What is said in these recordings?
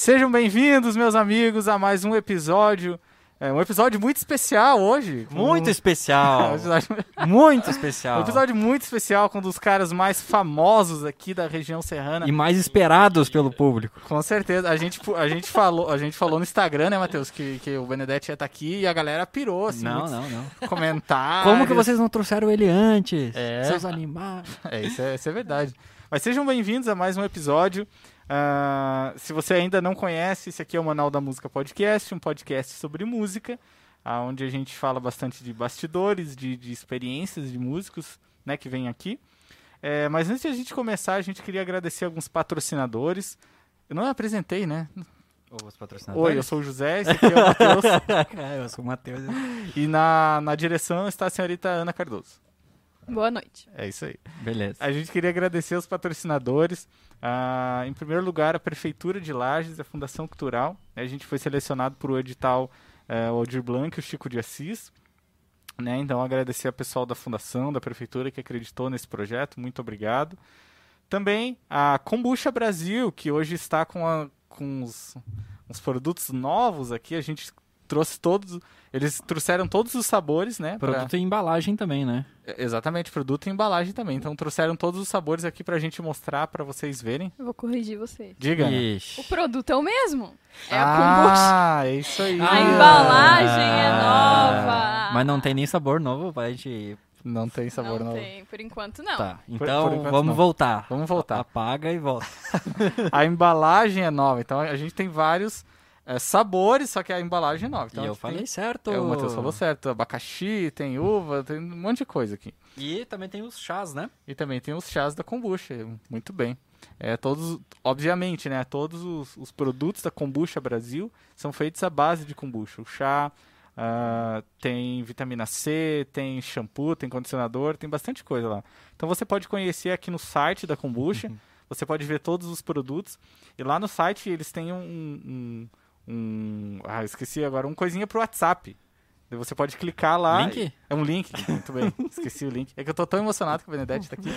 Sejam bem-vindos, meus amigos, a mais um episódio. É um episódio muito especial hoje. Muito um... especial. muito especial. Um episódio muito especial com um dos caras mais famosos aqui da região serrana. E mais esperados pelo público. Com certeza. A gente, a gente, falou, a gente falou no Instagram, né, Matheus, que, que o Benedetti ia estar aqui e a galera pirou, assim. Não, não, não. Comentários. Como que vocês não trouxeram ele antes? É. Seus animais. É, isso é, isso é verdade. Mas sejam bem-vindos a mais um episódio. Uh, se você ainda não conhece, esse aqui é o Manual da Música Podcast, um podcast sobre música, uh, onde a gente fala bastante de bastidores, de, de experiências de músicos né, que vêm aqui. É, mas antes de a gente começar, a gente queria agradecer alguns patrocinadores. Eu não apresentei, né? Oi, eu sou o José, esse aqui é o Matheus. é, eu sou o Matheus. E na, na direção está a senhorita Ana Cardoso. Boa noite. É isso aí. Beleza. A gente queria agradecer os patrocinadores. Ah, em primeiro lugar, a Prefeitura de Lages, a Fundação Cultural. A gente foi selecionado por o edital o Aldir Blanc e o Chico de Assis. Né? Então, agradecer ao pessoal da Fundação, da Prefeitura que acreditou nesse projeto. Muito obrigado. Também a Kombucha Brasil, que hoje está com, a, com os, uns produtos novos aqui. A gente trouxe todos. Eles trouxeram todos os sabores, né? Produto pra... e embalagem também, né? Exatamente, produto e embalagem também. Então trouxeram todos os sabores aqui pra gente mostrar para vocês verem. Eu vou corrigir você. Diga. Ixi. O produto é o mesmo. É ah, a kombucha. Ah, é isso aí. A embalagem ah, é nova. Mas não tem nem sabor novo, vai de não tem sabor não novo. Não tem, por enquanto não. Tá, então por, por enquanto, vamos não. voltar. Vamos voltar. Apaga e volta. a embalagem é nova, então a gente tem vários é, sabores, só que a embalagem é nova. Então e eu falei tem... certo. É, o Matheus falou certo. Abacaxi, tem uva, tem um monte de coisa aqui. E também tem os chás, né? E também tem os chás da kombucha. Muito bem. É, todos, obviamente, né? Todos os, os produtos da Kombucha Brasil são feitos à base de kombucha. O chá, uh, tem vitamina C, tem shampoo, tem condicionador, tem bastante coisa lá. Então você pode conhecer aqui no site da Kombucha. Você pode ver todos os produtos. E lá no site eles têm um, um um. Ah, esqueci agora, um coisinha pro WhatsApp. Você pode clicar lá. Link? É um link, muito bem. Esqueci o link. É que eu tô tão emocionado que o Benedetti tá aqui.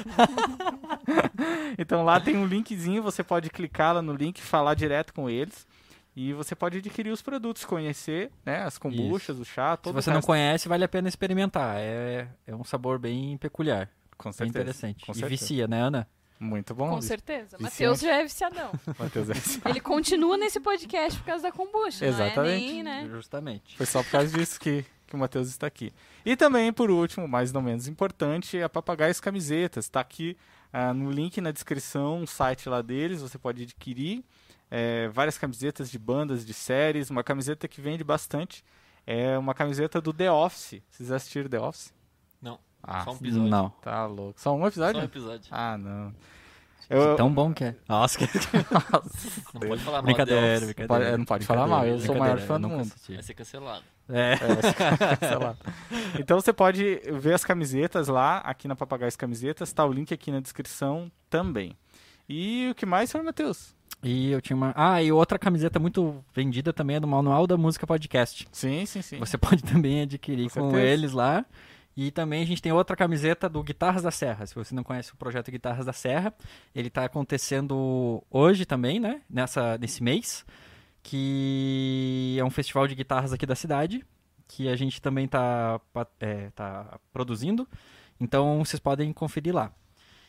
então lá tem um linkzinho, você pode clicar lá no link, falar direto com eles. E você pode adquirir os produtos, conhecer né, as kombuchas, Isso. o chá, todo Se você não conhece, vale a pena experimentar. É, é um sabor bem peculiar. Com certeza. Bem interessante. Com e certeza. vicia, né, Ana? Muito bom. Com certeza. Matheus já é viciadão. Matheus é viciadão. Ele continua nesse podcast por causa da kombucha. Exatamente. É nem, né? Justamente. Foi só por causa disso que, que o Matheus está aqui. E também, por último, mais não menos importante, a Papagaios Camisetas. Está aqui uh, no link na descrição, o site lá deles. Você pode adquirir é, várias camisetas de bandas, de séries. Uma camiseta que vende bastante. É uma camiseta do The Office. Vocês assistiram The Office? Ah, só um episódio. Não. Tá louco. Só um episódio? Só um episódio. Ah, não. Eu... Tão bom que é. Nossa, que... Nossa. Não pode falar mal brincadeira, de brincadeira. Pode, não pode falar mal, eu sou o maior fã do mundo. Assisti. Vai ser cancelado. É. é cancelado. então você pode ver as camisetas lá, aqui na Papagaios Camisetas, tá o link aqui na descrição também. E o que mais, senhor Matheus? E eu tinha uma. Ah, e outra camiseta muito vendida também é do Manual da Música Podcast. Sim, sim, sim. Você pode também adquirir com, com eles lá. E também a gente tem outra camiseta do Guitarras da Serra. Se você não conhece o projeto Guitarras da Serra, ele está acontecendo hoje também, né? Nessa, nesse mês, que é um festival de guitarras aqui da cidade, que a gente também está é, tá produzindo. Então vocês podem conferir lá.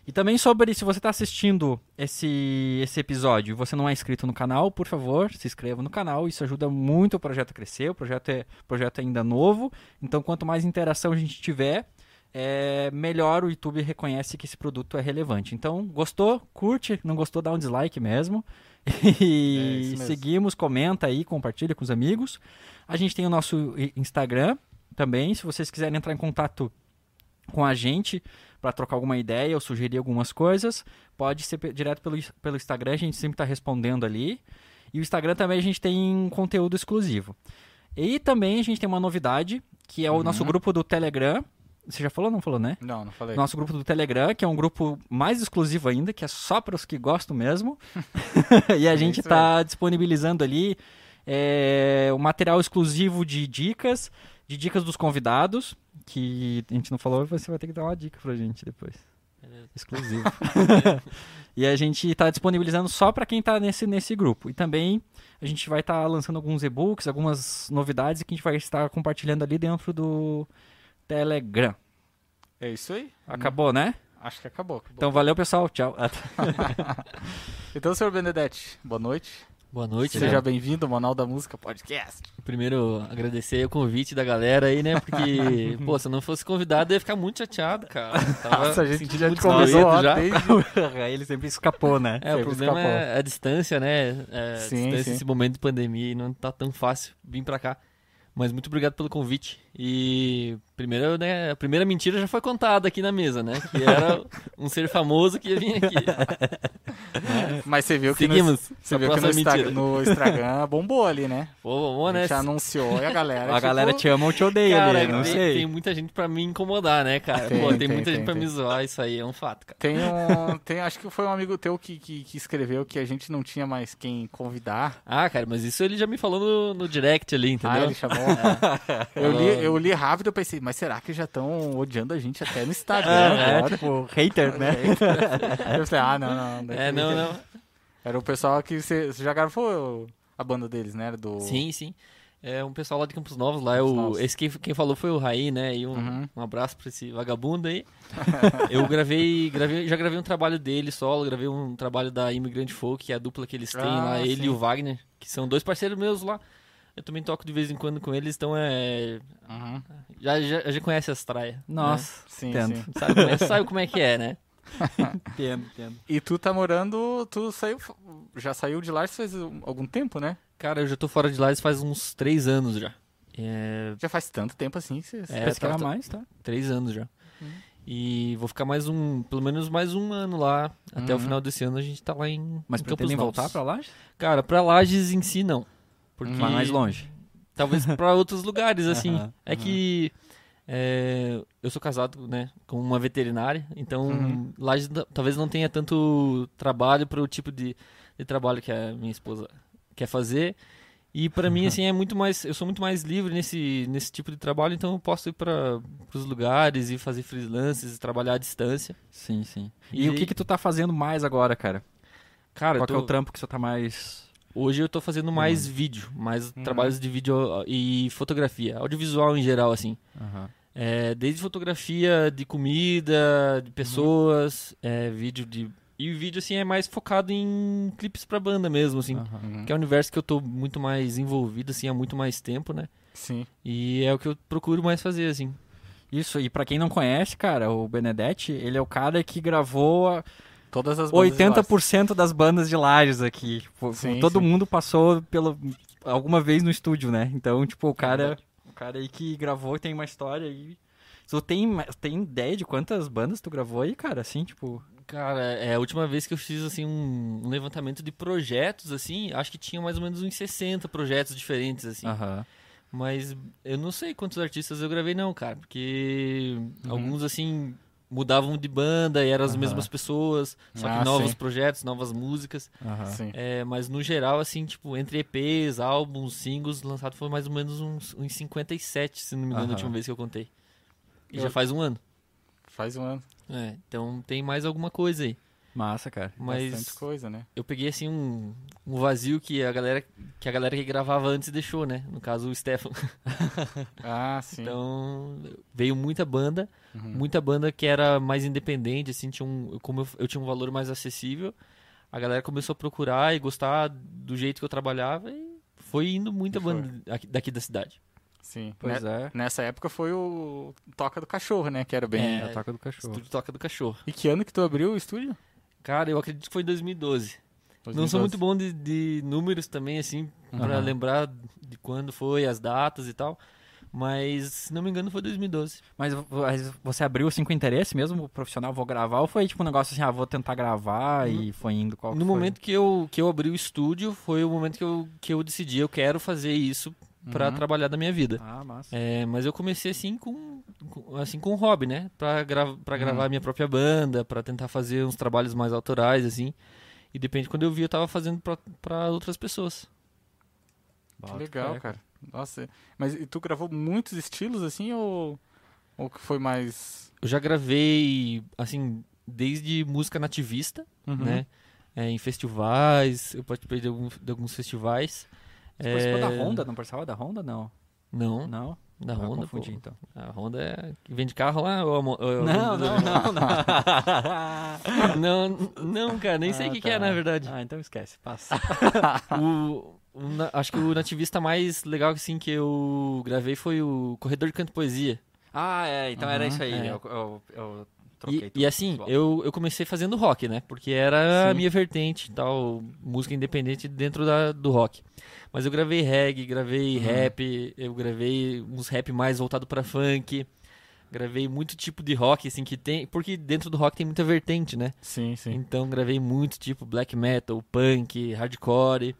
E também sobre, se você está assistindo esse, esse episódio e você não é inscrito no canal, por favor, se inscreva no canal. Isso ajuda muito o projeto a crescer. O projeto é, projeto é ainda novo. Então, quanto mais interação a gente tiver, é, melhor o YouTube reconhece que esse produto é relevante. Então, gostou? Curte. Não gostou? Dá um dislike mesmo. E é seguimos, comenta aí, compartilha com os amigos. A gente tem o nosso Instagram também. Se vocês quiserem entrar em contato com a gente para trocar alguma ideia ou sugerir algumas coisas, pode ser direto pelo, pelo Instagram, a gente sempre está respondendo ali. E o Instagram também a gente tem conteúdo exclusivo. E também a gente tem uma novidade, que é o uhum. nosso grupo do Telegram. Você já falou ou não falou, né? Não, não falei. Nosso grupo do Telegram, que é um grupo mais exclusivo ainda, que é só para os que gostam mesmo. e a é gente está disponibilizando ali é, o material exclusivo de dicas, de dicas dos convidados que a gente não falou, você vai ter que dar uma dica pra gente depois. Exclusivo. e a gente está disponibilizando só para quem está nesse, nesse grupo. E também a gente vai estar tá lançando alguns e-books, algumas novidades que a gente vai estar compartilhando ali dentro do Telegram. É isso aí? Acabou, né? Acho que acabou. acabou. Então valeu, pessoal. Tchau. então, senhor Benedetti, boa noite. Boa noite. Seja né? bem-vindo ao Manual da Música Podcast. Primeiro, agradecer o convite da galera aí, né? Porque, pô, se eu não fosse convidado, eu ia ficar muito chateado, cara. Tava Nossa, a gente já te convidou já. Ele sempre escapou, né? É, sempre o problema escapou. é a distância, né? É, sim, distância, sim. esse momento de pandemia, não tá tão fácil vir pra cá. Mas muito obrigado pelo convite. E primeiro, né, a primeira mentira já foi contada aqui na mesa, né? Que era um ser famoso que ia vir aqui. Mas você viu que Seguimos. No, você viu que no, Insta, no Instagram bombou ali, né? Pô, bombou, né? Já anunciou e a galera. a tipo... galera te ama ou te odeia cara, ali, não tem, sei. Tem muita gente pra me incomodar, né, cara? Tem, Pô, tem, tem muita tem, gente pra me zoar, isso aí é um fato, cara. Tem um. Tem, acho que foi um amigo teu que, que, que, escreveu que a gente não tinha mais quem convidar. Ah, cara, mas isso ele já me falou no, no direct ali, entendeu? Ah, ele chamou. É. Eu, li, eu li rápido e pensei, mas será que já estão odiando a gente até no Instagram? É, é tipo, hater, né? eu falei, ah, não, não. É, não, não. Era o pessoal que você, você já gravou a banda deles, né? Do... Sim, sim. É um pessoal lá de Campos Novos, lá é o, esse quem, quem falou foi o Raí, né? E um, uhum. um abraço pra esse vagabundo aí. eu gravei, gravei, já gravei um trabalho dele solo, gravei um trabalho da Immigrant Folk, que é a dupla que eles têm ah, lá, sim. ele e o Wagner, que são dois parceiros meus lá. Eu também toco de vez em quando com eles, então é. Uhum. Já, já, já conhece as traias. Né? Nossa, né? sim, entendo. sim. Sabe, como é, sabe como é que é, né? entendo, entendo. E tu tá morando. Tu saiu. Já saiu de lá faz algum tempo, né? Cara, eu já tô fora de lá faz uns três anos já. É... Já faz tanto tempo assim que você é, tá, mais, tá? Três anos já. Uhum. E vou ficar mais um, pelo menos mais um ano lá. Até uhum. o final desse ano a gente tá lá em. Mas em pretendem voltar pra Lages? Cara, pra Lages em si não. Porque mais longe. Talvez para outros lugares, assim. Uhum, é uhum. que é, eu sou casado, né, com uma veterinária, então uhum. lá talvez não tenha tanto trabalho para o tipo de, de trabalho que a minha esposa quer fazer. E para mim assim é muito mais, eu sou muito mais livre nesse nesse tipo de trabalho, então eu posso ir para os lugares e fazer freelances, trabalhar à distância. Sim, sim. E, e o que que tu tá fazendo mais agora, cara? Cara, qual tô... é o trampo que você tá mais Hoje eu tô fazendo mais uhum. vídeo, mais uhum. trabalhos de vídeo e fotografia, audiovisual em geral, assim. Uhum. É, desde fotografia de comida, de pessoas, é, vídeo de. E o vídeo, assim, é mais focado em clipes pra banda mesmo, assim. Que é um universo que eu tô muito mais envolvido, assim, há muito mais tempo, né? Sim. E é o que eu procuro mais fazer, assim. Isso, e para quem não conhece, cara, o Benedetti, ele é o cara que gravou. A Todas as bandas 80% das bandas de Lages aqui. Tipo, sim, todo sim. mundo passou pelo, alguma vez no estúdio, né? Então, tipo, o cara, o cara aí que gravou tem uma história aí. Tu tem, tem ideia de quantas bandas tu gravou aí, cara? Assim, tipo. Cara, é a última vez que eu fiz assim um, levantamento de projetos, assim, acho que tinha mais ou menos uns 60 projetos diferentes, assim. Aham. Mas eu não sei quantos artistas eu gravei, não, cara. Porque uhum. alguns, assim, mudavam de banda e eram as mesmas pessoas, só ah, que novos sim. projetos, novas músicas. É, mas no geral, assim, tipo, entre EPs, álbuns, singles, lançado foi mais ou menos uns, uns 57, se não me engano, a última vez que eu contei. E eu... já faz um ano. Faz um ano. É, então tem mais alguma coisa aí. Massa, cara. Mas Bastante coisa, né? Eu peguei assim um, um vazio que a galera que a galera que gravava antes deixou, né? No caso o Stefan. ah, sim. Então veio muita banda, uhum. muita banda que era mais independente, assim, tinha um, como eu, eu, tinha um valor mais acessível. A galera começou a procurar e gostar do jeito que eu trabalhava e foi indo muita banda daqui da cidade. Sim, pois ne é. Nessa época foi o Toca do Cachorro, né? Que era bem. É, a Toca do Cachorro. Estúdio Toca do Cachorro. E que ano que tu abriu o estúdio? Cara, eu acredito que foi em 2012. 2012. Não sou muito bom de, de números também, assim, uhum. para lembrar de quando foi, as datas e tal. Mas, se não me engano, foi 2012. Mas você abriu assim com interesse mesmo, profissional, vou gravar? Ou foi tipo um negócio assim, ah, vou tentar gravar no, e foi indo? Qual no momento que eu, que eu abri o estúdio, foi o momento que eu, que eu decidi, eu quero fazer isso para uhum. trabalhar da minha vida. Ah, massa. É, mas eu comecei assim com, com assim com hobby, né? Para gra pra gravar uhum. minha própria banda, para tentar fazer uns trabalhos mais autorais assim. E depende quando eu vi eu tava fazendo para outras pessoas. Que legal, cara. Nossa, mas e tu gravou muitos estilos assim ou ou que foi mais Eu já gravei assim desde música nativista, Uhum. né? É, em festivais, eu participei de, algum- de alguns festivais. Você participou da É, Honda? Não participava da Honda? Não. Não, Não? da Ah, Honda. confundi, pô. então. A Honda é que vende carro lá ou a ou a- Não, não, não, não. não, não, cara, nem sei o Ah, que, que é, tá. na verdade. Ah, então esquece, passa. O, na- acho que o nativista mais legal assim, que eu gravei foi o Corredor de Canto Poesia. ah, é, então era Uhum, isso aí. é. Eu, eu, eu troquei E, tudo. e assim, eu, eu comecei fazendo rock, né? Porque era a Sim. minha vertente tal, música independente dentro da, do rock. Mas eu gravei reggae, gravei Uhum. rap, eu gravei uns rap mais voltado pra funk. Gravei muito tipo de rock, assim, que tem. Porque dentro do rock tem muita vertente, né? Sim, sim. Então gravei muito tipo black metal, punk, hardcore.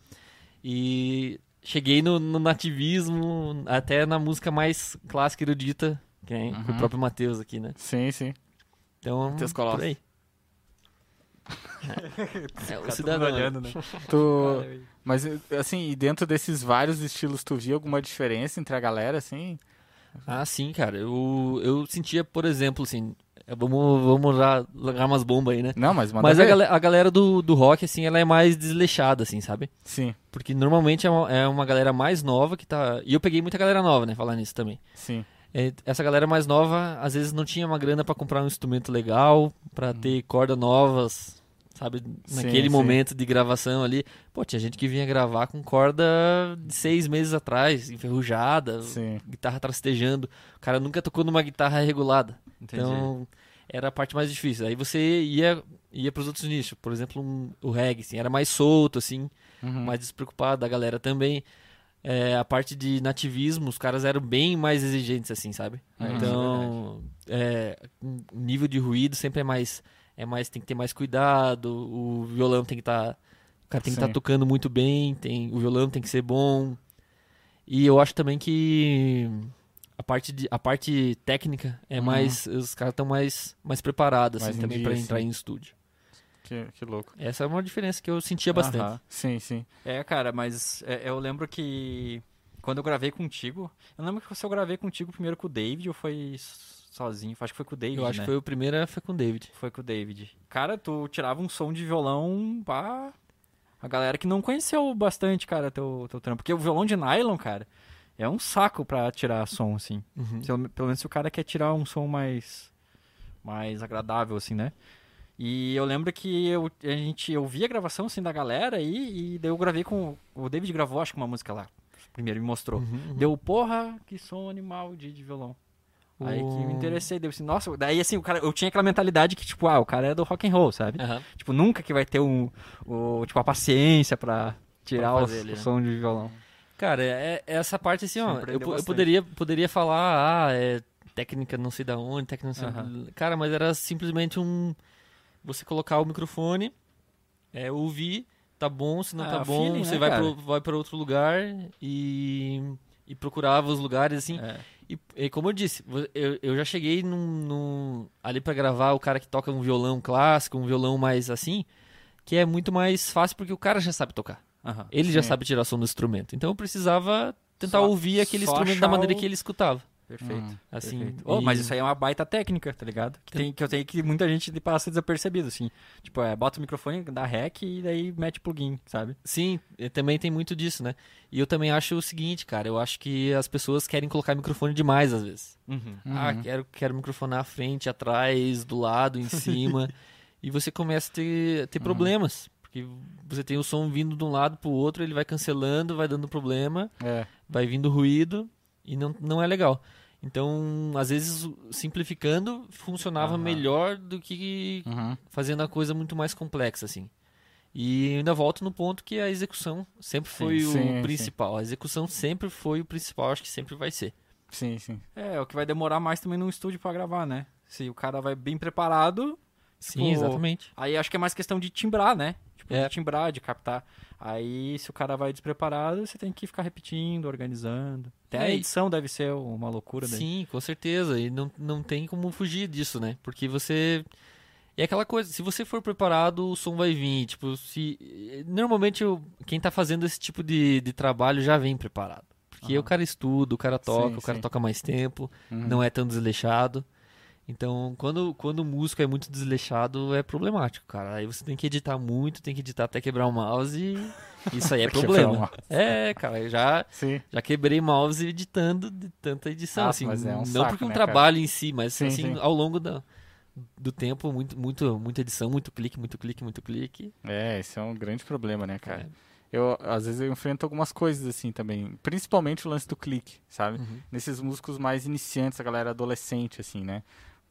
E cheguei no, no nativismo, até na música mais clássica erudita, que é Uhum. o próprio Matheus aqui, né? Sim, sim. Então, Matheus por aí. É, o Ficar cidadão. todo né? olhando, né? Tu... Mas, assim, e dentro desses vários estilos, tu via alguma diferença entre a galera, assim? Ah, sim, cara. Eu, eu sentia, por exemplo, assim. Vamos, vamos já largar umas bombas aí, né? Não, mas manda Mas a, a galera do, do rock, assim, ela é mais desleixada, assim, sabe? Sim, Porque normalmente é uma, é uma galera mais nova que tá. E eu peguei muita galera nova, né? Falar nisso também. sim. É, essa galera mais nova, às vezes não tinha uma grana pra comprar um instrumento legal, pra ter cordas novas, sabe? Sim, Naquele sim. momento de gravação ali. Pô, tinha gente que vinha gravar com corda de seis meses atrás, enferrujada, Sim. guitarra trastejando. O cara nunca tocou numa guitarra regulada. Entendi. Então, era a parte mais difícil. Aí você ia ia pros outros nichos. Por exemplo, um- o reggae, assim, era mais solto, assim, Uhum. mais despreocupado. A galera também. É, a parte de nativismo, os caras eram bem mais exigentes, assim, sabe? Uhum. então, é, o nível de ruído sempre é mais, é mais, tem que ter mais cuidado. O violão tem que estar, o cara tem que estar Sim. tocando muito bem. Tem, o violão tem que ser bom. E eu acho também que a parte, de, a parte técnica é Uhum. mais, os caras estão mais, mais preparados, assim, Mais em também para entrar sim. em estúdio. Que, que louco. Essa é uma diferença que eu sentia bastante. Aham. Sim, sim. É, cara, mas é, eu lembro que quando eu gravei contigo, eu lembro que se eu gravei contigo primeiro com o David ou foi sozinho, acho que foi com o David, Eu acho né? que foi o primeiro foi com o David. Foi com o David. Cara, tu tirava um som de violão pra a galera que não conheceu bastante, cara, teu, teu trampo. Porque o violão de nylon, cara, é um saco pra tirar som, assim. Uhum. Se pelo menos se o cara quer tirar um som mais mais agradável, assim, né? E eu lembro que eu, a gente, eu vi a gravação, assim, da galera aí, e daí eu gravei com... O David gravou, acho que uma música lá, primeiro, me mostrou. Uhum, uhum. Deu, porra, que som animal de, de violão. Aí que me interessei, deu assim, nossa, daí assim, o cara, eu tinha aquela mentalidade que, tipo, ah, o cara é do rock and roll, sabe? Aham. Tipo, nunca que vai ter um, o, tipo, a paciência pra tirar Pra o, fazer ali, o né? som de violão. Cara, é, é essa parte assim, ó. Eu, eu poderia, poderia falar, ah, é técnica não sei da onde, técnica não sei Aham. Cara, mas era simplesmente um. Você colocar o microfone, é, ouvir, tá bom, se não Ah, tá é bom, feeling, você né, vai, pro, vai para outro lugar e, e procurava os lugares assim. É. E, e como eu disse, eu, eu já cheguei num, num- ali pra gravar o cara que toca um violão clássico, um violão mais assim, que é muito mais fácil porque o cara já sabe tocar. Aham. Ele já Sim. sabe tirar som do instrumento. Então eu precisava tentar Só- ouvir aquele instrumento da maneira o- que ele escutava. Perfeito. Hum. Assim, Perfeito. Oh, e- mas isso aí é uma baita técnica, tá ligado? Que, tem, que eu tenho que muita gente passa desapercebido, assim. Tipo, é, bota o microfone, dá rec e daí mete plugin, sabe? Sim, também tem muito disso, né? E eu também acho o seguinte, cara, eu acho que as pessoas querem colocar microfone demais às vezes. Ah, Uhum. quero, quero microfonar à frente, atrás, do lado, em cima. e você começa a ter, ter problemas. Porque você tem o som vindo de um lado pro outro, ele vai cancelando, vai dando problema, É. vai vindo ruído e não, não é legal. Então, às vezes, simplificando funcionava Aham. melhor do que Uhum. fazendo a coisa muito mais complexa, assim. E ainda volto no ponto que a execução sempre foi Sim, o sim. principal. A execução sempre foi o principal, acho que sempre vai ser. Sim, sim. É, o que vai demorar mais também no estúdio pra gravar, né? Se o cara vai bem preparado, Sim, Tipo, exatamente. aí acho que é mais questão de timbrar, né? É. de timbrar, de captar. Aí, se o cara vai despreparado, você tem que ficar repetindo, organizando. Até a É, edição deve ser uma loucura daí. Sim, com certeza. E não, não tem como fugir disso, né? Porque você. É aquela coisa, se você for preparado, o som vai vir. Tipo, se. Normalmente quem tá fazendo esse tipo de, de trabalho já vem preparado. Porque Aham. o cara estuda, o cara toca, Sim, o cara sim. toca mais tempo, Uhum. não é tão desleixado. Então, quando, quando o músico é muito desleixado, é problemático, cara. Aí você tem que editar muito, tem que editar até quebrar o mouse e isso aí é problema. mouse. É, cara, eu já, Sim. já quebrei mouse editando de tanta edição, Ah, assim. mas é um não saco, porque um né, cara? trabalho em si, mas Sim, assim, sim. ao longo da, do tempo, muito, muito, muita edição, muito clique, muito clique, muito clique. É, esse é um grande problema, né, cara? É. Eu, às vezes, eu enfrento algumas coisas assim também. Principalmente o lance do clique, sabe? Uhum. Nesses músicos mais iniciantes, a galera adolescente, assim, né?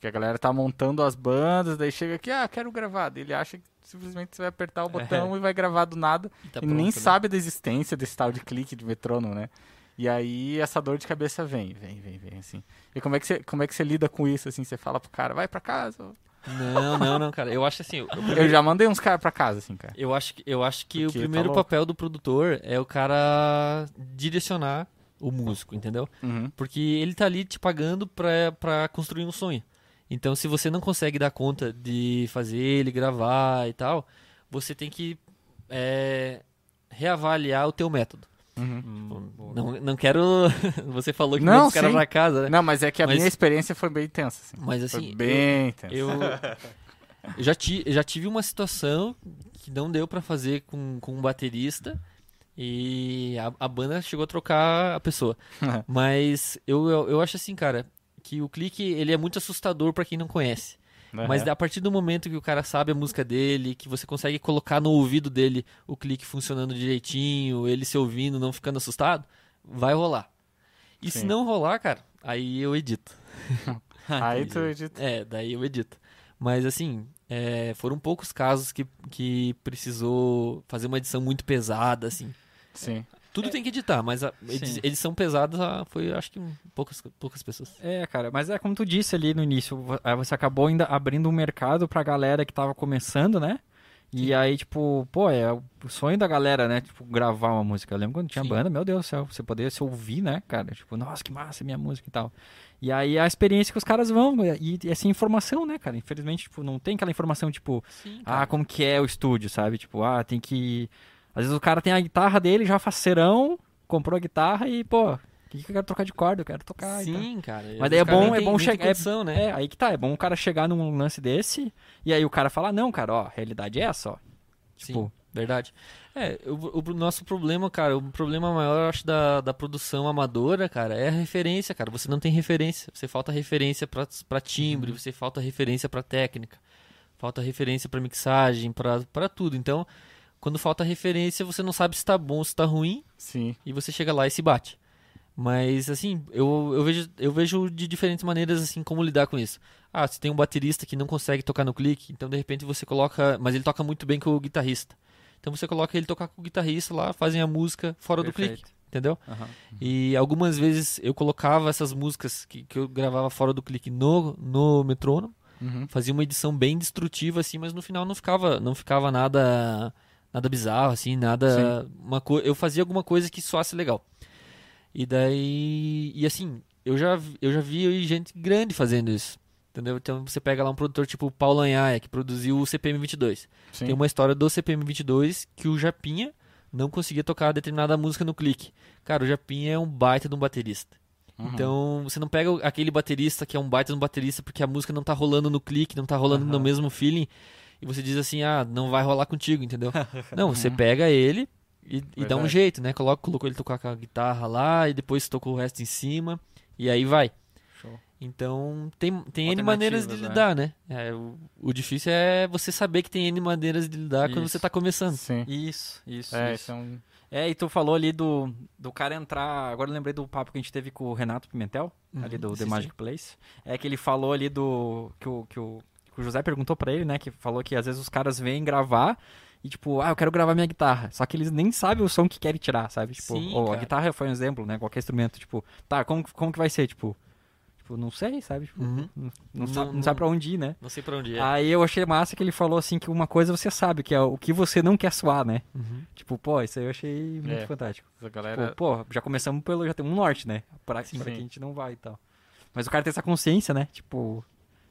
Porque a galera tá montando as bandas, daí chega aqui, ah, quero gravar. Ele acha que simplesmente você vai apertar o botão e vai gravar do nada. E, tá e nem pronto, né? sabe da existência desse tal de clique de metrônomo, né? E aí essa dor de cabeça vem, vem, vem, vem, assim. E como é que você, como é que você lida com isso, assim? Você fala pro cara, vai pra casa. Não, não, não, cara. Eu acho assim, eu, Eu já mandei uns caras pra casa, assim, cara. eu acho que, eu acho que o Porque tá primeiro louco. papel do produtor é o cara direcionar o músico, entendeu? Uhum. Porque ele tá ali te pagando pra, pra construir um sonho. Então, se você não consegue dar conta de fazer ele gravar e tal, você tem que é, reavaliar o teu método. Uhum. Hum, boa. Não, não quero... você falou que Não, os caras pra casa, né? Não, mas é que a Mas- minha experiência foi bem tensa, assim. Mas Foi assim, bem tensa. eu, eu já, ti, eu já tive uma situação que não deu pra fazer com, com um baterista e a, a banda chegou a trocar a pessoa. Mas eu, eu, eu acho assim, cara, que o clique ele é muito assustador pra quem não conhece. Mas Uhum. a partir do momento que o cara sabe a música dele, que você consegue colocar no ouvido dele o clique funcionando direitinho, ele se ouvindo, não ficando assustado, vai rolar. E se Sim. não rolar, cara, aí eu edito. Aí tu edita. É, daí eu edito. Mas assim, é, foram poucos casos que, que precisou fazer uma edição muito pesada, assim. Sim. Tudo tem que editar, mas a Sim. edição pesada foi, acho que, poucas, poucas pessoas. É, cara, mas é como tu disse ali no início, você acabou ainda abrindo um mercado pra galera que tava começando, né? E aí, tipo, pô, é o sonho da galera, né? Tipo, gravar uma música. Eu lembro quando tinha Sim. banda, meu Deus do céu, você poderia se ouvir, né, cara? Tipo, nossa, que massa minha música e tal. E aí a experiência que os caras vão, e, e essa informação, né, cara? Infelizmente, tipo, não tem aquela informação, tipo, Sim, ah, como que é o estúdio, sabe? Tipo, ah, tem que. Às vezes o cara tem a guitarra dele, já faceirão, comprou a guitarra e, pô, o que, que eu quero trocar de corda? Eu quero tocar. Sim, cara. Mas daí é bom, é bom chegar. condição, né? É, aí que tá, é bom o cara chegar num lance desse, e aí o cara falar, não, cara, ó, a realidade é essa, ó. Tipo, Sim, verdade. É, o, o nosso problema, cara, o problema maior, eu acho, da, da produção amadora, cara, é a referência, cara. Você não tem referência. Você falta referência pra, pra timbre, você falta referência pra técnica, falta referência pra mixagem, pra, pra tudo. Então, quando falta referência, você não sabe se tá bom, se tá ruim, Sim. e você chega lá e se bate. Mas, assim, eu, eu, vejo, eu vejo de diferentes maneiras, assim, como lidar com isso. Ah, você tem um baterista que não consegue tocar no clique, então de repente você coloca. Mas ele toca muito bem com o guitarrista. Então você coloca ele tocar com o guitarrista lá, fazem a música fora do clique, Perfeito. entendeu? aham. E algumas vezes eu colocava essas músicas que, que eu gravava fora do clique no, no metrônomo, Uhum. fazia uma edição bem destrutiva, assim, mas no final não ficava, não ficava nada nada bizarro, assim, nada. Uma co eu fazia alguma coisa que soasse legal. E daí. E assim, eu já, vi- eu já vi gente grande fazendo isso. Entendeu? Então você pega lá um produtor tipo Paulo Anhaia, que produziu o CPM 22. Sim. Tem uma história do CPM 22 que o Japinha não conseguia tocar determinada música no clique. Cara, o Japinha é um baita de um baterista. Uhum. Então, você não pega aquele baterista que é um baita de um baterista porque a música não tá rolando no clique, não tá rolando no Aham. mesmo feeling, e você diz assim, ah, não vai rolar contigo, entendeu? não, você pega ele e, e dá um jeito, né? Coloca, colocou ele tocar com a guitarra lá, e depois tocou o resto em cima, e aí vai. Show. Então, tem, tem N maneiras de né? lidar, né? É, o, o difícil é você saber que tem N maneiras de lidar quando Isso. você tá começando. Sim. Isso, isso, É, isso. isso é e tu falou ali do, do cara entrar. Agora eu lembrei do papo que a gente teve com o Renato Pimentel, Uhum, ali do sim, The sim. Magic Place. É que ele falou ali do. Que o, que o, que o José perguntou pra ele, né? Que falou que às vezes os caras vêm gravar e tipo, ah, eu quero gravar minha guitarra. Só que eles nem sabem o som que querem tirar, sabe? Tipo, Sim, ou a guitarra foi um exemplo, né? Qualquer instrumento, tipo, tá, como, como que vai ser? Tipo, tipo não sei, sabe? Tipo, Uhum. não, não, sabe, não não- sabe pra onde ir, né? Não sei pra onde é. Aí eu achei massa que ele falou assim que uma coisa você sabe, que é o que você não quer suar, né? Uhum. Tipo, pô, isso aí eu achei muito É. fantástico. Galera... Tipo, pô, já começamos pelo. Já tem um norte, né? Pra, Sim. pra que a gente não vai e tal. Mas o cara tem essa consciência, né? Tipo,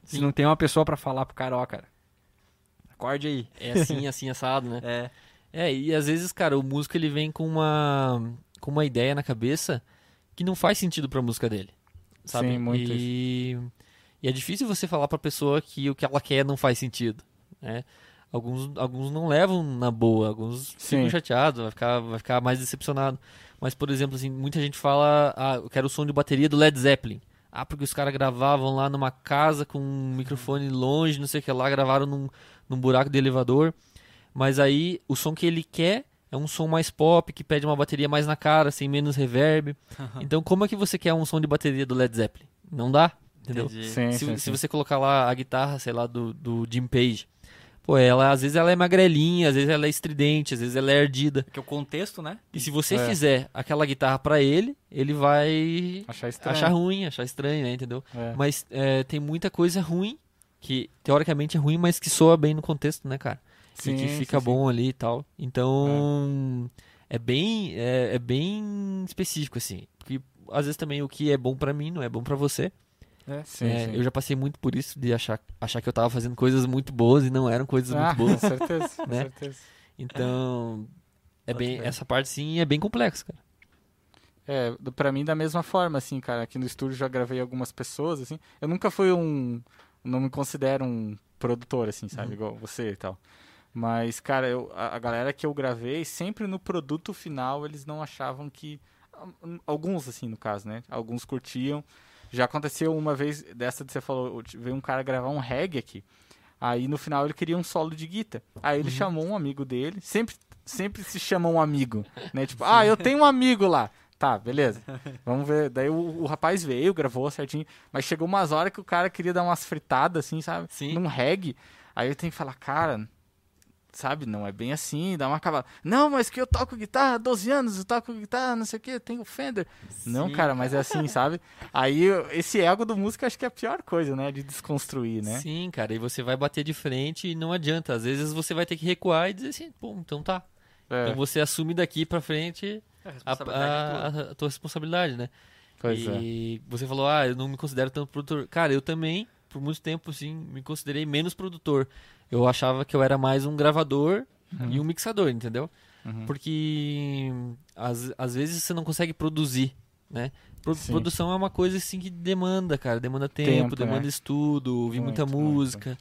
se Sim. não tem uma pessoa pra falar pro cara, ó, cara, acorde aí. É assim, assim, assado, né? É. É, e às vezes, cara, o músico ele vem com uma com uma ideia na cabeça que não faz sentido pra música dele. Sabe? Sim, muito e, E é difícil você falar pra pessoa que o que ela quer não faz sentido, né? Alguns, alguns não levam na boa, alguns ficam Sim. chateados, vai ficar, vai ficar mais decepcionado. Mas, por exemplo, assim, muita gente fala, ah, eu quero o som de bateria do Led Zeppelin. Ah, porque os caras gravavam lá numa casa com um microfone longe, não sei o que lá, gravaram num, num buraco de elevador. Mas aí o som que ele quer é um som mais pop, que pede uma bateria mais na cara, sem menos reverb. Então, como é que você quer um som de bateria do Led Zeppelin? Não dá, entendeu? Entendi. Sim, Se, sim, se sim. você colocar lá a guitarra, sei lá, do, do Jim Page, pô, ela às vezes ela é magrelinha, às vezes ela é estridente, às vezes ela é ardida. Porque o contexto, né? E se você É. fizer aquela guitarra pra ele, ele vai Achar estranho. achar ruim, achar estranho, né, entendeu? É. Mas é, tem muita coisa ruim que teoricamente é ruim, mas que soa bem no contexto, né, cara? Sim, e que sim, fica sim. bom ali e tal. Então, é, bem é, é bem específico assim, porque às vezes também o que é bom pra mim não é bom pra você. Sim, É, sim. Eu já passei muito por isso de achar, achar que eu tava fazendo coisas muito boas e não eram coisas Ah, muito boas. com certeza, com né? certeza. Então, é Pode bem crer. essa parte sim é bem complexa, cara. É, pra mim da mesma forma, assim, cara. Aqui no estúdio já gravei algumas pessoas, assim. Eu nunca fui um. Não me considero um produtor, assim, sabe? Uhum. Igual você e tal. Mas, cara, eu, a, a galera que eu gravei, sempre no produto final eles não achavam que. Alguns, assim, no caso, né? Alguns curtiam. Já aconteceu uma vez dessa de você falou, veio um cara gravar um reggae aqui. Aí no final ele queria um solo de guitarra. Aí ele chamou um amigo dele. Sempre, sempre se chama um amigo, né? Tipo, ah, eu tenho um amigo lá. Tá, beleza. Vamos ver. Daí o, o rapaz veio, gravou certinho. Mas chegou umas horas que o cara queria dar umas fritadas, assim, sabe? Sim. Num reggae. Aí eu tenho que falar, cara, sabe, não é bem assim, dá uma acabada. Não, mas que eu toco guitarra há 12 anos, eu toco guitarra, não sei o que, tenho Fender. Não, Sim. cara, mas é assim, sabe? Aí esse ego do músico acho que é a pior coisa, né? De desconstruir, né? Sim, cara, e você vai bater de frente e não adianta. Às vezes você vai ter que recuar e dizer assim, pô, então tá. É, Então você assume daqui pra frente A a, responsabilidade é tua. a- a tua responsabilidade, né? pois é. e você falou, ah, eu não me considero tanto produtor. Cara, eu também, por muito tempo, assim, me considerei menos produtor. Eu achava que eu era mais um gravador e um mixador, entendeu? Uhum. Porque às, às vezes você não consegue produzir, né? Pro- produção é uma coisa assim que demanda, cara, demanda tempo, Tempo, demanda né? estudo, ouvir muita Muito, muito. música.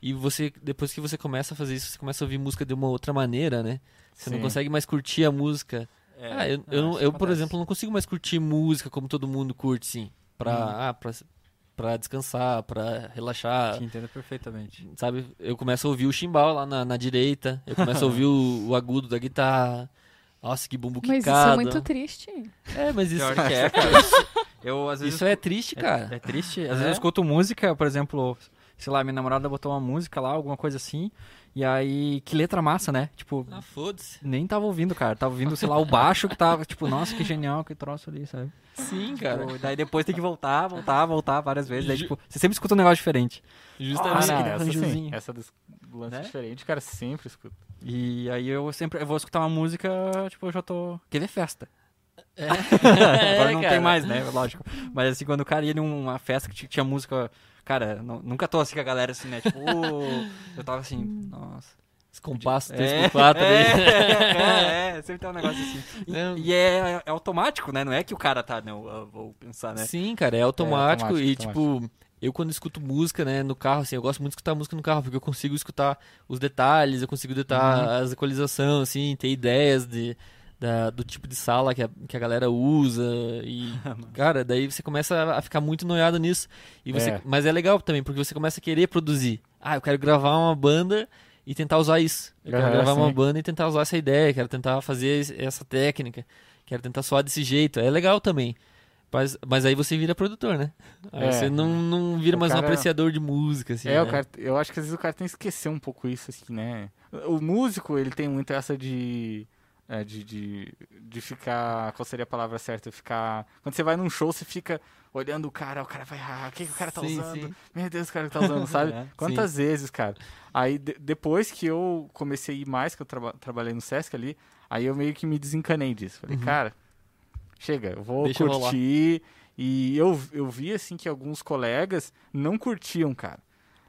E você, depois que você começa a fazer isso, você começa a ouvir música de uma outra maneira, né? Você não Sim. consegue mais curtir a música. É, ah, eu, eu, não- isso eu, por exemplo, não consigo mais curtir música como todo mundo curte, sim. Pra, Uhum. ah, pra, pra descansar, pra relaxar, Te entendo perfeitamente. sabe? Eu começo a ouvir o chimbal lá na, na direita, eu começo a ouvir o, o agudo da guitarra. Nossa, que bumbo Mas isso quicado. é muito triste. É, mas isso, Pior que é, cara. Eu, às vezes, isso é triste, cara. É, é triste. Às É? vezes eu escuto música, por exemplo, sei lá, minha namorada botou uma música lá, alguma coisa assim, e aí, que letra massa, né? Tipo, Ah, foda-se. nem tava ouvindo, cara. Tava ouvindo, sei lá, o baixo que tava, tipo, nossa, que genial, que troço ali, sabe? Sim, cara. Tipo, daí depois tem que voltar, voltar, voltar várias vezes. Daí, tipo, você sempre escuta um negócio diferente. Justamente. Ah, não, essa sim. Essa do lance Né? diferente, cara, sempre escuta. E aí eu sempre eu vou escutar uma música, tipo, eu já tô. Quer ver festa? É, Agora não cara. tem mais, né? Lógico. Mas assim, quando o cara ia numa festa que tinha música. Cara, nu- nunca tô assim com a galera assim, né? Tipo, eu tava assim, nossa. Esse compasso É, 3x4 é, ali. é, é, sempre tem um negócio assim. E, Não. e é, é automático, né? Não é que o cara tá, não, eu vou pensar, né? Sim, cara, é automático, automático, e tipo, eu quando escuto música, né, no carro, assim, eu gosto muito de escutar música no carro, porque eu consigo escutar os detalhes, eu consigo detalhar Uhum. as equalizações, assim, ter ideias de, da- do tipo de sala que a, que a galera usa e, cara, daí você começa a ficar muito noiado nisso. E você, É. Mas é legal também, porque você começa a querer produzir. Ah, eu quero gravar uma banda e tentar usar isso. Eu quero gravar uma sim. banda e tentar usar essa ideia, quero tentar fazer es- essa técnica, quero tentar soar desse jeito. É legal também. Mas, mas aí você vira produtor, né? Aí É. você não, não vira O mais um cara- apreciador de música, assim. é, né? o cara, eu acho que às vezes o cara tem que esquecer um pouco isso, assim, né? O músico, ele tem muito essa de. É, de, de, de ficar. Qual seria a palavra certa? Ficar. Quando você vai num show, você fica olhando o cara, o cara vai. Ah, o que, que o cara tá Sim, usando? sim. Meu Deus, o cara tá usando, sabe? É, Quantas vezes, cara? Aí de- depois que eu comecei a ir mais, que eu traba- trabalhei no Sesc ali, aí eu meio que me desencanei disso. Falei, cara, chega, eu vou Uhum. Deixa curtir. E eu, eu vi, assim, que alguns colegas não curtiam, cara.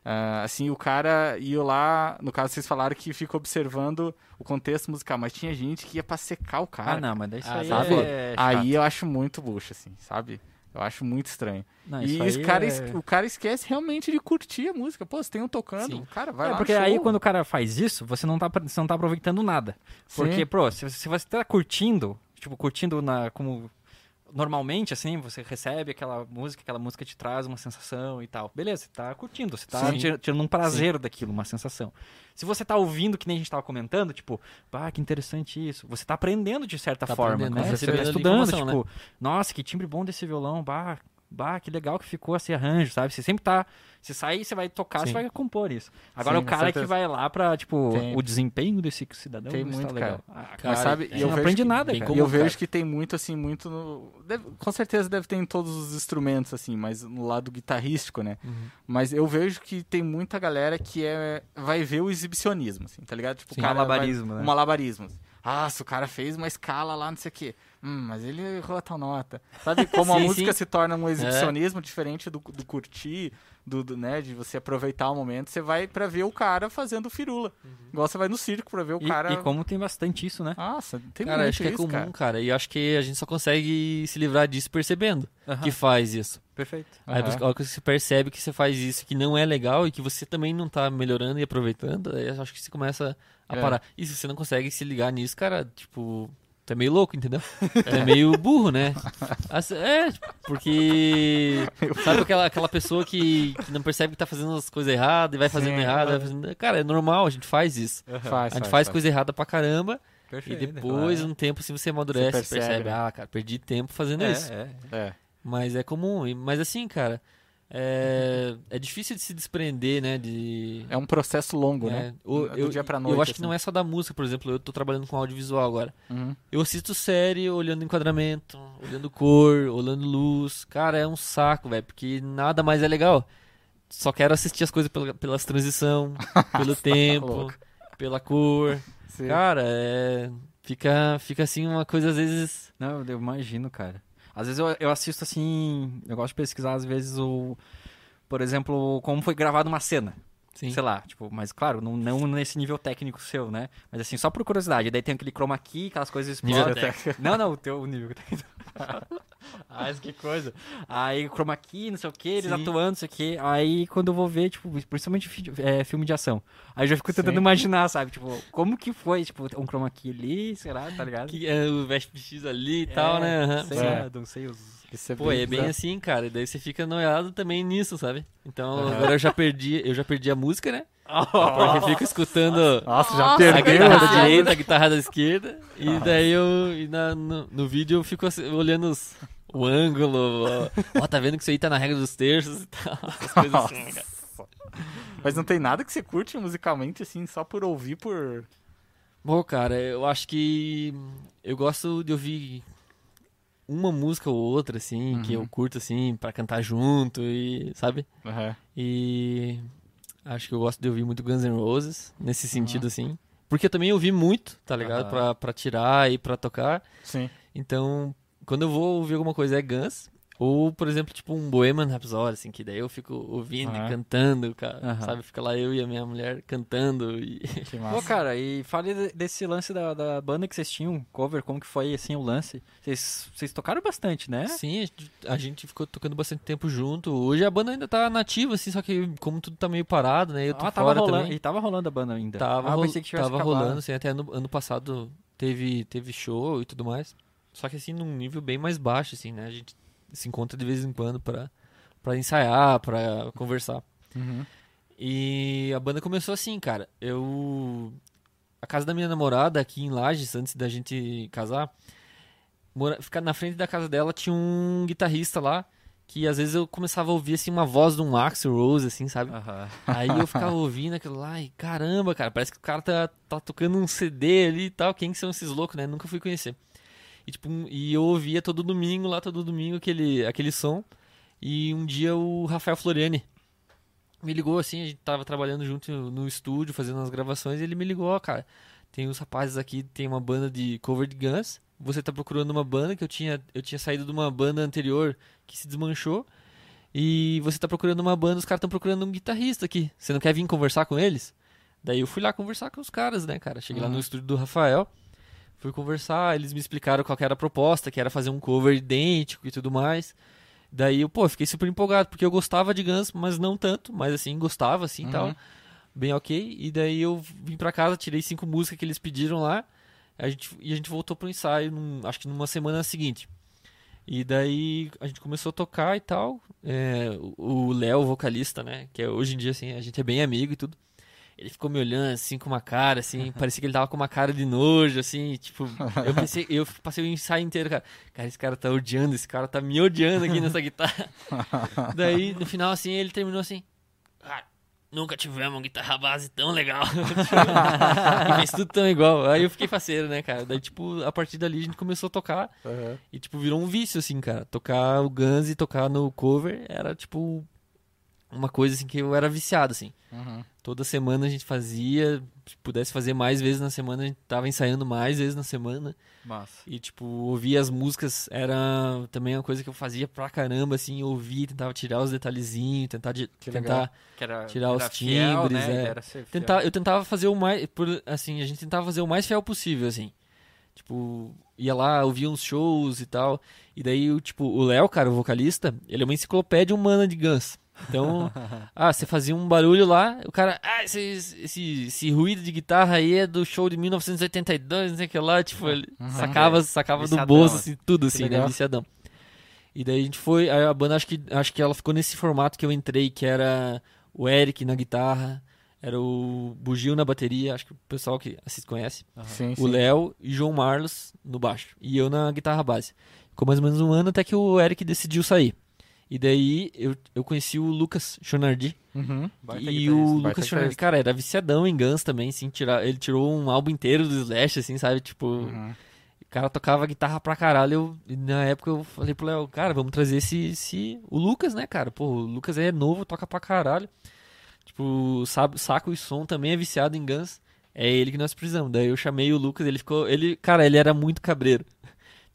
Ah, assim, o cara ia lá, no caso vocês falaram que fica observando o contexto musical, mas tinha gente que ia pra secar o cara. Ah, não, mas daí isso Ah, aí sabe? é. Aí eu acho muito bucha, assim, sabe? Eu acho muito estranho. Não, e esse cara, é- o cara esquece realmente de curtir a música. Pô, você tem um tocando, Sim. cara, vai É, lá porque aí quando o cara faz isso, você não tá, você não tá aproveitando nada. Porque, Sim. pô, se, se você tá curtindo, tipo, curtindo na, como normalmente, assim, você recebe aquela música, aquela música te traz uma sensação e tal. Beleza, você tá curtindo, você tá Sim. tira- tirando um prazer daquilo, uma sensação. Se você tá ouvindo, que nem a gente tava comentando, tipo, ah, que interessante isso. Você tá aprendendo de certa Tá forma, né? tá Você tá estudando, informação, tipo, nossa, que timbre bom desse violão, bah, bah, que legal que ficou esse arranjo, sabe? Você sempre tá. Você sai e você vai tocar, Sim. você vai compor isso. Agora Sim, o cara que vai lá pra, tipo, Tem. o desempenho desse cidadão Tem está muito, legal. cara. Ah, Cara, Mas sabe, eu não aprende que- nada, cara. comum. E eu vejo cara. que tem muito, assim, muito no... deve- com certeza deve ter em todos os instrumentos, assim, mas no lado guitarrístico, né? Uhum. Mas eu vejo que tem muita galera que é, vai ver o exibicionismo, assim, tá ligado? Tipo, Sim. o cara Malabarismo, vai, né? O malabarismo. Ah, se o cara fez uma escala lá, não sei o quê. Hum, mas ele errou a tal nota. Sabe como a Sim, música sim. se torna um exibicionismo diferente do, do curtir, do, do, né, de você aproveitar o momento. Você vai pra ver o cara fazendo firula. Igual você vai no circo pra ver o E, cara... e como tem bastante isso, né? Nossa, tem Cara, muito acho que é isso, comum, cara. cara. E acho que a gente só consegue se livrar disso percebendo que faz isso. Perfeito. Aí a que você percebe que você faz isso que não é legal e que você também não tá melhorando e aproveitando, aí eu acho que você começa a É. parar. E se você não consegue se ligar nisso, cara, tipo, tu é meio louco, entendeu? Tu é meio burro, né? Assim, É, porque. Sabe aquela, aquela pessoa que, que não percebe que tá fazendo as coisas erradas e vai fazendo Sim, errado, vai aham. faz Cara, é normal, a gente faz isso. Faz, A gente faz coisa errada pra caramba Perfeito. e depois, um tempo, assim, você amadurece, Você percebe, percebe, né? ah, cara, perdi tempo fazendo é, isso. é. É. Mas é comum. Mas assim, cara, é, é difícil de se desprender, né? De. É um processo longo, é, né? o- Do eu, dia pra eu noite, acho que assim. não é só da música, por exemplo. Eu tô trabalhando com audiovisual agora. Uhum. Eu assisto série olhando enquadramento, olhando cor, olhando luz. Cara, é um saco, velho, porque nada mais é legal. Só quero assistir as coisas pela, pelas transição, pelo tempo, tá pela cor. Sim. Cara, é. Fica, fica assim uma coisa às vezes. Não, eu imagino, cara. Às vezes eu, eu assisto assim. Eu gosto de pesquisar, às vezes, o. Por exemplo, como foi gravada uma cena. Sim. Sei lá, tipo, mas claro, não, não nesse nível técnico seu, né? Mas assim, só por curiosidade. Daí tem aquele chroma key, aquelas coisas explodem. Não, não, o teu nível. ah, isso que coisa. Aí chroma key, não sei o que, eles Sim. atuando, não sei o que. Aí quando eu vou ver, tipo, principalmente é, filme de ação. Aí eu já fico tentando Sim. imaginar, sabe? Tipo, como que foi? Tipo, um chroma key ali, será? Tá ligado? Que é o VSPX ali e tal, É, né? Aham. Sei É. lá, não sei os... É Pô, é bem assim, cara. E daí você fica noiado também nisso, sabe? Então Aham. agora eu já perdi, eu já perdi a música, né? Porque eu fico escutando Nossa, já Nossa, a perdeu. guitarra da direita, a guitarra da esquerda. E daí eu. E na- no, no vídeo eu fico assim, olhando os- o ângulo. Ó, ó, tá vendo que isso aí tá na regra dos terços e tal. Essas coisas assim, cara. Mas não tem nada que você curte musicalmente, assim, só por ouvir, por... Bom, cara, eu acho que eu gosto de ouvir uma música ou outra, assim, que eu Uhum. curto, assim, pra cantar junto e, sabe? Aham. E acho que eu gosto de ouvir muito Guns N' Roses, nesse Uhum. sentido, assim. Porque eu também ouvi muito, tá ligado? Aham. Pra, pra tirar e pra tocar. Sim. Então, quando eu vou ouvir alguma coisa é Guns. Ou, por exemplo, tipo um Bohemian Rhapsody, assim, que daí eu fico ouvindo Aham. e cantando, cara. Aham. Sabe? Fica lá eu e a minha mulher cantando e... Que Pô, massa. cara, e fale de- desse lance da, da banda que vocês tinham, cover, como que foi, assim, o lance? Vocês, vocês tocaram bastante, né? Sim, a gente, a gente ficou tocando bastante tempo junto. Hoje a banda ainda tá nativa, assim, só que como tudo tá meio parado, né? Eu tô ah, tava fora rolando, também. e tava rolando a banda ainda. Tava, ah, ro- tava acabado. rolando, assim, até ano, ano passado teve, teve show e tudo mais. Só que assim, num nível bem mais baixo, assim, né? A gente se encontra de vez em quando pra, pra ensaiar, pra conversar. Uhum. E a banda começou assim, cara. Eu. A casa da minha namorada aqui em Lages, antes da gente casar, mora... ficar na frente da casa dela tinha um guitarrista lá. Que às vezes eu começava a ouvir assim uma voz de um Axl Rose, assim, sabe? Aham. Aí eu ficava ouvindo aquilo lá e caramba, cara, parece que o cara tá, tá tocando um CD ali e tal. Quem que são esses loucos, né? Nunca fui conhecer. E, tipo, e eu ouvia todo domingo lá, todo domingo aquele, aquele som. E um dia o Rafael Floriani me ligou assim, a gente tava trabalhando junto no estúdio, fazendo as gravações, e ele me ligou, ó, cara, tem uns rapazes aqui, tem uma banda de cover de Guns. Você tá procurando uma banda que eu tinha, eu tinha saído de uma banda anterior que se desmanchou. E você tá procurando uma banda, os caras estão procurando um guitarrista aqui. Você não quer vir conversar com eles? Daí eu fui lá conversar com os caras, né, cara? Cheguei lá no Uhum. estúdio do Rafael, fui conversar, eles me explicaram qual era a proposta, que era fazer um cover idêntico e tudo mais. Daí eu, pô, fiquei super empolgado, porque eu gostava de Guns, mas não tanto, mas assim, gostava assim e Uhum. tal. Bem ok. E daí eu vim pra casa, tirei cinco músicas que eles pediram lá. A gente, e a gente voltou pro ensaio, num- acho que numa semana seguinte. E daí a gente começou a tocar e tal. É, o Léo, vocalista, né? Que é, hoje em dia, assim, a gente é bem amigo e tudo. Ele ficou me olhando, assim, com uma cara, assim, parecia que ele tava com uma cara de nojo, assim, tipo, eu pensei, eu passei o ensaio inteiro, cara, cara, esse cara tá odiando, esse cara tá me odiando aqui nessa guitarra. Daí, no final, assim, ele terminou assim, cara, nunca tivemos uma guitarra base tão legal. fez tudo tão igual. Aí eu fiquei faceiro, né, cara? Daí, tipo, a partir dali a gente começou a tocar Aham. e, tipo, virou um vício, assim, cara. Tocar o Guns e tocar no cover era, tipo, uma coisa, assim, que eu era viciado, assim. Uhum. Toda semana a gente fazia, se pudesse fazer mais vezes na semana, a gente tava ensaiando mais vezes na semana. Massa. E, tipo, ouvir as músicas era também uma coisa que eu fazia pra caramba, assim, ouvir, tentava tirar os detalhezinhos, tentar, de, tentar era, Tirar os fiel, timbres, né? é. Tentar, eu tentava fazer o mais, por, assim, a gente tentava fazer o mais fiel possível, assim. Tipo, ia lá, ouvia uns shows e tal. E daí, o, tipo, o Léo, cara, o vocalista, ele é uma enciclopédia humana de Guns. Então, ah, você fazia um barulho lá, o cara, ah, esse, esse, esse ruído de guitarra aí é do show de 1982, não sei o que lá, tipo, ele sacava, sacava do bolso, assim. assim, tudo, assim, né, viciadão. E daí a gente foi, aí a banda, acho que, acho que ela ficou nesse formato que eu entrei, que era o Eric na guitarra, era o Bugio na bateria, acho que o pessoal que assiste conhece, Sim, o. Léo e João Marlos no baixo, e eu na guitarra base. Ficou mais ou menos um ano até que o Eric decidiu sair. E daí eu, eu conheci o Lucas Chonardi, Uhum. E o Lucas Chonardi, cara, era viciadão em Guns também, assim, tirar, ele tirou um álbum inteiro do Slash, assim, sabe, tipo... Uhum. O cara tocava guitarra pra caralho. Eu, e na época eu falei pro Léo, cara, vamos trazer esse, esse. O Lucas, né, cara? Pô, o Lucas é novo, toca pra caralho. Tipo, sabe, saco e som também é viciado em Guns. É ele que nós precisamos. Daí eu chamei o Lucas, ele ficou. Ele, cara, ele era muito cabreiro.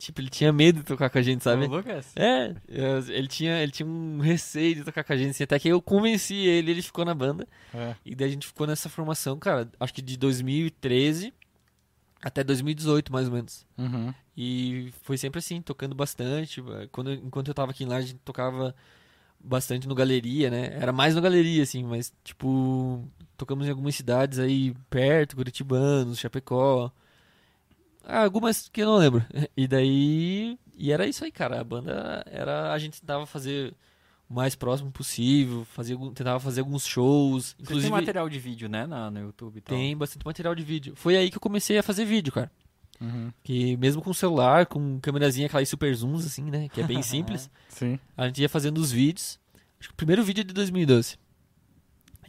Tipo, ele tinha medo de tocar com a gente, sabe? O Lucas? É, eu- ele tinha, ele tinha um receio de tocar com a gente, assim, até que eu convenci ele, ele ficou na banda. É. E daí a gente ficou nessa formação, cara, acho que de 2013 até 2018, mais ou menos. Uhum. E foi sempre assim, tocando bastante. Quando, enquanto eu tava aqui em lá, a gente tocava bastante no galeria, né? Era mais no galeria, assim, mas, tipo, tocamos em algumas cidades aí perto, Curitibanos, Chapecó. Ah, algumas que eu não lembro. E daí. E era isso aí, cara. A banda era. A gente tentava fazer o mais próximo possível, fazia, tentava fazer alguns shows. Você Inclusive, tem material de vídeo, né, na, no YouTube e tal. tem bastante material de vídeo. Foi aí que eu comecei a fazer vídeo, cara. Uhum. Que mesmo com celular, com câmerazinha, aquelas super zooms, assim, né? Que é bem simples. Sim. a gente ia fazendo os vídeos. Acho que o primeiro vídeo é de 2012.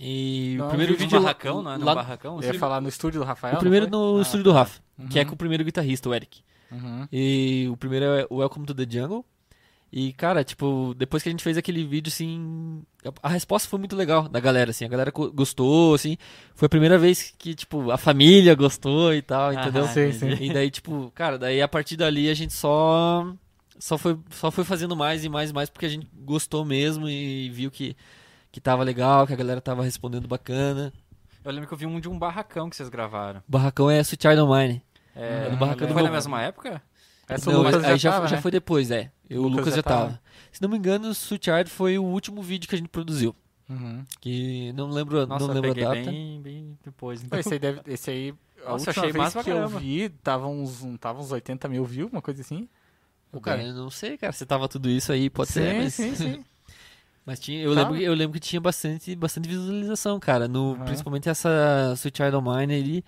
E Não, o primeiro um vídeo no lá- barracão, não é? No lá- barracão? Eu ia falar no estúdio do Rafael. O primeiro no Ah, estúdio do Rafa, Uhum. que é com o primeiro guitarrista, o Eric. Uhum. E o primeiro é o Welcome to the Jungle. E, cara, tipo, depois que a gente fez aquele vídeo, assim, a, resposta foi muito legal da galera, assim, a galera gostou, assim, foi a primeira vez que, tipo, a família gostou e tal, entendeu? Ah, Sim, sim. E daí, tipo, cara, daí a partir dali a gente só só foi, só foi fazendo mais e mais e mais porque a gente gostou mesmo e viu que, que tava legal, que a galera tava respondendo bacana. Eu lembro que eu vi um de um barracão que vocês gravaram. O barracão é Sweet Child O' Mine. É, do barracão do foi na mesma época? Essa o Não, Lucas aí já, já, tava, já né? foi depois, é. Eu- O Lucas Lucas, já já tava. tava. Se não me engano, o Sweet Child foi o último vídeo que a gente produziu. Uhum. Que não lembro, Nossa, não eu lembro a data. bem, bem depois. Então. Esse aí, deve, esse aí a Nossa, última achei vez massa pra que eu caramba. vi, tava uns, tava uns 80 mil views, uma coisa assim. Pô, cara. eu não sei, cara, se tava tudo isso aí, pode ser, sim, mas... sim, sim. Mas tinha, eu, Tá. lembro, eu lembro que tinha bastante, bastante visualização, cara. No. Principalmente essa Sweet Child O' Mine ali.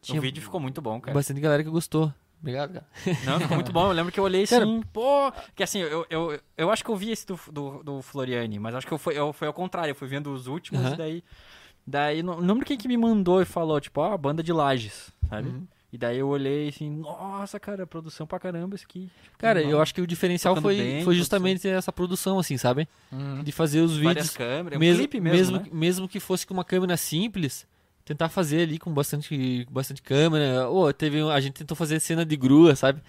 Tinha O vídeo ficou muito bom, cara. bastante galera que gostou. Obrigado, cara. Não, ficou muito bom. Eu lembro que eu olhei Cara, assim, pô. Que assim, eu, eu, eu acho que eu vi esse do, do, do Floriani, mas acho que eu fui, eu, foi ao contrário. Eu fui vendo os últimos e daí. Daí, não, lembro quem que me mandou e falou, tipo, ó, banda de Lages, sabe? Uhum. E daí eu olhei assim, nossa, cara, produção pra caramba isso aqui. Tipo, Cara, não, eu acho que o diferencial foi, bem, foi justamente essa produção, assim, sabe? Uhum. De fazer os várias vídeos, câmeras, um mesmo, mesmo, mesmo, né? mesmo que fosse com uma câmera simples, tentar fazer ali com bastante, bastante câmera. Ô, teve, a gente tentou fazer cena de grua, sabe?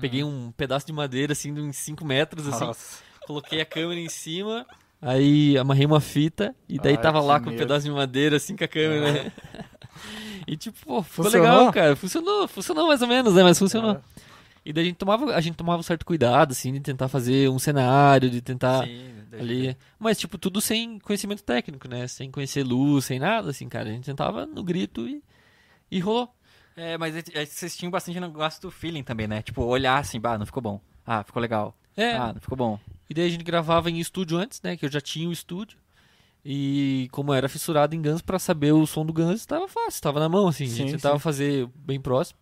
Peguei um pedaço de madeira, assim, de uns 5 metros, assim, Nossa. coloquei a câmera em cima, aí amarrei uma fita e daí Ai, tava lá com um pedaço de madeira assim com a câmera. né? e tipo, pô, ficou Funcionou? legal, cara. Funcionou, funcionou mais ou menos, né? Mas funcionou. E daí a gente tomava, a gente tomava um certo cuidado, assim, de tentar fazer um cenário, de tentar Sim, ali. Mas, tipo, tudo sem conhecimento técnico, né? Sem conhecer luz, sem nada, assim, cara. A gente tentava no grito e, e rolou. É, mas é- é- vocês tinham bastante negócio do feeling também, né? Tipo, olhar assim, bah, não ficou bom. Ah, ficou legal. É, Ah, não ficou bom. e daí a gente gravava em estúdio antes, né? Que eu já tinha o estúdio. E como eu era fissurado em Guns, pra saber o som do Guns, tava fácil, tava na mão, assim. a Sim, gente tentava sim. fazer bem próximo.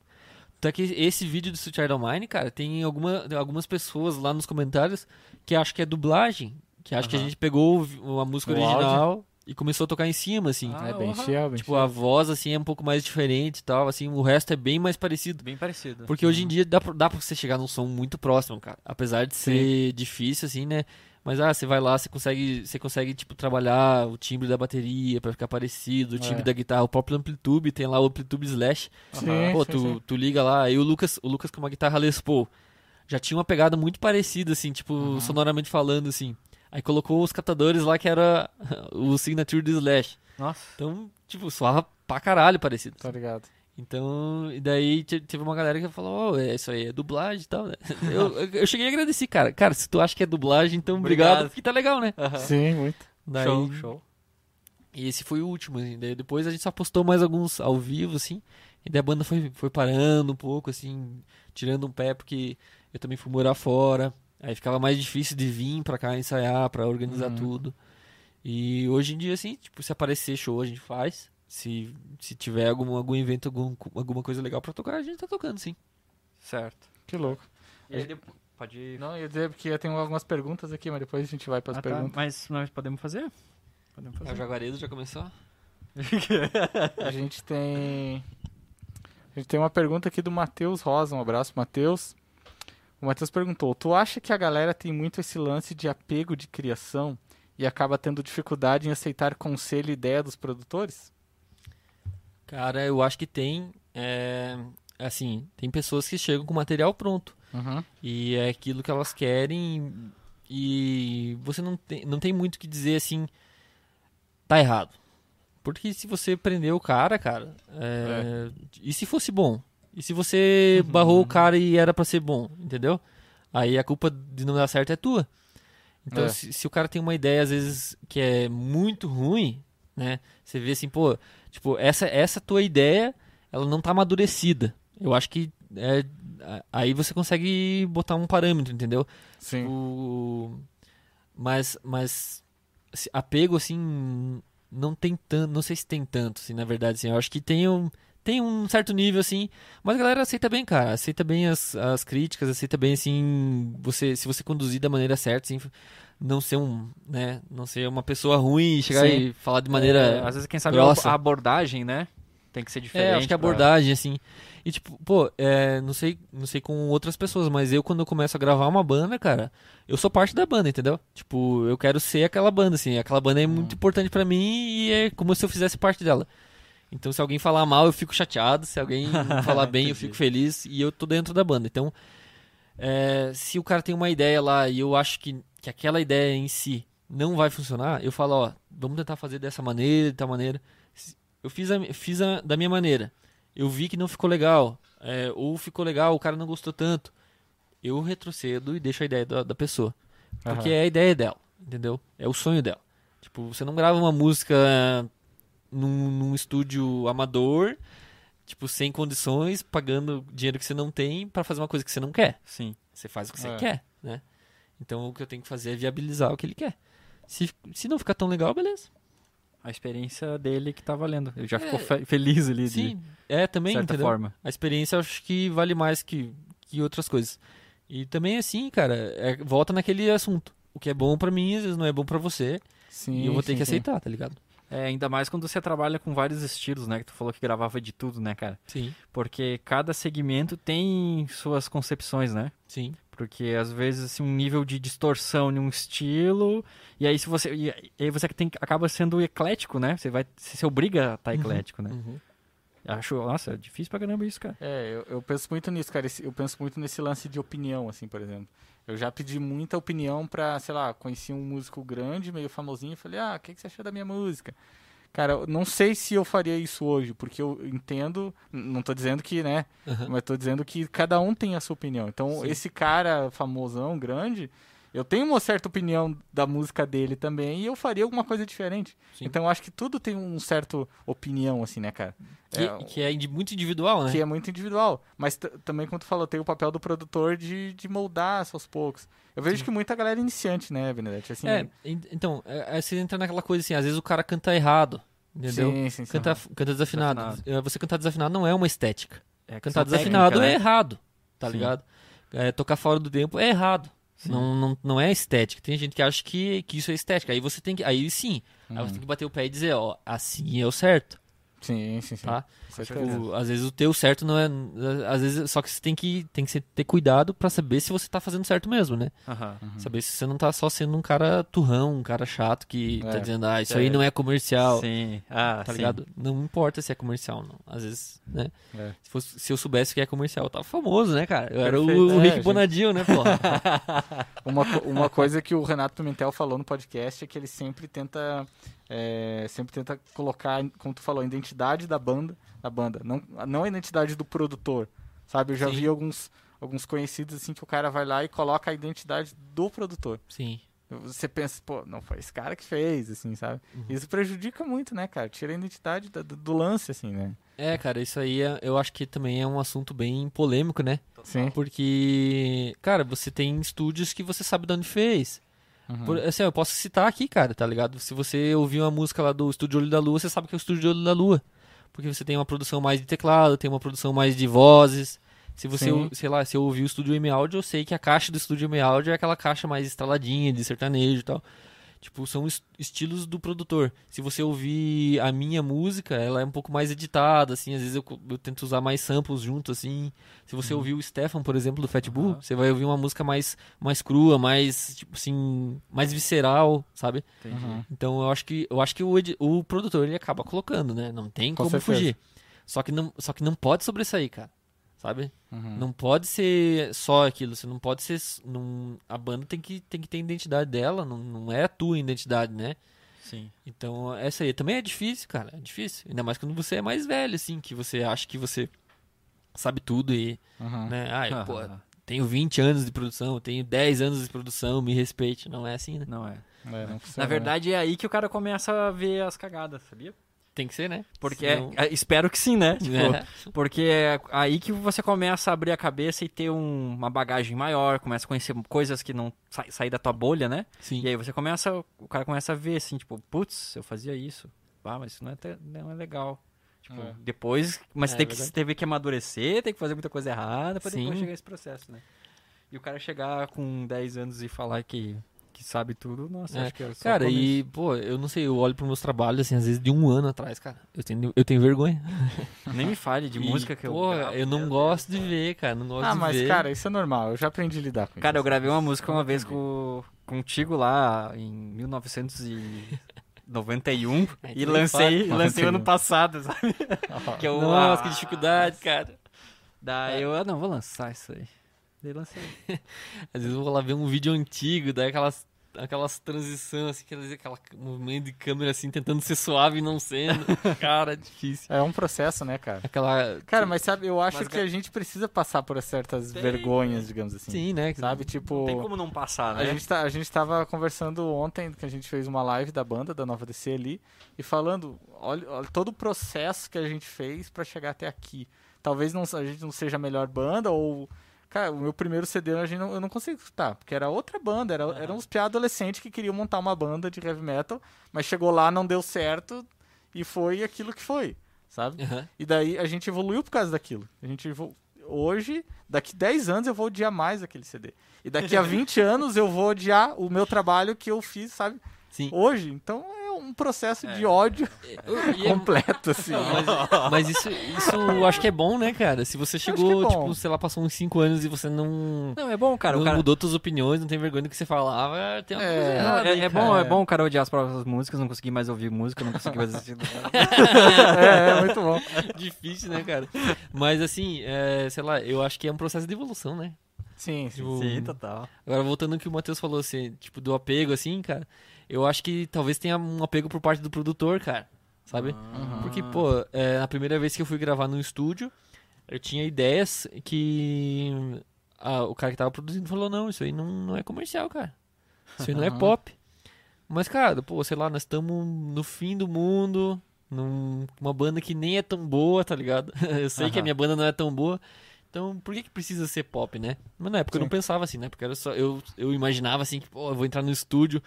Até que esse vídeo do of Mine, cara, tem alguma, algumas pessoas lá nos comentários que acham que é dublagem. Que acham que a gente pegou a música O original e começou a tocar em cima, assim. Ah, é bem uhum. fiel, bem Tipo, a voz, assim, é um pouco mais diferente e tal, assim, o resto é bem mais parecido. Bem parecido. Porque hoje em dia dá pra, dá pra você chegar num som muito próximo, cara. Apesar de ser difícil, assim, né? Mas, ah, você vai lá, você consegue, você consegue, tipo, trabalhar o timbre da bateria pra ficar parecido, o timbre É. da guitarra, o próprio Amplitude, tem lá o Amplitude Slash. Sim, Pô, sim, tu, sim. tu liga lá, aí o Lucas, o Lucas com uma guitarra Les Paul já tinha uma pegada muito parecida, assim, tipo, Uhum. sonoramente falando, assim. Aí colocou os catadores lá que era o signature do Slash. Nossa. Então, tipo, soava pra caralho parecido. Tá ligado. Então, e daí te- teve uma galera que falou, oh, é isso aí, é dublagem e tal, né? Eu, eu- cheguei a agradecer, cara. Cara, se tu acha que é dublagem, então obrigado, Obrigado. porque tá legal, né? Sim, muito. Daí, Show, show. E esse foi o último, assim. Daí depois a gente só postou mais alguns ao vivo, assim. E daí a banda foi, foi parando um pouco, assim, tirando um pé, porque eu também fui morar fora. Aí ficava mais difícil de vir pra cá ensaiar, pra organizar Uhum. tudo. E hoje em dia, assim, tipo, se aparecer show, a gente faz. Se, se tiver algum, algum evento, algum, alguma coisa legal pra tocar, a gente tá tocando, sim. Certo. Que louco. E aí depois- Pode ir. Não, eu ia dizer porque tem algumas perguntas aqui, mas depois a gente vai para as Ah, tá. perguntas. Mas nós podemos fazer? Podemos O fazer. Jaguaredo já começou? A gente tem. A gente tem uma pergunta aqui do Matheus Rosa. Um abraço, Matheus. O Matheus perguntou: Tu acha que a galera tem muito esse lance de apego de criação e acaba tendo dificuldade em aceitar conselho e ideia dos produtores? Cara, eu acho que tem. É, assim, tem pessoas que chegam com material pronto. Uhum. E é aquilo que elas querem. E você não tem, não tem muito o que dizer assim. Tá errado. Porque se você prendeu o cara, cara. é, E se fosse bom? E se você barrou o cara e era pra ser bom? Entendeu? Aí a culpa de não dar certo é tua. Então, É. se, se o cara tem uma ideia, às vezes, que é muito ruim, né? Você vê assim, pô, tipo, essa, essa tua ideia, ela não tá amadurecida. Eu acho que é, aí você consegue botar um parâmetro, entendeu? Sim. O... Mas, mas apego, assim, não tem tanto, não sei se tem tanto, assim, na verdade, assim, eu acho que tem um, tem um certo nível, assim, mas a galera aceita bem, cara, aceita bem as, as críticas, aceita bem, assim, você, se você conduzir da maneira certa, assim, não ser um, né, não ser uma pessoa ruim e chegar Sim. e falar de maneira... É, às vezes, quem sabe, grossa. a abordagem, né? Tem que ser diferente. É, acho que a pra- abordagem, assim. E tipo, pô, é, não sei, não sei com outras pessoas, mas eu quando eu começo a gravar uma banda, cara, eu sou parte da banda, entendeu? Tipo, eu quero ser aquela banda, assim. Aquela banda é muito importante pra mim e é como se eu fizesse parte dela. Então, se alguém falar mal, eu fico chateado. Se alguém falar bem, eu fico feliz. E eu tô dentro da banda. Então, é, se o cara tem uma ideia lá e eu acho que, que aquela ideia em si não vai funcionar, eu falo, ó, vamos tentar fazer dessa maneira, de tal maneira. Eu fiz, a, fiz a, da minha maneira. Eu vi que não ficou legal. é, ou ficou legal, o cara não gostou tanto. Eu retrocedo e deixo a ideia da, da pessoa. Porque Aham. é a ideia dela, entendeu? É o sonho dela. Tipo, você não grava uma música num, num estúdio amador, tipo, sem condições, pagando dinheiro que você não tem pra fazer uma coisa que você não quer. Sim. Você faz o que você É. quer, né? Então o que eu tenho que fazer é viabilizar o que ele quer. Se, se não ficar tão legal, beleza. A experiência dele que tá valendo. Ele já É. ficou fe- feliz ali, de Sim, é também, certa entendeu? forma. A experiência eu acho que vale mais que, que outras coisas. E também assim, cara, é- volta naquele assunto. O que é bom pra mim, às vezes não é bom pra você. Sim, e eu vou ter sim, que sim. aceitar, tá ligado? É, ainda mais quando você trabalha com vários estilos, né? Que tu falou que gravava de tudo, né, cara? Sim, Porque cada segmento tem suas concepções, né? sim. Porque às vezes assim, um nível de distorção em um estilo, e aí se você e aí você tem, acaba sendo eclético, né? Você vai você se obriga a estar Uhum. eclético, né? Uhum. Acho, nossa, é difícil pra caramba isso, cara. É, eu, eu penso muito nisso, cara. Eu penso muito nesse lance de opinião, assim, por exemplo. Eu já pedi muita opinião pra, sei lá, conheci um músico grande, meio famosinho, e falei, ah, o que, que você achou da minha música? Cara, não sei se eu faria isso hoje, porque eu entendo, não tô dizendo que, né, Aham. mas tô dizendo que cada um tem a sua opinião. Então, Sim. esse cara famosão, grande, eu tenho uma certa opinião da música dele também e eu faria alguma coisa diferente. Sim. Então, eu acho que tudo tem um certo opinião, assim, né, cara? Que É, que é muito individual, né? que é muito individual. Mas também, como tu falou, tem o papel do produtor de, de moldar aos poucos. Eu vejo que muita galera é iniciante, né, Benedete? Assim, É, en- então, é, é, você entra naquela coisa assim, às vezes o cara canta errado, entendeu? Sim, sim, sim. Canta, canta desafinado. É, Você cantar desafinado não é uma estética. É Cantar desafinado técnica, é né? errado, tá Sim. ligado? É, tocar fora do tempo é errado. Não, não, não é estética. Tem gente que acha que, que isso é estética. Aí você tem que. Aí sim. Aí Uhum. você tem que bater o pé e dizer, ó, assim é o certo, Sim, sim, sim. tá? Tipo, às vezes o teu certo não é. Às vezes. Só que você tem que, tem que ter cuidado pra saber se você tá fazendo certo mesmo, né? Aham. Saber se você não tá só sendo um cara turrão, um cara chato que tá É. dizendo, ah, isso É. aí não é comercial. Sim. Ah, Tá sim. ligado? Não importa se é comercial, não. Às vezes, né? É. Se, fosse- se eu soubesse que é comercial, eu tava famoso, né, cara? Eu era o, Perfeito. o É, Rick gente. Bonadinho, né, porra? Uma, uma coisa que o Renato Pimentel falou no podcast é que ele sempre tenta é, sempre tenta colocar, como tu falou, a identidade da banda, da banda, não, não a identidade do produtor, sabe? Eu já Sim. vi alguns alguns conhecidos assim que o cara vai lá e coloca a identidade do produtor. Sim. Você pensa, pô, não foi esse cara que fez, assim, sabe? Uhum. Isso prejudica muito, né, cara? Tira a identidade da- do, do lance, assim, né? É, cara, isso aí é- eu acho que também é um assunto bem polêmico, né? Sim. Porque, cara, você tem estúdios que você sabe de onde fez. Uhum. Por- assim, eu posso citar aqui, cara, tá ligado? Se você ouvir uma música lá do Estúdio Olho da Lua, você sabe que é o Estúdio Olho da Lua. Porque você tem uma produção mais de teclado, tem uma produção mais de vozes. Se você, Sim. sei lá, se eu ouvir o Estúdio M Audio, eu sei que a caixa do Estúdio M Audio é aquela caixa mais estraladinha, de sertanejo e tal. Tipo, são es- estilos do produtor. Se você ouvir a minha música, ela é um pouco mais editada, assim, às vezes eu, eu tento usar mais samples junto, assim. Se você ouvir o Stefan, por exemplo, do Fat Bull, Aham. você vai ouvir uma música mais, mais crua, mais, tipo assim, mais visceral, sabe? Uhum. Então eu acho que, eu acho que o, o produtor ele acaba colocando, né? Não tem Com como certeza. fugir. Só que, não, só que não pode sobressair, cara. Sabe? Uhum. Não pode ser só aquilo. Você não pode ser. Não, a banda tem que, tem que ter a identidade dela. Não, não é a tua identidade, né? Sim. Então, essa aí também é difícil, cara. É difícil. Ainda mais quando você é mais velho, assim, que você acha que você sabe tudo e, Uhum. né? Ah, pô, tenho 20 anos de produção, tenho 10 anos de produção, me respeite. Não é assim, né? Não é. É, não Na funciona, né? verdade, é aí que o cara começa a ver as cagadas, sabia? Tem que ser, né? Porque Senão- é- é- espero que sim, né? Tipo, É. Porque é aí que você começa a abrir a cabeça e ter um- uma bagagem maior, começa a conhecer coisas que não sa sair da tua bolha, né? Sim. E aí você começa, o cara começa a ver assim, tipo, putz, eu fazia isso. Ah, mas isso não é, não é legal. Tipo, É. depois, mas É, tem que, verdade. teve que amadurecer, tem que fazer muita coisa errada pra depois chegar a esse processo, né? E o cara chegar com 10 anos e falar que, que sabe tudo, nossa, É. acho que é só Cara, e, pô, eu não sei, eu olho pros meus trabalhos, assim, às vezes de um ano atrás, cara. Eu tenho, eu tenho vergonha. Nem me fale de E, música que eu Pô, gravo, eu não gosto Deus de ver, cara. Não gosto Ah, de mas, ver. cara, isso é normal. Eu já aprendi a lidar com Cara, eu isso. gravei uma música uma vez com, contigo lá em 1991 É, e nem lancei, fala. lancei ano 91. passado, sabe? que eu, Nossa, ah, que dificuldade, cara. Daí eu, ah, não, vou lançar isso aí. Daí lancei. Às vezes eu vou lá ver um vídeo antigo, daí aquelas, aquelas transições, assim, quer dizer, aquela movimento de câmera assim, tentando ser suave e não sendo. cara, é difícil. É um processo, né, cara? Aquela. Cara, mas sabe, eu acho Mas, que a gente precisa passar por certas Tem, vergonhas, digamos assim. Sim, né? Sabe, tipo... Não tem como não passar, né? A gente, tá, a gente tava conversando ontem, que a gente fez uma live da banda, da Nova DC ali, e falando, olha, olha todo o processo que a gente fez pra chegar até aqui. Talvez não, a gente não seja a melhor banda, ou... Cara, o meu primeiro CD a gente não, eu não consigo escutar, porque era outra banda, era, eram uns piá adolescentes que queriam montar uma banda de heavy metal, mas chegou lá, não deu certo, e foi aquilo que foi, sabe? Aham. E daí a gente evoluiu por causa daquilo. A gente. Hoje, daqui 10 anos eu vou odiar mais aquele CD. E daqui a 20 anos eu vou odiar o meu trabalho que eu fiz, sabe? Sim. Hoje. Então é um processo de É. ódio é- completo, assim. Mas, mas isso, isso eu acho que é bom, né, cara? Se você é chegou, bom. tipo, sei lá, passou uns 5 anos e você não, Não, é bom, cara. não cara... mudou suas opiniões, não tem vergonha do que você falava, tem uma É, coisa Não, errada. é, é cara. bom, é bom o cara odiar as próprias músicas, não conseguir mais ouvir música, não conseguir mais assistir. é, é muito bom. Difícil, né, cara? Mas assim, é, sei lá, eu acho que é um processo de evolução, né? Sim, sim. Tipo, Sim, total. Agora, voltando ao que o Matheus falou, assim, tipo, do apego, assim, cara, eu acho que talvez tenha um apego por parte do produtor, cara. sabe? Uhum. Porque, pô, é, a primeira vez que eu fui gravar no estúdio, eu tinha ideias que a- o cara que tava produzindo falou, não, isso aí não, não é comercial, cara. Isso aí não é pop. Mas, cara, pô, sei lá, nós estamos no fim do mundo, numa banda que nem é tão boa, tá ligado? eu sei que a minha banda não é tão boa. Então, por que, que precisa ser pop, né? Mas na época eu não Sim. pensava assim, né? Porque era só, eu, eu imaginava assim, que, pô, eu vou entrar no estúdio,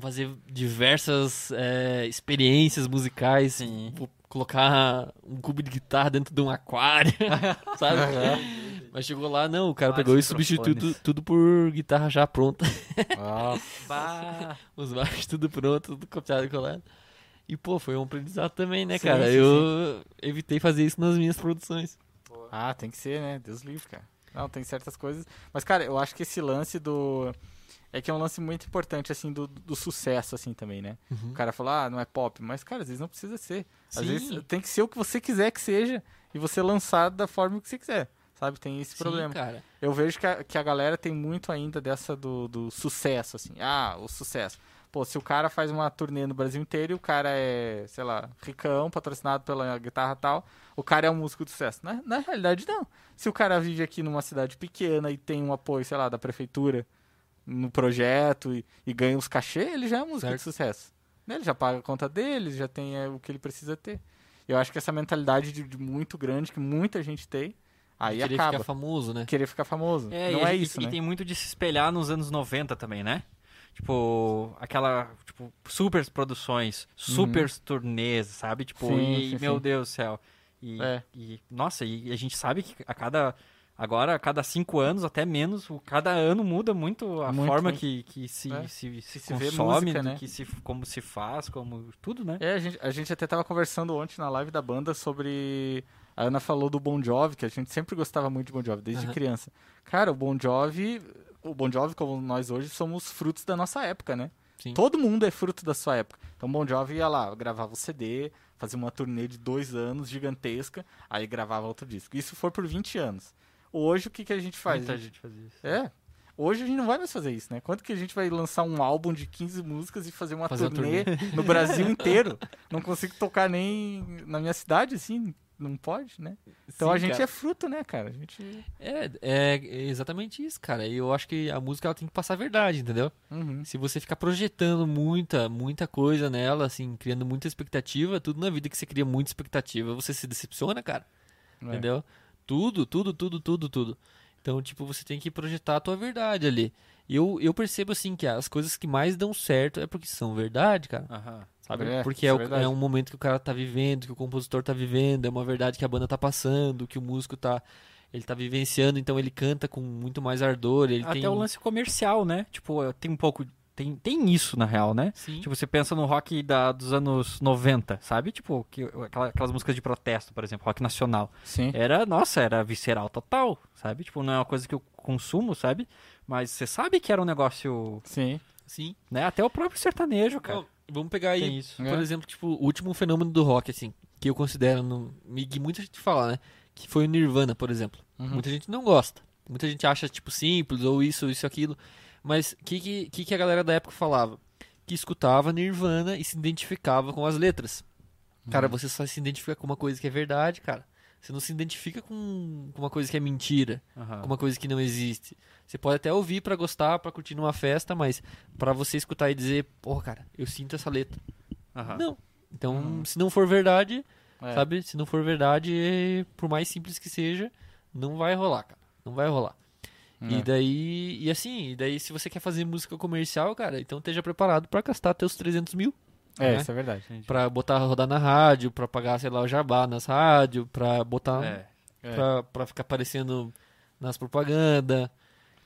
fazer diversas é, experiências musicais, Sim. vou colocar um cubo de guitarra dentro de um aquário, sabe? Mas chegou lá, não, o cara Vários pegou e substituiu tu- tudo por guitarra já pronta. Nossa. Os baixos tudo pronto, tudo copiado e colado. E, pô, foi um aprendizado também, né, Sim, cara? sim, eu evitei fazer isso nas minhas produções. Ah, tem que ser, né? Deus livre, cara. Não, tem certas coisas. Mas, cara, eu acho que esse lance do. É que é um lance muito importante, assim, do, do sucesso, assim, também, né? O cara fala, ah, não é pop. Mas, cara, às vezes não precisa ser. Às Sim. vezes tem que ser o que você quiser que seja. E você lançar da forma que você quiser. Sabe? Tem esse Sim, problema. cara. Eu vejo que a, que a galera tem muito ainda dessa do, do sucesso, assim. Ah, o sucesso. Pô, se o cara faz uma turnê no Brasil inteiro e o cara é, sei lá, ricão, patrocinado pela guitarra tal, o cara é um músico de sucesso. Na, na realidade, não. Se o cara vive aqui numa cidade pequena e tem um apoio, sei lá, da prefeitura no projeto e, e ganha os cachê, ele já é um músico Certo. de sucesso. Né? Ele já paga a conta dele, já tem é, o que ele precisa ter. Eu acho que essa mentalidade de, de muito grande que muita gente tem, aí Querer acaba ficar famoso, né? querer ficar famoso. É, não e, é gente- isso, e né? tem muito de se espelhar nos anos 90 também, né? Tipo, aquela, tipo, super produções, super turnês, sabe? Tipo, Uhum. Sim, e, sim, meu sim. Deus do céu. E, É. e, nossa, e a gente sabe que a cada, agora, a cada cinco anos, até menos, o- cada ano muda muito a Muito, forma muito. que, que se, É. se, se, se vê consome, música, né? que se, como se faz, como tudo, né? É, a gente, a gente até tava conversando ontem na live da banda sobre. A Ana falou do Bon Jovi, que a gente sempre gostava muito de Bon Jovi, desde Aham. criança. Cara, o Bon Jovi. O Bon Jovi, como nós hoje, somos frutos da nossa época, né? Sim. Todo mundo é fruto da sua época. Então, Bon Jovi ia lá, gravava o CD, fazia uma turnê de dois anos, gigantesca, aí gravava outro disco. Isso foi por 20 anos. Hoje, o que, que a gente faz? Muita gente faz isso. É. Hoje a gente não vai mais fazer isso, né? Quanto que a gente vai lançar um álbum de 15 músicas e fazer uma Fazer uma turnê no Brasil inteiro? Não consigo tocar nem na minha cidade, assim. Não pode, né? Então Sim, a gente cara. é fruto, né, cara? A gente. É, é exatamente isso, cara. E eu acho que a música ela tem que passar a verdade, entendeu? Uhum. Se você ficar projetando muita, muita coisa nela, assim, criando muita expectativa, tudo na vida que você cria muita expectativa, você se decepciona, cara. É. Entendeu? Tudo, tudo, tudo, tudo, tudo. Então, tipo, você tem que projetar a tua verdade ali. E eu, eu percebo, assim, que as coisas que mais dão certo é porque são verdade, cara. Aham. Sabe? É, porque é, é o- é um momento que o cara tá vivendo, que o compositor tá vivendo, é uma verdade que a banda tá passando, que o músico tá. Ele tá vivenciando, então ele canta com muito mais ardor. Ele Até tem... o lance comercial, né? Tipo, tem um pouco. Tem, tem isso, na real, né? Sim. Tipo, você pensa no rock da, dos anos 90, sabe? Tipo, que, aquela- aquelas músicas de protesto, por exemplo, rock nacional. Sim. Era, nossa, era visceral total, sabe? Tipo, não é uma coisa que eu consumo, sabe? Mas você sabe que era um negócio, Sim. Sim. né? Até o próprio sertanejo, cara. Vamos pegar aí, Tem isso. por É. exemplo, tipo, o último fenômeno do rock, assim, que eu considero, no, que muita gente fala, né? Que foi o Nirvana, por exemplo. Uhum. Muita gente não gosta. Muita gente acha, tipo, simples, ou isso, ou isso, aquilo. Mas o que, que, que a galera da época falava? Que escutava Nirvana e se identificava com as letras. Cara, você só se identifica com uma coisa que é verdade, cara. Você não se identifica com, com uma coisa que é mentira, Aham. com uma coisa que não existe. Você pode até ouvir pra gostar, pra curtir numa festa, mas pra você escutar e dizer, porra, cara, eu sinto essa letra. Aham. Não. Então, Uhum. se não for verdade, É. sabe? Se não for verdade, por mais simples que seja, não vai rolar, cara. Não vai rolar. E É. daí, e assim, e daí se você quer fazer música comercial, cara, então esteja preparado pra gastar teus 300 mil. É, né? isso é verdade. Pra botar rodar na rádio, pra pagar, sei lá, o jabá nas rádios, pra botar, É. É. pra, pra ficar aparecendo nas propagandas.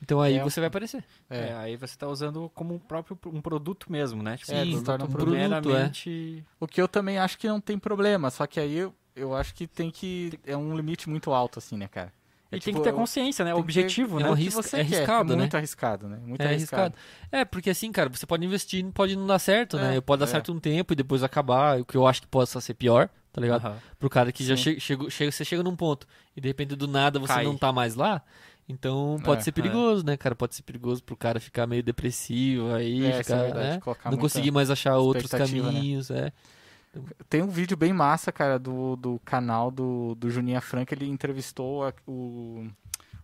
Então aí É. você vai aparecer. É, É. aí você tá usando como um próprio um produto mesmo, né? Tipo, É, um se torna um produto produto, meramente... O que eu também acho que não tem problema, só que aí eu, eu acho que tem que. É um limite muito alto, assim, né, cara? É E tem tipo, que ter consciência, né? tem que ter- Objetivo, é né? um o que risco- você é quer. arriscado, é né? Muito arriscado, né? Muito É arriscado. É, porque assim, cara, você pode investir, pode não dar certo, É, né? Pode dar é. certo um tempo e depois acabar, o que eu acho que possa ser pior, tá ligado? Aham. Pro cara que já Sim. che chegou, chega, você chega num ponto e de repente do nada você Cai. não tá mais lá, então pode É, ser perigoso, né, cara? Pode ser perigoso pro cara ficar meio depressivo aí, É, é ficar, né? Não conseguir mais achar outros né? caminhos, é. Tem um vídeo bem massa, cara, do, do canal do, do Juninha Franca. Ele entrevistou a- o,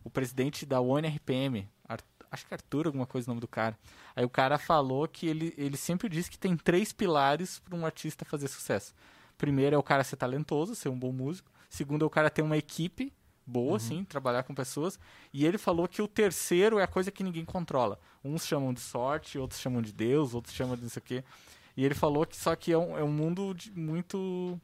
o presidente da ONRPM. Ar- acho que é Arthur, alguma coisa o nome do cara. Aí o cara falou que ele, ele sempre diz que tem três pilares para um artista fazer sucesso. Primeiro é o cara ser talentoso, ser um bom músico. Segundo é o cara ter uma equipe boa, assim, trabalhar com pessoas. E ele falou que o terceiro é a coisa que ninguém controla. Uns chamam de sorte, outros chamam de Deus, outros chamam de não sei o quê. E ele falou que só que é um, é um mundo de muito.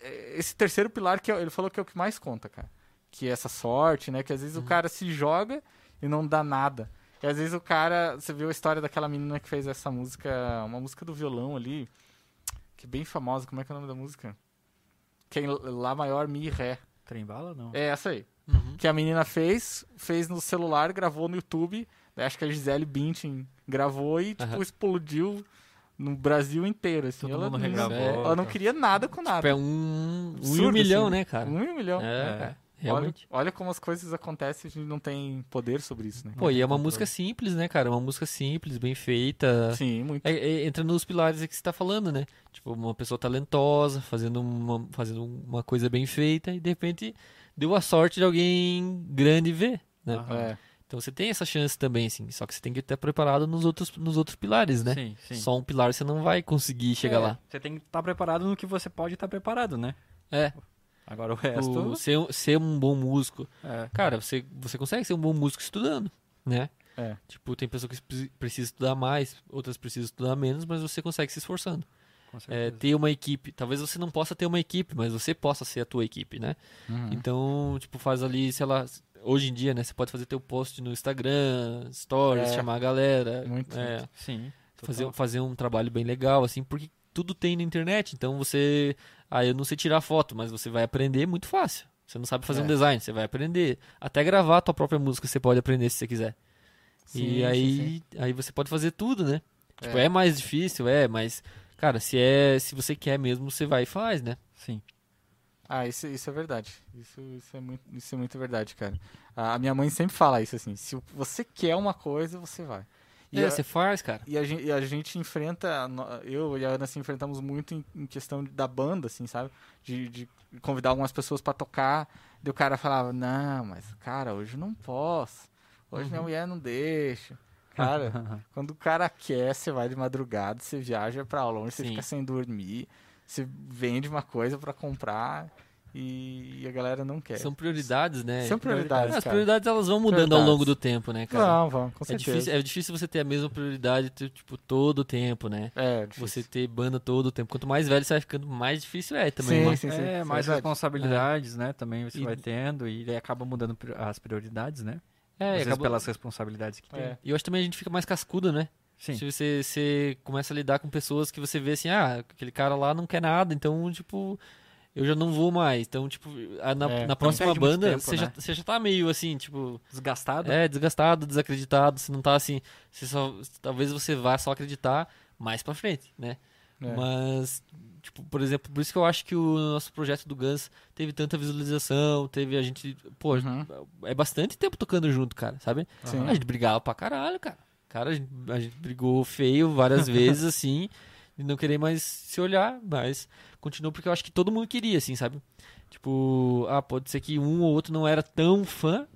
é, Esse terceiro pilar que é- ele falou que é o que mais conta, cara. Que é essa sorte, né? Que às vezes o cara se joga e não dá nada. E às vezes o cara. Você viu a história daquela menina que fez essa música. Uma música do violão ali. Que é bem famosa. Como é que é o nome da música? Que é Lá maior, Mi e Ré. Trem bala, não? É essa aí. Uhum. Que a menina fez, fez no celular, gravou no YouTube. Acho que a Gisele Bündchen gravou e, tipo, Aham. explodiu no Brasil inteiro, assim. Todo ela, mundo não- regravou. ela não queria nada com nada. Tipo, é um, um em Absurdo, um milhão, assim. né, cara? Um milhão. É, É. cara. Olha, Realmente. olha como as coisas acontecem a gente não tem poder sobre isso, né? Pô, e é uma música simples, né, cara? Uma música simples, bem feita. Sim, muito. É, é, entra nos pilares que você tá falando, né? Tipo, uma pessoa talentosa, fazendo uma, fazendo uma coisa bem feita e de repente deu a sorte de alguém grande ver, né? É, Então você tem essa chance também, assim. Só que você tem que estar preparado nos outros, nos outros pilares, né? Sim, sim. Só um pilar você não vai conseguir chegar É, lá. Você tem que estar preparado no que você pode estar preparado, né? É. Agora o resto. O, ser, um- ser um bom músico. É. Cara, você, você consegue ser um bom músico estudando, né? É. Tipo, tem pessoa que pre- precisa estudar mais, outras precisam estudar menos, mas você consegue se esforçando. É, ter uma equipe. Talvez você não possa ter uma equipe, mas você possa ser a tua equipe, né? Uhum. Então, tipo, faz ali, sei lá, hoje em dia, né? Você pode fazer teu post no Instagram, stories, É. chamar a galera. Muito, é, muito. Sim. fazer, total. fazer um trabalho bem legal, assim, porque tudo tem na internet. Então você. Ah, eu não sei tirar foto, mas você vai aprender muito fácil. Você não sabe fazer É. um design, você vai aprender. Até gravar a tua própria música você pode aprender se você quiser. Sim, e sim, aí, sim. aí você pode fazer tudo, né? Tipo, É. é. mais difícil, é, mas, cara, se é, se você quer mesmo, você vai e faz, né? Sim. Ah, isso, isso é verdade. Isso, isso, é muito, isso é muito verdade, cara. A minha mãe sempre fala isso assim: se você quer uma coisa, você vai. E, é, a, você faz, cara. e, a, gente, e a gente enfrenta, eu e a Ana se enfrentamos muito em, em questão da banda, assim, sabe? De, de convidar algumas pessoas pra tocar. E o cara falava: Não, mas, cara, hoje não posso. Hoje minha mulher não deixa. Cara, quando o cara quer, você vai de madrugada, você viaja pra longe, você Sim. fica sem dormir, você vende uma coisa pra comprar e a galera não quer. São prioridades, né? São prioridades, As cara. prioridades elas vão mudando ao longo do tempo, né, cara? Não, vão, com é, certeza. difícil, é difícil você ter a mesma prioridade, tipo, todo o tempo, né? É, difícil. Você ter banda todo o tempo. Quanto mais velho você vai ficando, mais difícil é também, Sim, né? sim, sim. É, isso mais verdade. responsabilidades, né? Também você E- vai tendo e aí acaba mudando as prioridades, né? É, Às e acaba- pelas responsabilidades que tem. É. E eu acho que também a gente fica mais cascudo, né? Sim. Se você, você começa a lidar com pessoas que você vê assim, ah, aquele cara lá não quer nada, então, tipo, eu já não vou mais. Então, tipo, na, É, na próxima banda, tempo, você, já, né? você já tá meio assim, tipo, Desgastado? é, desgastado, desacreditado, você não tá assim, você só, talvez você vá só acreditar mais pra frente, né? É. Mas, tipo, por exemplo, por isso que eu acho que o nosso projeto do Guns teve tanta visualização, teve a gente, pô, Uhum. é bastante tempo tocando junto, cara, sabe? Sim. A gente brigava pra caralho, cara. Cara, a gente, a gente brigou feio várias vezes, assim, e não querer mais se olhar, mas continuou porque eu acho que todo mundo queria, assim, sabe? Tipo, ah, pode ser que um ou outro não era tão fã,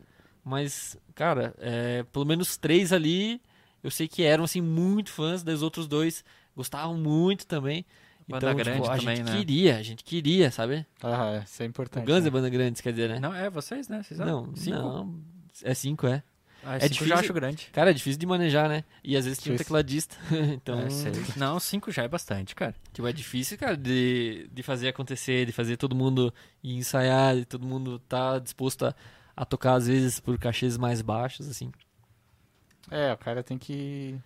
mas, cara, é, pelo menos três ali eu sei que eram, assim, muito fãs, daí os outros dois gostavam muito também. Banda então, grande tipo, a também, gente né? queria, a gente queria, sabe? Ah, é, isso é O importante. Guns né? é banda grande, quer dizer, né? Não, é vocês, né? Vocês Não, Cinco? não. É cinco, é. Ah, É cinco difícil. já acho grande. Cara, é difícil de manejar, né? E às vezes tem um tecladista. então, É. Não, cinco já é bastante, cara. tipo, é difícil, cara, de, de fazer acontecer, de fazer todo mundo ir ensaiar, de todo mundo tá disposto a, a tocar, às vezes, por cachês mais baixos, assim. É, o cara tem que.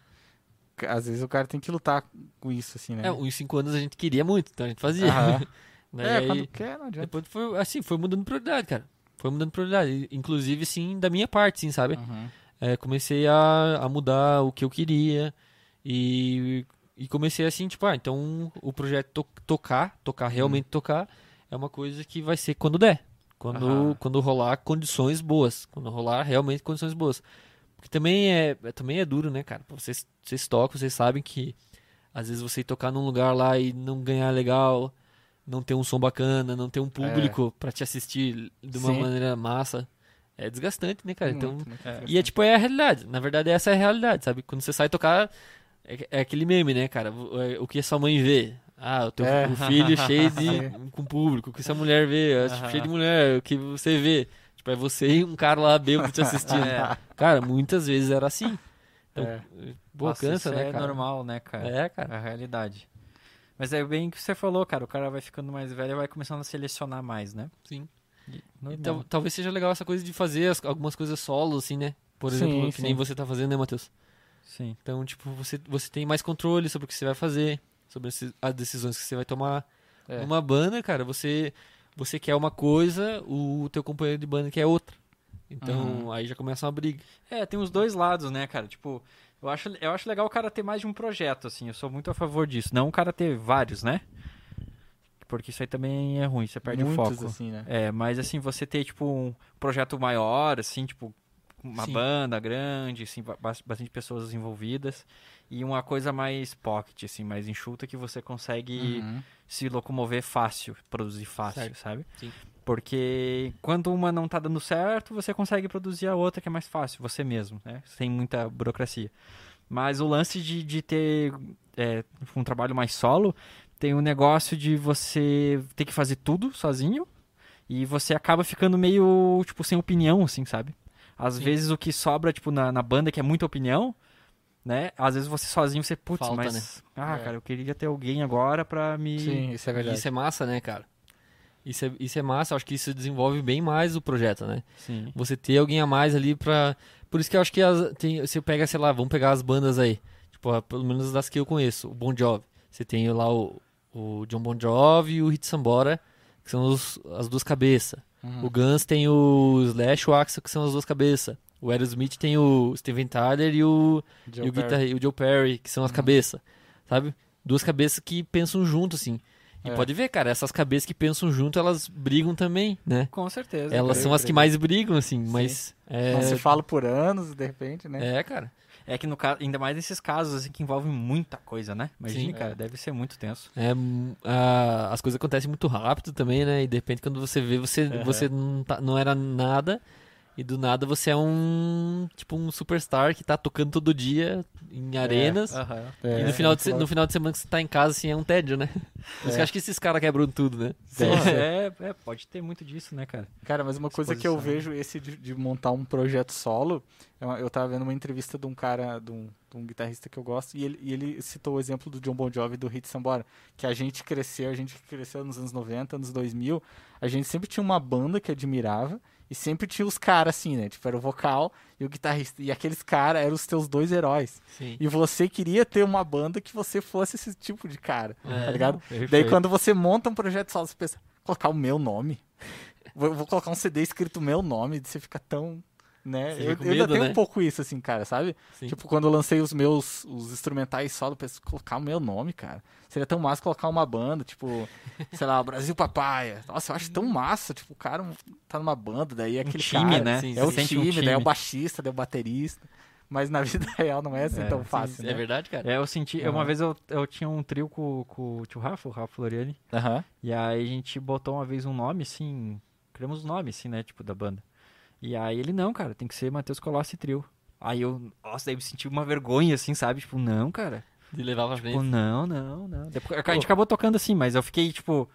Às vezes o cara tem que lutar com isso, assim, né? É, uns cinco anos a gente queria muito, então a gente fazia. Aham. Daí É, aí, quando quer, não adianta. depois foi, assim, foi mudando prioridade, cara. Foi mudando prioridade. Inclusive, sim, da minha parte, sim, sabe? Uhum. É, comecei a, a mudar o que eu queria e, e comecei assim, tipo, ah, então o projeto to- tocar, tocar, realmente tocar, é uma coisa que vai ser quando der. Quando, Aham. quando rolar condições boas. Quando rolar realmente condições boas. Porque também é, é- também é duro, né, cara? Vocês, vocês tocam, vocês sabem que às vezes você tocar num lugar lá e não ganhar legal, não ter um som bacana, não ter um público pra te assistir de uma Sim. maneira massa. É desgastante, né, cara? então, Muito, muito é. e é tipo, é a realidade. Na verdade, essa é a realidade, sabe? Quando você sai tocar, é, é aquele meme, né, cara? O, é, o que a sua mãe vê? Ah, o teu É. filho cheio de. Com público. O que sua mulher vê? É. Cheio de mulher. O que você vê? Tipo, é você e um cara lá bêbado te assistindo. É. Cara, muitas vezes era assim. Então, É. pô, Nossa, cansa, né, é cara? normal, né, cara? É, cara. É a realidade. Mas é bem o que você falou, cara. O cara vai ficando mais velho e vai começando a selecionar mais, né? Sim. Normal. Então, talvez seja legal essa coisa de fazer as- algumas coisas solo, assim, né? Por Sim, exemplo, que nem sim. você tá fazendo, né, Matheus? Sim. Então, tipo, você, você tem mais controle sobre o que você vai fazer, sobre as decisões que você vai tomar. É. Numa banda, cara, você você quer uma coisa, o teu companheiro de banda quer outra. Então, Uhum. aí já começa uma briga. É, tem os dois lados, né, cara? Tipo, eu acho, eu acho legal o cara ter mais de um projeto, assim. Eu sou muito a favor disso. Não o cara ter vários, né? Porque isso aí também é ruim, você perde Muitos, o foco. assim, né? É, mas assim, você ter, tipo, um projeto maior, assim, tipo, uma Sim. banda grande, assim, ba- bas- bastante pessoas envolvidas. E uma coisa mais pocket, assim, mais enxuta que você consegue Uhum. se locomover fácil, produzir fácil, Certo. sabe? Sim. Porque quando uma não tá dando certo, você consegue produzir a outra que é mais fácil, você mesmo, né? Sem muita burocracia. Mas o lance de, de ter é, um trabalho mais solo tem um negócio de você ter que fazer tudo sozinho e você acaba ficando meio, tipo, sem opinião, assim, sabe? Às Sim. vezes o que sobra, tipo, na, na banda, que é muita opinião, né? Às vezes você sozinho, você, putz, Falta, mas... Ah, É. cara, eu queria ter alguém agora pra me... Sim, isso é verdade. Isso é massa, né, cara? Isso é, isso é massa, eu acho que isso desenvolve bem mais o projeto, né? Sim. Você ter alguém a mais ali pra. Por isso que eu acho que as, tem, você pega, sei lá, vamos pegar as bandas aí. Tipo, pelo menos das que eu conheço, o Bon Jovi. Você tem lá o, o John Bon Jovi e o Hit Sambora, que são os- as duas cabeças. Uhum. O Guns tem o Slash e o Axel, que são as duas cabeças. O Aerosmith tem o Steven Tyler e o, Joe e o, Perry. guitarra- e o Joe Perry, que são as Uhum. cabeças. Sabe? Duas cabeças que pensam junto, assim. E É. pode ver, cara, essas cabeças que pensam junto, elas brigam também, né? Com certeza. Elas são as que mais brigam, assim, mas. É, Não se fala por anos, de repente, né? é, cara. É que no caso, ainda mais nesses casos assim que envolvem muita coisa, né? Imagina, Sim. cara, É. deve ser muito tenso. É, a- as coisas acontecem muito rápido também, né? E de repente, quando você vê, você, Aham. você não, tá- não era nada. E do nada você é um. Tipo, um superstar que tá tocando todo dia em arenas. Aham. É, E no final, de, no final de semana que você tá em casa, assim, é um tédio, né? Por isso que eu É. acho que esses caras quebram tudo, né? Ser. É, é, pode ter muito disso, né, cara? Cara, mas uma coisa que eu Exposição. vejo, esse de, de montar um projeto solo, eu, eu tava vendo uma entrevista de um cara, de um, de um guitarrista que eu gosto, e ele, e ele citou o exemplo do John Bon Jovi do Hit Sambora, que a gente cresceu, a gente cresceu nos anos 90, anos 2000, a gente sempre tinha uma banda que admirava, e sempre tinha os caras assim, né? Tipo, era o vocal e o guitarrista, e aqueles caras eram os teus dois heróis. Sim. E você queria ter uma banda que você fosse esse tipo de cara, É. tá ligado? Daí Perfeito. quando você monta um projeto solo, você pensa, colocar o meu nome. Vou, vou colocar um CD escrito meu nome, você fica tão. Né? Eu, com eu ainda medo, tenho né? um pouco isso, assim, cara, sabe? Sim. Tipo, quando eu lancei os meus os instrumentais solo, eu pensei, colocar o meu nome, cara. Seria tão massa colocar uma banda, tipo, sei lá, Brasil Papaya. Nossa, eu acho tão massa, tipo, o cara tá numa banda, daí é aquele time, cara. né? sim, É o sente um time, daí é o time. baixista, daí é o baterista. Mas na vida real não é assim É, tão sim, fácil, É né? verdade, cara? É, eu senti. Aham. Uma vez eu, eu tinha um trio com, com o tio Rafa, o Rafa Floriani. Aham. E aí a gente botou uma vez um nome, assim. Criamos um nome, assim, né? Tipo, da banda. E aí ele, não, cara, tem que ser Matheus Colossi Trio. Aí eu, nossa, daí eu me senti uma vergonha, assim, sabe? Tipo, não, cara. De levar pra Tipo, frente. não, não, não. Depois, a gente acabou tocando assim, mas eu fiquei, tipo.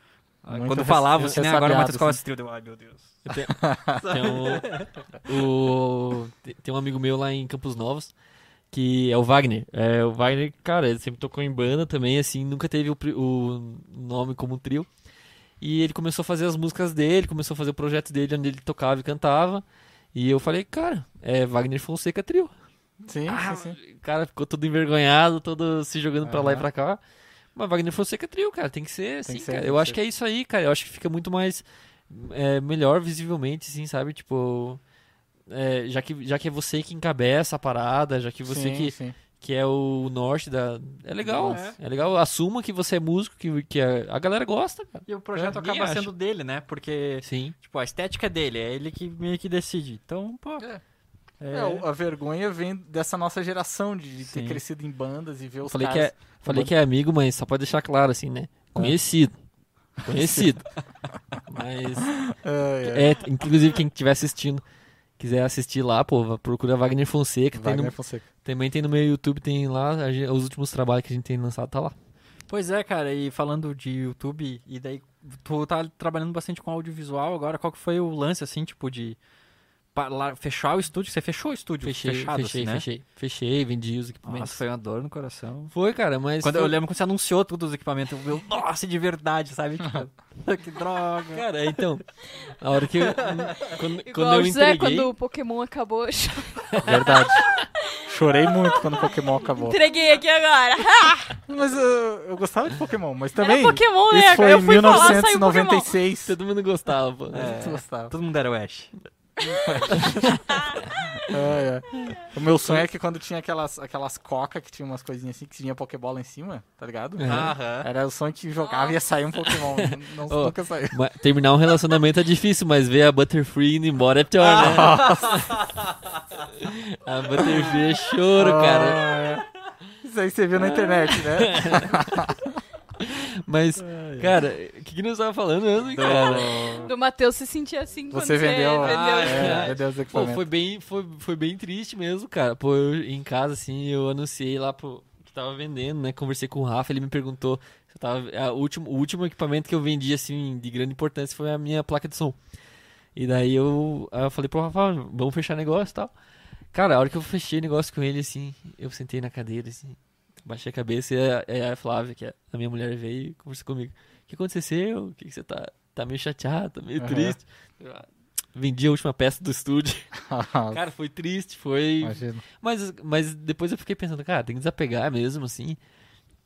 Muito quando falava assim, né? Agora o ressabiado, Matheus Colossi assim. Trio, deu, ai meu Deus. Tem um, o, tem- um amigo meu lá em Campos Novos que é o Wagner. É, o Wagner, cara, ele sempre tocou em banda também, assim, nunca teve o, o nome como trio. E ele começou a fazer as músicas dele, começou a fazer o projeto dele onde ele tocava e cantava. E eu falei, cara, é Wagner Fonseca Trio. Sim, Ah, sim, sim. O cara ficou todo envergonhado, todo se jogando pra lá e pra cá. Mas Wagner Fonseca Trio, cara, tem que ser assim, que ser, cara. tem Eu acho ser. que é isso aí, cara. Eu acho que fica muito mais é, melhor visivelmente, assim, sabe? Tipo, é, já, que, já que é você que encabeça a parada, já que você sim, que, sim. Que é o norte da. É legal, É. é, legal. Assuma que você é músico, que, que a, a galera gosta, cara. E o projeto É, acaba acha. sendo dele, né? Porque, Sim. tipo, a estética é dele, é ele que meio que decide. Então, pô. É. É, o- a vergonha vem dessa nossa geração de, de ter Sim. crescido em bandas e ver os Falei que, caras... é, falei que é amigo, mas só pode deixar claro, assim, né? Conhecido. Conhecido. mas, é, inclusive, quem estiver assistindo, quiser assistir lá, pô, procura Wagner Fonseca. Tem Wagner no, Fonseca. também tem no meu YouTube, tem lá, os últimos trabalhos que a gente tem lançado, tá lá. Pois é, cara, e falando de YouTube, e daí tu tá trabalhando bastante com audiovisual agora, qual que foi o lance, assim, tipo, de lá- fechar o estúdio? Você fechou o estúdio Fechei, fechado, fechei, assim, né? fechei. Fechei, vendi os equipamentos. Nossa, foi uma dor no coração. Foi, cara, mas. Quando foi- eu lembro quando você anunciou todos os equipamentos, eu, eu nossa, de verdade, sabe? Tipo, que droga. Cara, então. A hora que. Eu, quando, Igual quando eu o José, entreguei. quando o Pokémon acabou. Verdade. Chorei muito quando o Pokémon acabou. Entreguei aqui agora. Mas uh, eu gostava de Pokémon, mas também... Era Pokémon, né? Isso foi eu em fui falar, saiu Pokémon. 1996. Todo mundo gostava, pô. É. Tu gostava. Todo mundo era o Ash. É, é. O meu sonho é que quando tinha aquelas, aquelas coca que tinha umas coisinhas assim, que tinha Pokébola em cima, tá ligado? É. Era o sonho que jogava e ia sair um Pokémon. Não, Oh. Nunca saiu. Mas terminar um relacionamento é difícil, mas ver a Butterfree indo embora é pior, né? A Butterfree é choro, cara. Ah, é. Isso aí você viu na internet, né? Mas, cara, o que, que nós tava falando mesmo, cara? Do Matheus se sentir assim quando Você vendeu, vendeu. Ah, é, vendeu os Pô, equipamentos. foi bem, foi, foi bem triste mesmo, cara. Pô, eu em casa, assim, eu anunciei lá pro que tava vendendo, né? Conversei com o Rafa, ele me perguntou se eu tava. A último, o último equipamento que eu vendi, assim, de grande importância foi a minha placa de som. E daí eu, eu falei pro Rafa, vamos fechar negócio e tal. Cara, a hora que eu fechei negócio com ele, assim, eu sentei na cadeira, assim, baixei a cabeça e a, a Flávia, que é a minha mulher, veio e conversou comigo. O que aconteceu? O que, que você tá. Tá meio chateado, tá meio Aham. triste. Eu, "Ah, Vendi a última peça do estúdio. Cara, foi triste, foi. Mas, mas depois eu fiquei pensando, cara, tem que desapegar mesmo, assim.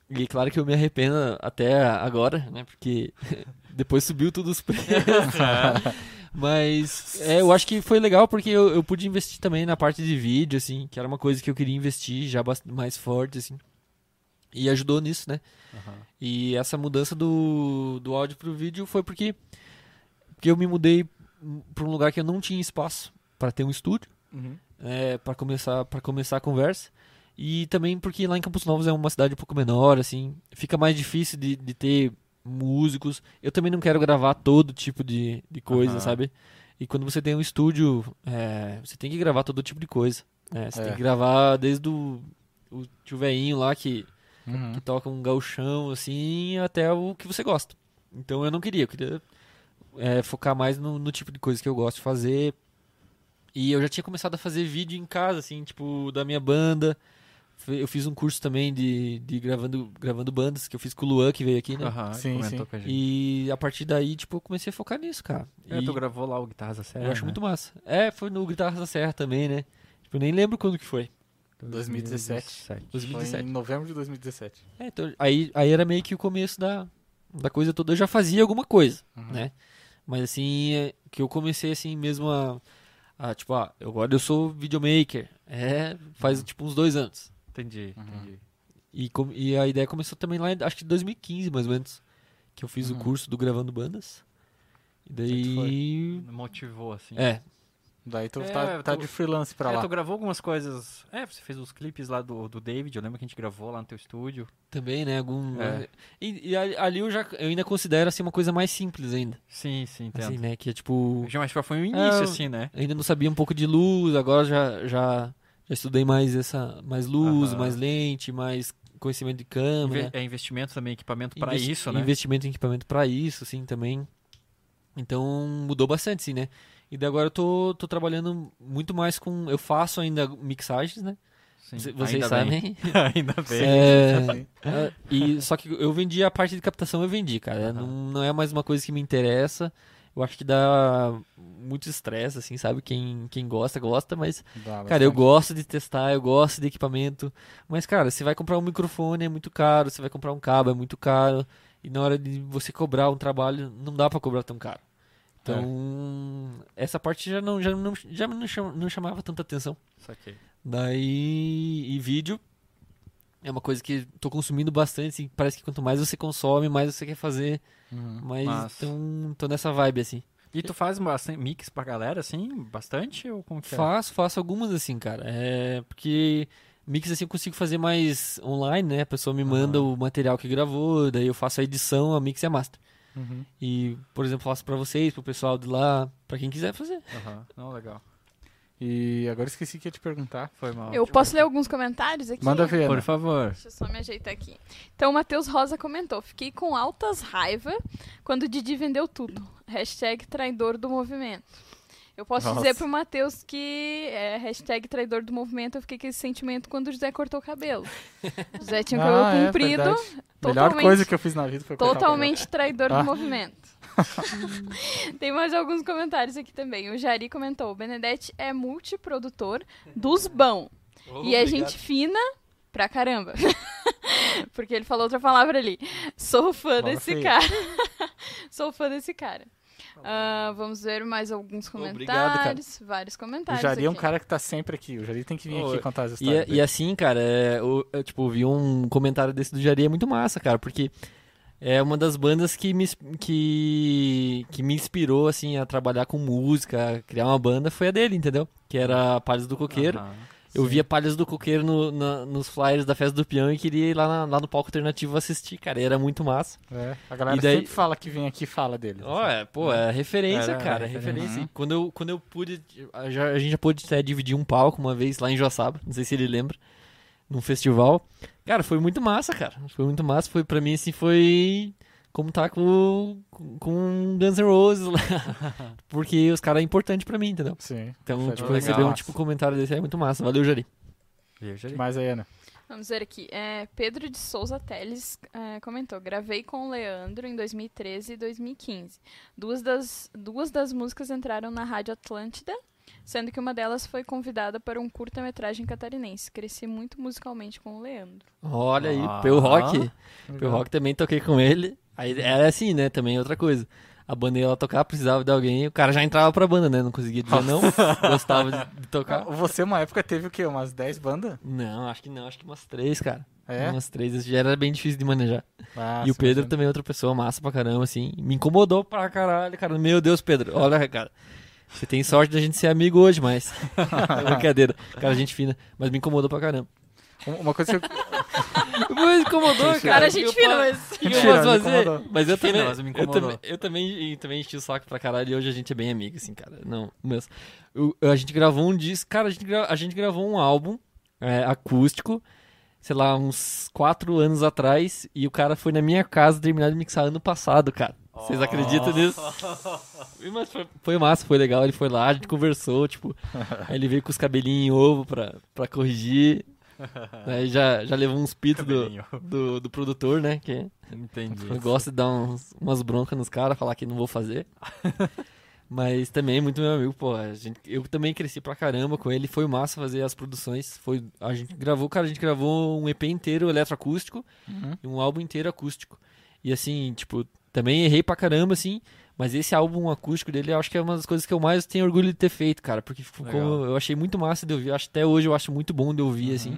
E claro que eu me arrependo até agora, né? Porque depois subiu tudo os preços. mas é, eu acho que foi legal porque eu, eu pude investir também na parte de vídeo, assim, que era uma coisa que eu queria investir já mais forte, assim. E ajudou nisso, né? E essa mudança do, do áudio pro vídeo foi porque, porque eu me mudei para um lugar que eu não tinha espaço para ter um estúdio Uhum. é, para começar para começar a conversa e também porque lá em Campos Novos é uma cidade um pouco menor assim fica mais difícil de, de ter músicos eu também não quero gravar todo tipo de, de coisa Aham. sabe e quando você tem um estúdio é, você tem que gravar todo tipo de coisa né? você É. tem que gravar desde o, o tio veinho lá que, Uhum. que toca um gauchão assim até o que você gosta então eu não queria eu queria é, focar mais no, no tipo de coisa que eu gosto de fazer e eu já tinha começado a fazer vídeo em casa, assim, tipo, da minha banda. Eu fiz um curso também de, de gravando, gravando bandas, que eu fiz com o Luan, que veio aqui, né? Aham, Sim, comentou sim. com a gente. E a partir daí, tipo, eu comecei a focar nisso, cara. É, E tu gravou lá o Guitarras da Serra, eu acho né? muito massa. É, foi no Guitarras da Serra também, né? Tipo, eu nem lembro quando que foi. 2017. Foi 2017. em novembro de 2017. É, então, aí, aí era meio que o começo da, da coisa toda. Eu já fazia alguma coisa, Uhum. né? Mas assim, é, que eu comecei assim mesmo a, a tipo, ah, eu agora eu sou videomaker. É, faz tipo uns dois anos. Entendi, Uhum. entendi. E, com- e a ideia começou também lá, acho que em 2015, mais ou menos. Que eu fiz Uhum. o curso do Gravando Bandas. E daí. Motivou, assim. É, Daí tu É, tá, tá tu- de freelance pra É, lá. tu gravou algumas coisas. É, você fez os clipes lá do, do David, eu lembro que a gente gravou lá no teu estúdio. também, né? Algum. É. E, e ali eu já eu ainda considero assim uma coisa mais simples ainda. Sim, sim, entendo. Assim, né? Que é tipo. Já, mas foi um início, É, assim, né? ainda não sabia um pouco de luz, agora já, já, já estudei mais essa mais luz, Aham. mais lente, mais conhecimento de Inve- câmera. é investimento também, equipamento pra Investi- isso, né? Investimento em equipamento pra isso, assim, também. Então mudou bastante, sim, né? E daí agora eu tô, tô trabalhando muito mais com. Eu faço ainda mixagens, né? Sim, Cê- Vocês ainda bem. sabem. ainda bem. É, é, e, só que eu vendi a parte de captação, eu vendi, cara. Aham. Não, não é mais uma coisa que me interessa. Eu acho que dá muito estresse, assim, sabe? Quem, quem gosta, gosta, mas Dá Cara, eu gosto de testar, eu gosto de equipamento. Mas, cara, você vai comprar um microfone é muito caro, você vai comprar um cabo é muito caro. E na hora de você cobrar um trabalho, não dá pra cobrar tão caro. Então, essa parte já não, já não, já não, chama- não chamava tanta atenção. Saquei. Daí, e vídeo é uma coisa que tô consumindo bastante. assim, parece que quanto mais você consome, mais você quer fazer. Uhum. Mas Massa. então, tô nessa vibe, assim. E tu faz bastante mix pra galera, assim? Bastante? Ou como que é? Faço, faço algumas assim, cara. É porque mix assim eu consigo fazer mais online, né? A pessoa me manda Aham. o material que gravou, daí eu faço a edição, a mix e a master. Uhum. E, por exemplo, faço pra vocês, pro pessoal de lá, pra quem quiser fazer. Aham. Não, legal. E agora esqueci que ia te perguntar. Foi mal. Eu posso ler alguns comentários aqui? Manda ver, Por favor. Deixa eu só me ajeitar aqui. Então, o Matheus Rosa comentou: Fiquei com altas raiva quando o Didi vendeu tudo. Hashtag traidor do movimento. Eu posso Nossa. dizer pro Matheus que é hashtag traidor do movimento. Eu fiquei com esse sentimento quando o José cortou o cabelo. O José tinha o cabelo Ah, é comprido, verdade. Melhor totalmente- coisa que eu fiz na vida foi cortar o totalmente traidor Ah. do movimento. Tem mais alguns comentários aqui também. O Jari comentou: o Benedetti é multiprodutor dos bão. e é gente fina pra caramba. Porque ele falou outra palavra ali. Sou fã desse feia. cara. Sou fã desse cara. Ah, vamos ver mais alguns Obrigado, comentários. Vários cabelo. comentários. O Jari é um aqui. cara que tá sempre aqui. O Jari tem que vir Ô, aqui contar as E, histórias. e assim, cara, é, eu, eu, tipo, vi um comentário desse do Jari, é muito massa, cara, porque é uma das bandas que me, que, que me inspirou, assim, a trabalhar com música, a criar uma banda, foi a dele, entendeu? Que era Palhas do Coqueiro. Aham. Eu via Palhas do Coqueiro no- na- nos flyers da Festa do Peão e queria ir lá, na- lá no palco alternativo assistir, cara, e era muito massa. É, a galera E daí- sempre fala que vem aqui e fala dele. Ó, é, pô, é referência, Era cara, é referência. Uhum. Quando eu, quando eu pude, a já- a gente já pôde até dividir um palco uma vez lá em Joaçaba, não sei se ele lembra, num festival. Cara, foi muito massa, cara. Foi muito massa, foi pra mim assim, foi como tá com com Guns N' Roses lá. Porque os caras é importante pra mim, entendeu? Sim. Então, tipo, legal. receber um tipo comentário desse é muito massa. Valeu, Jari. E eu já- Mais aí, Ana. Vamos ver aqui. É, Pedro de Souza Teles é, comentou: gravei com o Leandro em 2013 e 2015. Duas das, duas das músicas entraram na Rádio Atlântida, sendo que uma delas foi convidada para um curta-metragem catarinense. Cresci muito musicalmente com o Leandro. Olha aí, Ah. Peu Rock. Peu Rock também toquei com ele. Aí era assim, né? Também outra coisa. A banda ia lá tocar, precisava de alguém, o cara já entrava pra banda, né? Não conseguia dizer não, gostava de, de tocar. Você, uma época, teve o quê? Umas 10 bandas? Não, acho que não, acho que umas três, cara. É? Umas três, isso já era bem difícil de manejar. Ah, e o Pedro também é outra pessoa massa pra caramba, assim. Me incomodou pra caralho, cara. Meu Deus, Pedro, olha, cara. Você tem sorte da gente ser amigo hoje, mas. Brincadeira. Cara, gente fina. Mas me incomodou pra caramba. Um- Uma coisa que eu... Me incomodou, cara. Cara, a gente eu fa- mas. O que eu Mentira, posso me fazer? Mas eu também, mas me eu incomodou. também, eu também, e também enchi o saco pra caralho e hoje a gente é bem amigo, assim, cara. Não, mesmo. Eu- a gente gravou um disco, cara, a gente, gra- a gente gravou um álbum é, acústico, sei lá, uns quatro anos atrás, e o cara foi na minha casa terminar de mixar ano passado, cara. Vocês acreditam nisso? Mas foi, foi massa, foi legal. Ele foi lá, a gente conversou, tipo, aí ele veio com os cabelinhos em ovo pra, pra corrigir. Aí já, já levou uns pitos do, do, do produtor, né? Que Entendi. eu gosto de dar uns- umas broncas nos caras, falar que não vou fazer. Mas também é muito meu amigo, pô. A gente, eu também cresci pra caramba com ele. Foi massa fazer as produções. Foi, a gente gravou, cara, a gente gravou um EP inteiro eletroacústico Uhum. e um álbum inteiro acústico. E assim, tipo, também errei pra caramba, assim. Mas esse álbum acústico dele, eu acho que é uma das coisas que eu mais tenho orgulho de ter feito, cara. Porque ficou, eu achei muito massa de ouvir. Acho, até hoje eu acho muito bom de ouvir, assim.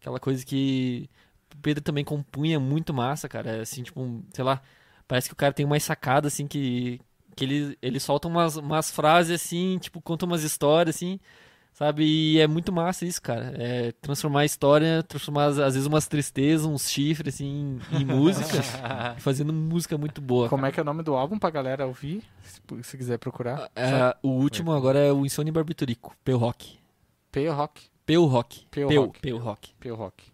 Aquela coisa que o Pedro também compunha muito massa, cara. Assim, tipo, sei lá, parece que o cara tem umas sacadas, assim, que, que ele, ele solta umas, umas frases, assim, tipo, conta umas histórias, assim, sabe? E é muito massa isso, cara. É transformar a história, transformar, às vezes, umas tristezas, uns chifres, assim, em música. e fazendo música muito boa. Como é que é o nome do álbum pra galera ouvir? Se, se quiser procurar. É, o último agora é o Insônia Barbiturico, Peu Rock. Peu Rock. Peu Rock. Peu Rock. Peu Rock. Peu Rock.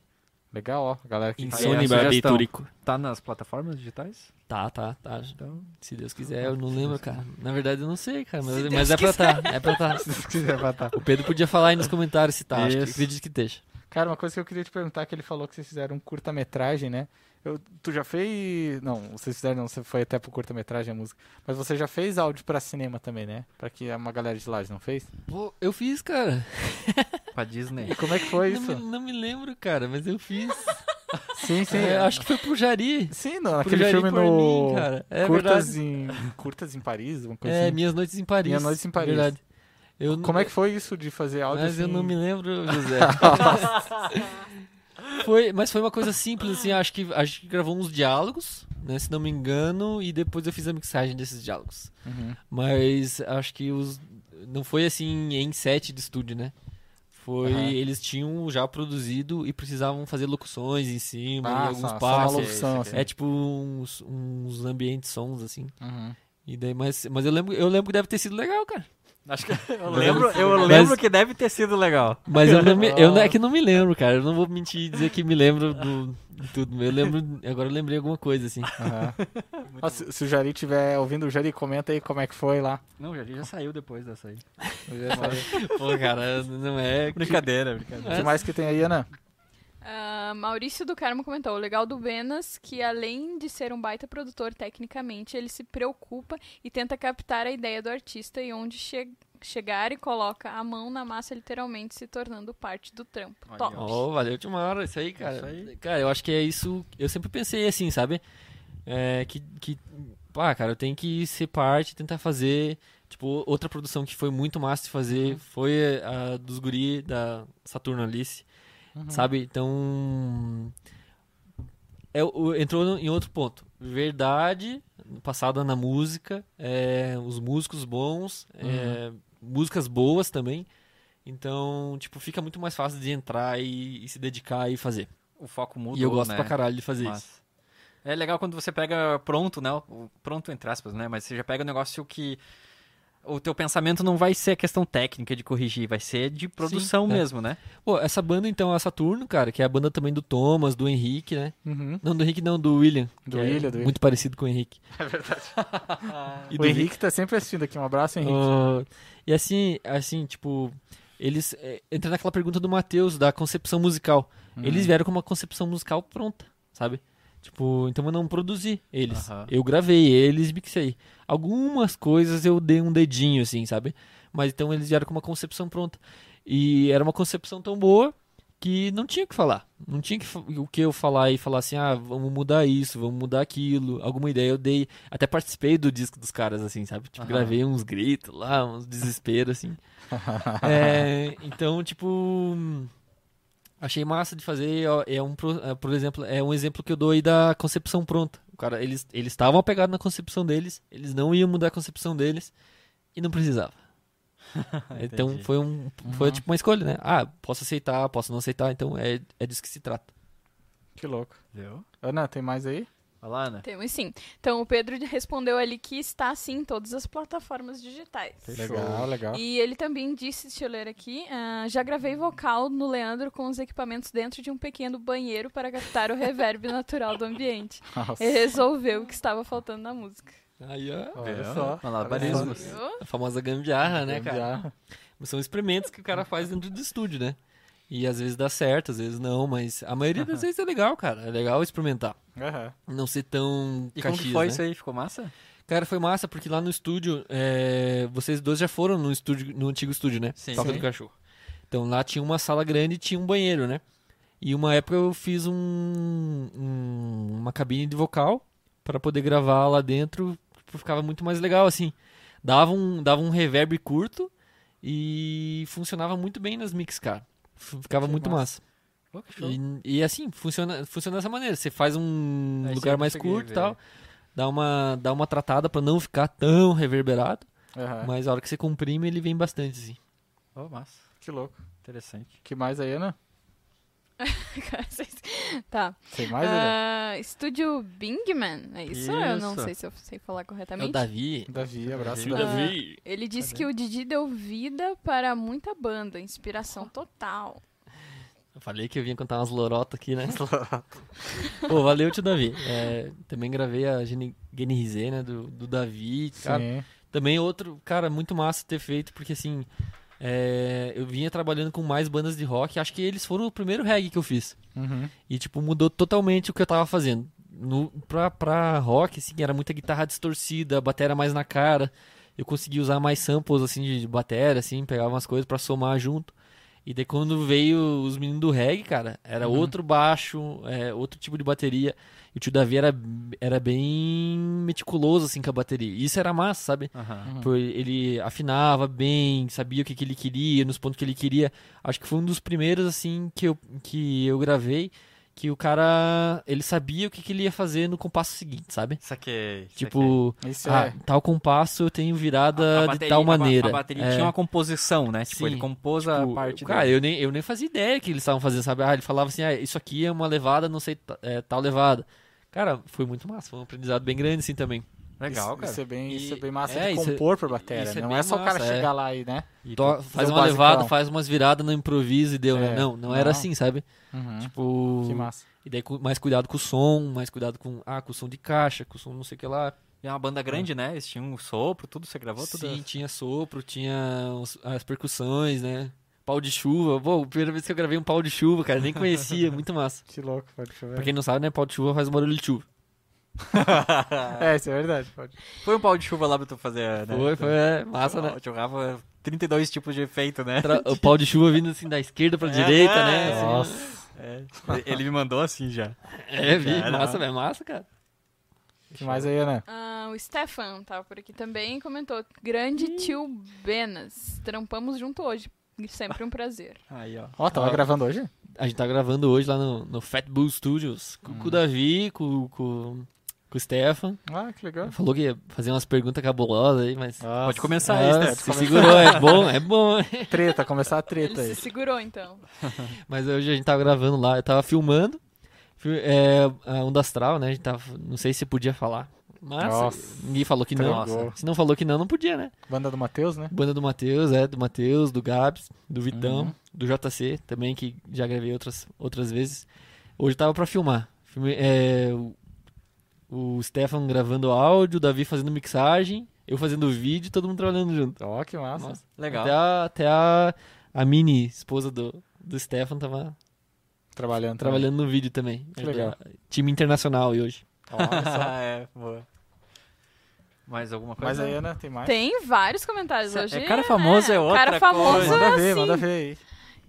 Legal, ó. Galera que Insônia a sugestão. Barbiturico. Tá nas plataformas digitais? Tá, tá, tá. Então, Se Deus quiser, eu não lembro, cara. Na verdade, eu não sei, cara. Mas, Se mas Deus é pra tá. É pra tá. se quiser botar. O Pedro podia falar aí nos comentários se tá. Acho que Isso. acredito que esteja. Cara, uma coisa que eu queria te perguntar, que ele falou que vocês fizeram um curta-metragem, né? Eu, tu já fez... Não, vocês fizeram, não, você foi até pro curta-metragem a música. Mas você já fez áudio pra cinema também, né? Pra que uma galera de lá não fez? Pô, eu fiz, cara. pra Disney. E como é que foi Não isso? me, não me lembro, cara, mas eu fiz. Sim, sim. É, acho que foi pro Jari. Sim, naquele Jari filme no... mim, cara. É curtas, verdade. em, curtas em Paris, uma coisa É, assim. Minhas Noites em Paris. Minhas Noites em Paris. Verdade. Eu, Como é que foi isso de fazer áudio Mas eu assim? não me lembro, José. foi, mas foi uma coisa simples, assim. Acho que a gente gravou uns diálogos né, se não me engano, e depois eu fiz a mixagem desses diálogos. Uhum. Mas acho que os não foi assim em set de estúdio, né? Foi, Aham. eles tinham já produzido e precisavam fazer locuções em cima, Ah, alguns só- só passos. locução, assim. É tipo uns, uns ambientes sons, assim. Uhum. E daí, mas, mas eu lembro, eu lembro que deve ter sido legal, cara. Acho que eu lembro, eu Mas- lembro que deve ter sido legal. Mas eu, não me, eu não- é que não me lembro, cara. Eu não vou mentir e dizer que me lembro do, de tudo. Eu lembro. Agora eu lembrei alguma coisa, assim. Ó, se, se o Jari estiver ouvindo, o Jari, comenta aí como é que foi lá. Não, já, já saiu depois dessa aí. Pô, cara, não é. Brincadeira, O brincadeira. que mais que tem aí, Ana? Ah, Maurício do Carmo comentou: o legal do Benas que, além de ser um baita produtor tecnicamente, ele se preocupa e tenta captar a ideia do artista e onde che chegar e coloca a mão na massa, literalmente se tornando parte do trampo. Olha, Top. Oh, valeu, Timara. Isso aí, cara. Isso aí. Cara, eu acho que é isso. Eu sempre pensei assim, sabe? É, que, que. Pá, cara, eu tenho que ser parte, tentar fazer. Tipo, outra produção que foi muito massa de fazer foi a dos guri da Saturno Alice. Sabe? Então. É, entrou em outro ponto. Verdade, passada na música, é, os músicos bons, é, músicas boas também. Então, tipo, fica muito mais fácil de entrar e, e se dedicar e fazer. O foco mudou, e eu gosto né? pra caralho de fazer isso. Mas É legal quando você pega pronto, né? o- Pronto entre aspas, né? Mas você já pega um negócio que o teu pensamento não vai ser a questão técnica de corrigir, vai ser de produção é. mesmo, né? Pô, essa banda então é a Saturno, cara, que é a banda também do Thomas, do Henrique, né? Uhum. Não, do Henrique não, do William. Do que é William, do Muito parecido com o Henrique. E O do Henrique tá sempre assistindo aqui. Um abraço, Henrique. Ah, e assim, assim, tipo, eles. É, entra naquela pergunta do Matheus, da concepção musical. Uhum. Eles vieram com uma concepção musical pronta, sabe? Tipo, então eu não produzi eles. Aham. Eu gravei eles, mixei. Algumas coisas eu dei um dedinho, assim, sabe? Mas então eles vieram com uma concepção pronta. E era uma concepção tão boa que não tinha o que falar. Não tinha que, o que eu falar e falar assim, ah, vamos mudar isso, vamos mudar aquilo. Alguma ideia eu dei. Até participei do disco dos caras, assim, sabe? Tipo, Aham. gravei uns gritos lá, uns desesperos, assim. É, então, tipo. Achei massa de fazer. ó, É um, é, por exemplo, é um exemplo que eu dou aí da concepção pronta. O cara, eles eles estavam apegados na concepção deles, eles não iam mudar a concepção deles e não precisava. então foi um foi tipo uma escolha, né? Ah, posso aceitar, posso não aceitar, então é, é disso que se trata. Que louco. Viu? Ana, tem mais aí? Ana. Temos sim. Então o Pedro respondeu ali que está sim em todas as plataformas digitais. Legal, legal. E ele também disse, deixa eu ler aqui, ah, já gravei vocal no Leandro com os equipamentos dentro de um pequeno banheiro para captar o reverb natural do ambiente. Nossa. Ele resolveu o que estava faltando na música. Aí, ó, Olha só. Malabarismos. A famosa gambiarra, né, cara? Gambiarra. São experimentos que o cara faz dentro do estúdio, né? E às vezes dá certo, às vezes não, mas a maioria das vezes é legal, cara. É legal experimentar. Não ser tão E como que foi né? isso aí? Ficou massa? Cara, foi massa, porque lá no estúdio, é, vocês dois já foram no estúdio, no antigo estúdio, né? Sim. Toca Sim. do Cachorro. Então lá tinha uma sala grande e tinha um banheiro, né? E uma época eu fiz um, um- uma cabine de vocal para poder gravar lá dentro, tipo, ficava muito mais legal, assim. Dava um, dava um reverb curto e funcionava muito bem nas mix, cara. Ficava Que muito massa. massa. Show. E, e assim, funciona, funciona dessa maneira. Você faz um Aí lugar você mais curto e tal, dá uma, dá uma tratada pra não ficar tão reverberado, Aham. mas a hora que você comprime ele vem bastante, assim. Ô, massa. Que louco. Interessante. Que mais aí, Ana? tá. Tem mais? Ah, Estúdio Bingman, é isso? Eu não Isso. sei se eu sei falar É o corretamente. Davi. Davi, abraço, Davi. Davi. Ah, ele disse que o Didi deu vida para muita banda, inspiração total. Eu falei que eu vinha contar umas lorotas aqui, né? Pô, valeu, tio Davi. É, também gravei a Gene Gene Rizé, né? Do, do Davi. Cara, Sim. Também outro, cara, muito massa ter feito, porque assim, é, eu vinha trabalhando com mais bandas de rock, acho que eles foram o primeiro reggae que eu fiz. Uhum. E, tipo, mudou totalmente o que eu tava fazendo. No, pra, pra rock, assim, era muita guitarra distorcida, bateria mais na cara. Eu consegui usar mais samples, assim, de bateria, assim, pegava umas coisas pra somar junto. E daí quando veio os meninos do reggae, cara, era Uhum. outro baixo, é, outro tipo de bateria. E o tio Davi era, era bem meticuloso, assim, com a bateria. E isso era massa, sabe? Uhum. Por- ele afinava bem, sabia o que, que ele queria, nos pontos que ele queria. Acho que foi um dos primeiros, assim, que eu, que eu gravei. Que o cara, ele sabia o que, que ele ia fazer no compasso seguinte, sabe? Saquei. Tipo, Isso ah, é. tal compasso eu tenho virada a de bateria- tal a ba- maneira. A bateria É. tinha uma composição, né? Tipo, Sim. ele compôs a Tipo, parte Cara, dele. eu nem, eu nem fazia ideia que eles estavam fazendo, sabe? Ah, ele falava assim, ah, isso aqui é uma levada, não sei, é, tal levada. Cara, foi muito massa, foi um aprendizado bem grande assim também. Legal, isso, cara. Isso é bem, E- isso é bem massa é, de isso é- compor por bateria. isso é não bem é só o cara massa, é. chegar lá e, né? E faz uma basicão. levada, faz umas viradas no improviso e deu, né? É. Não, não era Não. assim, sabe? Uhum. Tipo, Que massa. e daí mais cuidado com o som, mais cuidado com, ah, com o som de caixa, com o som não sei o que lá. E é uma banda grande, né? Eles tinham um sopro, tudo, você gravou tudo. Sim, tinha sopro, tinha os- as percussões, né? Pau de chuva. Pô, primeira vez que eu gravei um pau de chuva, cara, nem conhecia, muito massa. Que louco, pode chover. Pra quem não sabe, né, pau de chuva faz um barulho de chuva. É, isso é verdade. Pode. Foi um pau de chuva lá pra tu fazer, né? Foi, foi, é, massa, né? Eu jogava 32 tipos de efeito, né? Tra- O pau de chuva vindo assim da esquerda pra É, direita, é, né? é. assim, Nossa, É, ele me mandou assim já. É, vi, Cara, massa, velho, massa, cara. que mais aí, Ana? Ah, o Stefan tá por aqui também comentou. Grande tio Benas. Trampamos junto hoje. Sempre um prazer. Aí, ó. Ó, tava Ah. gravando hoje? A gente tá gravando hoje lá no, no Fat Bull Studios com, com o Davi, com, com, com o Stefan. Ah, que legal. Falou que ia fazer umas perguntas cabulosas aí, mas. Nossa. Pode começar Ah, aí, Steph. se segurou, é bom, é bom. Treta, começar a Ele treta aí. se segurou, então. Mas hoje a gente tava gravando lá, eu tava filmando. fi- É, a Onda Astral, né? A gente tava. Não sei se podia falar. Mas Nossa. ninguém falou que não. Nossa. Se não falou que não, não podia, né? Banda do Matheus, né? Banda do Matheus, é, do Matheus, do Gabs, do Vitão, Uhum. do JC também, que já gravei outras, outras vezes. Hoje tava pra filmar. Filme- é, o, Stefan gravando áudio, o Davi fazendo mixagem, eu fazendo vídeo e todo mundo trabalhando junto. Ó, que massa. Nossa. Legal. Até a, até a, a mini esposa do, do Stefan tava Trabalhando. trabalhando no vídeo também. Que legal. É, Time internacional e hoje. Só. é, boa. Mais alguma Mas coisa? aí, Ana, tem mais? Tem vários comentários Cê- hoje. é cara famoso né? é outra Cara famoso coisa. Manda é ver, assim. manda ver aí.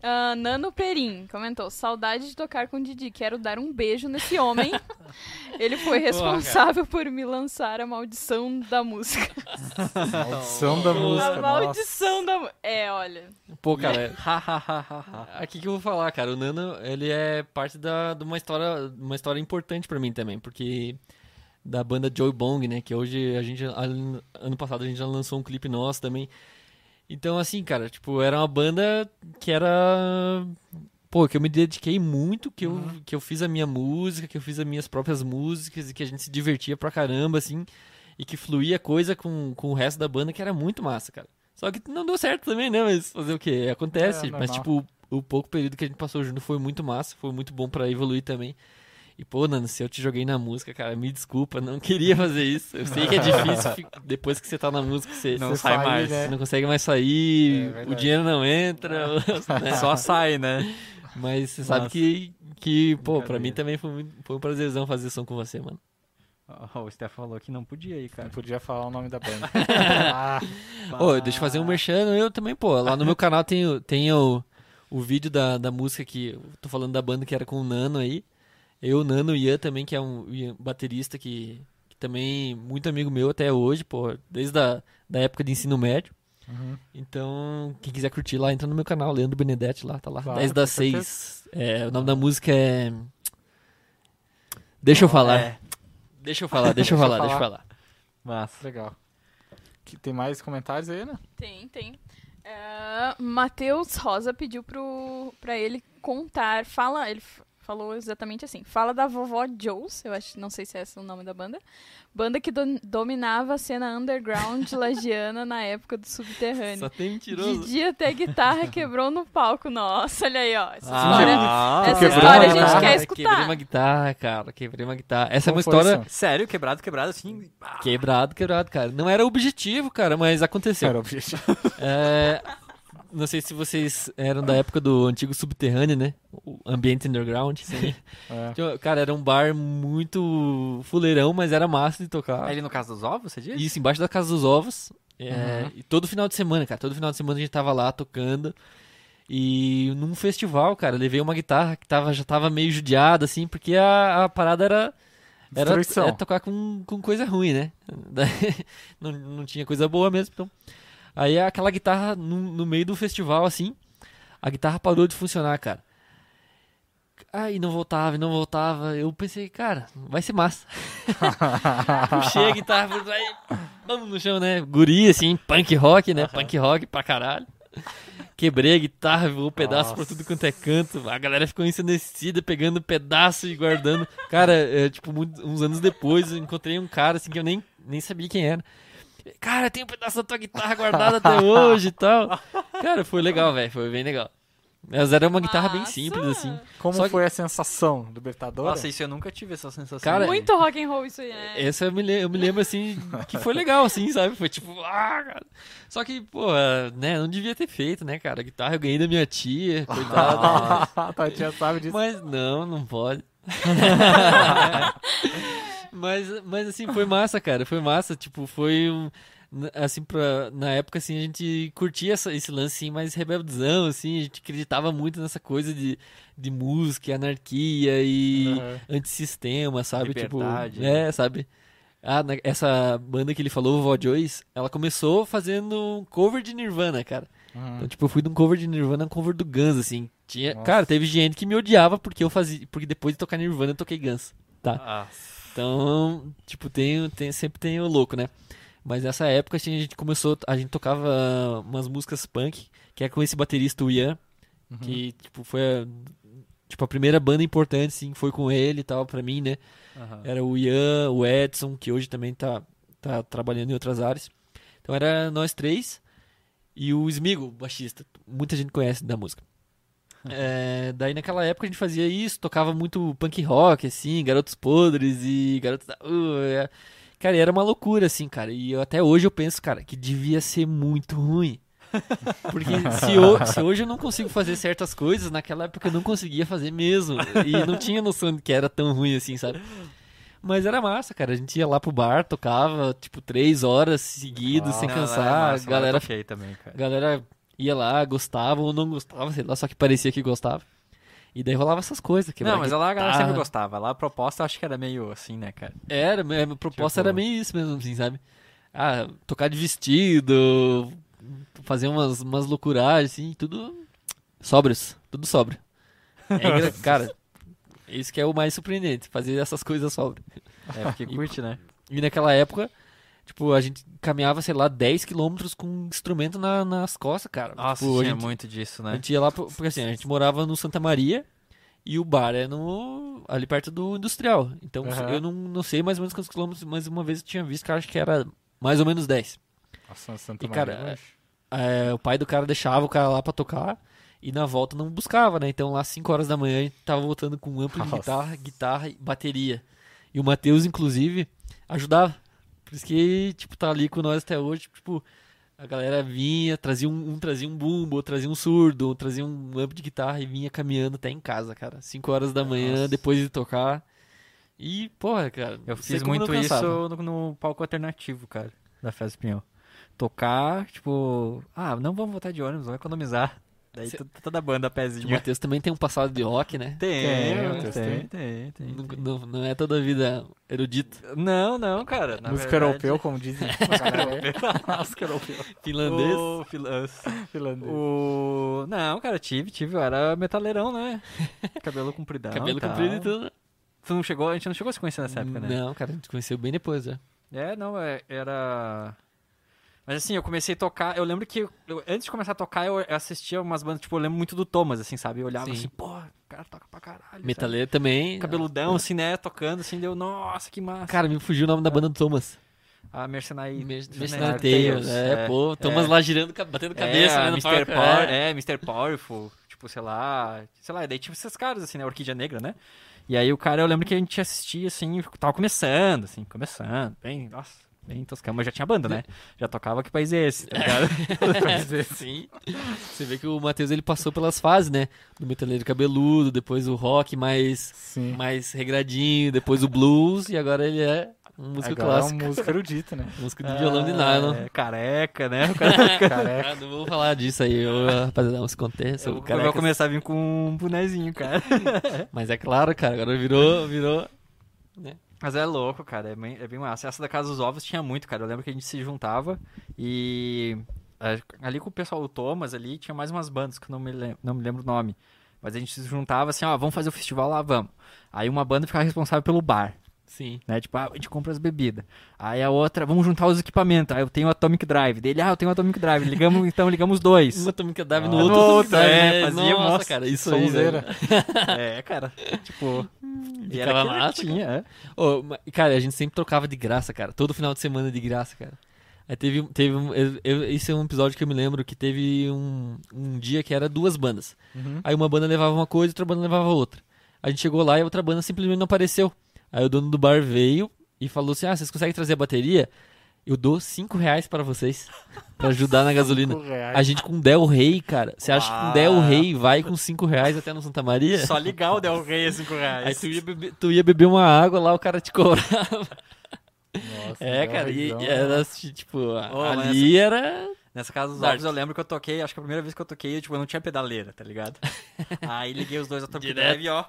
Ah, Nano Perim comentou: saudade de tocar com o Didi. Quero dar um beijo nesse homem. Ele foi responsável por me lançar a maldição da música. Maldição da música. a nossa. maldição da música. É, olha. Pô, cara, Ha, ha, ha, ha, ha. Aqui que eu vou falar, cara. O Nano, ele é parte da, de uma história, uma história importante pra mim também, porque da banda Joy Bong, né, que hoje a gente ano passado a gente já lançou um clipe nosso também. Então assim, cara, tipo, era uma banda que era pô, que eu me dediquei muito, que eu que eu fiz a minha música, que eu fiz as minhas próprias músicas e que a gente se divertia pra caramba assim, e que fluía coisa com, com o resto da banda que era muito massa, cara. Só que não deu certo também, né? Mas fazer o quê? Acontece. É, mas, tipo, o, o pouco período que a gente passou junto foi muito massa, foi muito bom pra evoluir também. E, pô, Nano, se eu te joguei na música, cara, me desculpa, não queria fazer isso. Eu sei que é difícil depois que você tá na música, você Não Você sai sai, mais. né? você não consegue mais sair, É o dinheiro não entra, né? Só sai, né? Mas você sabe Nossa. que, que, pô, pra mim também foi, foi um prazerzão fazer som com você, mano. Ó, O Steph falou que não podia ir, cara. Não podia falar o nome da banda. ah, Ô, deixa eu fazer um merchan, eu também, pô. Lá no meu canal tem, o- tem o, o vídeo da, da música que. Tô falando da banda que era com o Nano aí. Eu, o Nano, Ian também, que é um baterista que, que também muito amigo meu até hoje, pô, desde a da época de ensino médio. uhum. Então, quem quiser curtir lá, entra no meu canal, Leandro Benedetti lá, tá lá. Claro, 10 com das certeza. 6. É, o nome da música é. Deixa eu falar. É, Deixa eu falar, deixa eu falar, deixa eu falar. massa. Legal. Que, tem mais comentários aí, né? Tem, tem. É, Matheus Rosa pediu pro, pra ele contar. Fala, ele falou exatamente assim. Fala da vovó Joes, eu acho, não sei se é esse o nome da banda. Banda que do- dominava a cena underground lagiana na época do subterrâneo. Só tem mentiroso. Didi até guitarra quebrou no palco. Nossa, olha aí, ó. Essa Ah, história. ah, essa história a uma gente guitarra, quer escutar. Quebrei uma guitarra, cara. Quebrei uma guitarra. Essa é Como uma foi história. isso? Sério, quebrado, quebrado, assim. ah, Quebrado, quebrado, cara. Não era o objetivo, cara, mas aconteceu. Era o objetivo. É, Não sei se vocês eram da época do antigo subterrâneo, né? O ambiente underground. Sim. É. Cara, era um bar muito fuleirão, mas era massa de tocar. Ali no caso dos ovos, você diz? Isso, embaixo da Casa dos Ovos. É, Uhum. E todo final de semana, cara. Todo final de semana a gente tava lá tocando. E num festival, cara, levei uma guitarra que tava, já tava meio judiada, assim, porque a, a parada era. Era Destruição. é tocar com, com coisa ruim, né? Não, não tinha coisa boa mesmo. Então. Aí aquela guitarra, no, no meio do festival, assim, a guitarra parou de funcionar, cara. E não voltava, não voltava. Eu pensei, cara, vai ser massa. Puxei a guitarra, aí, vamos no chão, né? Guri, assim, punk rock, né? Punk rock pra caralho. Quebrei a guitarra, voou pedaço Nossa. pra tudo quanto é canto. A galera ficou ensandecida, pegando pedaço e guardando. Cara, é, tipo, uns anos depois, eu encontrei um cara, assim, que eu nem, nem sabia quem era. Cara, tem um pedaço da tua guitarra guardado até hoje e tal. Cara, foi legal, velho. Foi bem legal. Mas era uma guitarra bem simples, assim. Como Só que- foi a sensação libertadora? Nossa, isso eu nunca tive essa sensação. Cara, Muito rock and roll isso aí, né? Essa eu me, eu me lembro, assim, que foi legal, assim, sabe? Foi tipo, ah, cara. Só que, pô, né, não devia ter feito, né, cara? A guitarra eu ganhei da minha tia, coitada. a tua tia sabe disso. Mas não, não pode. mas, mas assim, foi massa, cara. Foi massa. Tipo, foi um. Assim, pra, na época, assim, a gente curtia essa- esse lance, assim, mais rebeldezão, assim. A gente acreditava muito nessa coisa de, de música, anarquia e Aham. antissistema, sabe? Liberdade. Tipo, é, sabe? Ah, na- essa banda que ele falou, Vó Joyce, ela começou fazendo um cover de Nirvana, cara. Uhum. Então, tipo, eu fui de um cover de Nirvana a um cover do Guns, assim. Tinha, Nossa. cara, teve gente que me odiava porque eu fazia, porque depois de tocar Nirvana eu toquei Guns, tá? Ah, Então, tipo, tem, tem sempre tem o louco, né? Mas nessa época assim, a gente começou, a gente tocava umas músicas punk, que é com esse baterista o Ian, Uhum. que tipo foi a, tipo a primeira banda importante, assim, foi com ele e tal pra mim, né? aham. Era o Ian, o Edson, que hoje também tá, tá trabalhando em outras áreas. Então era nós três e o Smigo, baixista. Muita gente conhece da música. É, daí naquela época a gente fazia isso, tocava muito punk rock, assim, Garotos Podres e Garotos da... Uh, é. Cara, era uma loucura, assim, cara. E eu- até hoje eu penso, cara, que devia ser muito ruim. Porque se, se hoje eu não consigo fazer certas coisas, naquela época eu não conseguia fazer mesmo. E não tinha noção de que era tão ruim assim, sabe? Mas era massa, cara. A gente ia lá pro bar, tocava, tipo, três horas seguidas, sem Não, é cansar. massa, a galera, também, cara. galera ia lá, gostava ou não gostava, sei lá, só que parecia que gostava. E daí rolava essas coisas. Não, mas lá a galera sempre gostava. Lá a proposta eu acho que era meio assim, né, cara? Era, a minha proposta Tipo- era meio isso mesmo, assim, sabe? Ah, tocar de vestido, fazer umas, umas loucuragens, assim, tudo sóbrios, tudo sóbrio. É cara, isso que é o mais surpreendente, fazer essas coisas sóbrias. É, porque curte, né? E naquela época, tipo, a gente caminhava, sei lá, 10 quilômetros com um instrumento na- nas costas, cara. Nossa, tipo, a tinha gente, muito disso, a né? gente ia lá, pro- porque assim, a gente morava no Santa Maria e o bar é no, ali perto do Industrial. Então Aham. eu não, não sei mais ou menos quantos quilômetros, mas uma vez eu tinha visto que acho que era mais ou menos 10. Nossa, Santa E, Maria, cara, acho. É, o pai do cara deixava o cara lá pra tocar e na volta não buscava, né? Então lá às 5 horas da manhã a gente tava voltando com um amplo de guitarra, guitarra e bateria. E o Matheus, inclusive, ajudava. Por isso que, tipo, tá ali com nós até hoje. Tipo, a galera vinha, trazia um, um trazia um bumbo, outro trazia um surdo, outro trazia um amplo de guitarra e vinha caminhando até em casa, cara. 5 horas da manhã, Nossa. depois de tocar. E, porra, cara. Eu fiz muito isso no, no palco alternativo, cara, da Festa Pinhão. Tocar, tipo, ah, não vamos voltar de ônibus, vamos economizar. Daí Cê- to- toda a banda a O. Matheus também tem um passado de rock, né? Tem, Tem, tem, tem. tem, tem, Não, tem. não, não é toda a vida erudito. Não, não, cara. na Música verdade- europeu, como dizem. Música europeu. Finlandês. O finlandês. Finlandês. O... Não, cara, tive, tive. Eu era metaleirão, né? Cabelo compridão. Cabelo tal. comprido e tudo. Tu não chegou, a gente não chegou a se conhecer nessa época, né? Não, cara, a gente conheceu bem depois, né? É, não, é- era. Mas assim, eu comecei a tocar. Eu lembro que eu- antes de começar a tocar, eu assistia umas bandas, tipo, eu lembro muito do Thomas, assim, sabe? Eu olhava Sim. assim, pô, o cara toca pra caralho. Metaleiro também. Cabeludão, assim, né? Tocando, assim, deu, nossa, que massa. Cara, me fugiu o nome da banda do Thomas. A Mercenary. Mer- Mercenary Tales, Tales. É, pô, Thomas é. lá girando, batendo cabeça, é, né, Mr. Power, É. é. Mr. Powerful, tipo, sei lá, sei lá, daí tipo esses caras, assim, né, Orquídea Negra, né? E aí o cara, eu lembro que a gente assistia, assim, tava começando, assim, começando, bem, nossa, bem toscão, mas já tinha banda, né? Já tocava que país é esse, tá ligado? Sim. Você vê que o Matheus ele passou pelas fases, né? Do metaleiro cabeludo, depois o rock mais, Sim. mais regradinho, depois o blues e agora ele é um músico Agora é clássico. um músico erudito, né? Músico de violão de nylon. É, careca, né? O cara, Careca. Ah, não vou falar disso aí, eu, rapaziada, não se contexto. eu vou começar a vir com um bonezinho, cara. Mas é claro, cara, agora virou, virou. Mas é louco, cara, é bem, é bem massa. Essa da Casa dos Ovos tinha muito, cara. Eu lembro que a gente se juntava e é, ali com o pessoal, o Thomas ali, tinha mais umas bandas que eu não me, não me lembro o nome. Mas a gente se juntava assim, ó, vamos fazer o festival lá, vamos. Aí uma banda ficava responsável pelo bar. Sim. Né? Tipo, ah, a gente compra as bebidas. Aí a outra, vamos juntar os equipamentos. Aí eu tenho o Atomic Drive. Dele, ah, eu tenho o Atomic Drive. Ligamos, então ligamos dois. Uma Atomic Drive Ah. no No outro. outro, Atomic é, Drive. fazia, Nossa, nossa, cara, isso aí, velho. é, cara. Tipo. E Ficava aquilo que massa, tinha, é. Ô, ma- cara, a gente sempre trocava de graça, cara. Todo final de semana de graça, cara. Aí teve, teve um, eu, eu- esse é um episódio que eu me lembro que teve um, um dia que era duas bandas. Uhum. Aí uma banda levava uma coisa, outra banda levava outra. A gente chegou lá e a outra banda simplesmente não apareceu. Aí o dono do bar veio e falou assim: Ah, vocês conseguem trazer a bateria? Eu dou cinco reais para vocês pra ajudar na gasolina. Reais. A gente com Del Rey, cara. Você acha que com. Del Rey vai com cinco reais até no Santa Maria? Só ligar o Del Rey a 5 reais. Aí tu ia, beber, tu ia beber uma água lá, o cara te cobrava. Nossa, É, cara, e, e era assim, tipo, a- mas ali era. Nessa casa dos ovos eu lembro que eu toquei, acho que a primeira vez que eu toquei, tipo, eu não tinha pedaleira, tá ligado? Aí liguei os dois Atomic Direto. Drive, ó.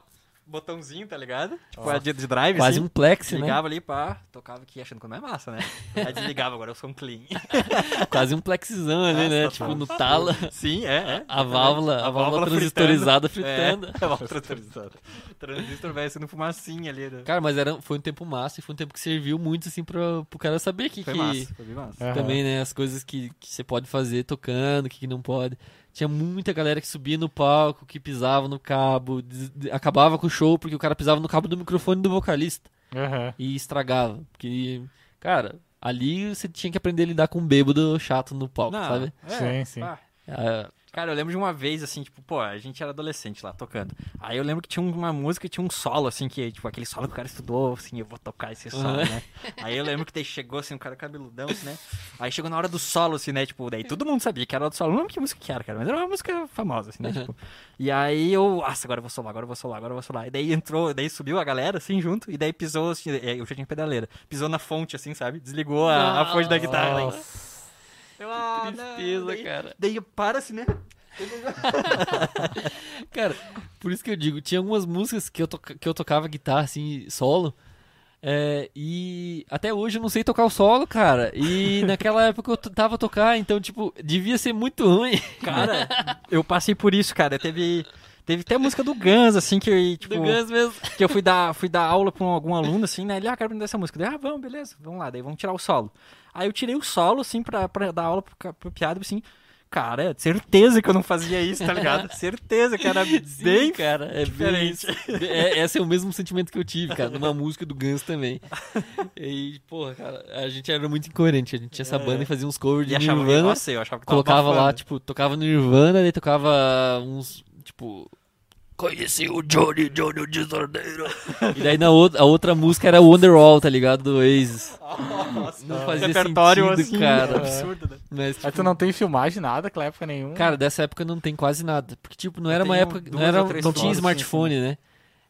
Botãozinho, tá ligado? Tipo, a de, de drive, Quase assim. um plex, né? Ligava ali, pá, tocava aqui achando que não é massa, né? Aí desligava, agora eu sou um clean. Quase um plexzão ali, né? Tipo, tá. no tala. Sim, é, é. A válvula, a, válvula transistorizada fritando. É, a válvula transistorizada. Transistor vai sendo fumacinha ali. Né? Cara, mas era, foi um tempo massa e foi um tempo que serviu muito, assim, pra, pro cara saber que, Foi que massa, foi bem massa. Também, né, as coisas que, que você pode fazer tocando, o que, que não pode. Tinha muita galera que subia no palco, que pisava no cabo, acabava com o show porque o cara pisava no cabo do microfone do vocalista Aham. e estragava. Porque, cara, ali você tinha que aprender a lidar com um bêbado chato no palco, Não, sabe? é, Sim, sim. Ah, Cara, eu lembro de uma vez, assim, tipo, pô, a gente era adolescente lá, tocando. Aí eu lembro que tinha uma música, tinha um solo, assim, que, tipo, aquele solo que o cara estudou, assim, eu vou tocar esse solo, Uhum. né? Aí eu lembro que daí chegou, assim, um cara cabeludão, assim, né? Aí chegou na hora do solo, assim, né? Tipo, daí todo mundo sabia que era do solo. Não lembro que música que era, cara, mas era uma música famosa, assim, né? Tipo, e aí eu, nossa, agora eu vou solar, agora eu vou solar, agora eu vou solar. E daí entrou, daí subiu a galera, assim, junto, e daí pisou, assim, é, eu já tinha pedaleira, pisou na fonte, assim, sabe? Desligou a, a fonte da guitarra. Nossa. Eu, ah, tristeza, daí- cara. Daí para assim, né? Cara, por isso que eu digo, tinha algumas músicas que eu, toca- que eu tocava guitarra, assim, solo. é, e até hoje eu não sei tocar o solo, cara. E naquela época eu tava a tocar, então, tipo, devia ser muito ruim. Cara, eu passei por isso, cara. Teve, teve até música do Guns, assim, que eu, tipo, Do Guns mesmo. que eu fui dar, fui dar aula pra um- algum aluno, assim, né? Ele, ah, quero aprender essa música. Daí, ah, vamos, beleza, vamos lá. Daí vamos tirar o solo. Aí eu tirei o solo, assim, pra, pra dar aula pro, pro piado, assim. Cara, certeza que eu não fazia isso, tá ligado? certeza que era Sim, bem cara, é bem diferente. isso. É, esse é o mesmo sentimento que eu tive, cara, numa música do Guns também. E, porra, cara, a gente era muito incoerente. A gente tinha essa banda e fazia uns covers de É. E achava, Nirvana. nossa, eu achava que tava colocava lá, abafando. tipo, tocava no Nirvana, daí tocava uns, tipo... Conheci o Johnny, Johnny o Desordeiro. e daí na outra, a outra música era Wonderwall, tá ligado? Do Oasis. Nossa, Não fazia repertório sentido, assim, cara. absurdo, né? Mas, Aí tipo, tu não tem filmagem, nada, naquela época nenhuma. Cara, dessa época não tem quase nada. Porque, tipo, não era uma época. Não, era, não tinha fotos, assim, smartphone, né?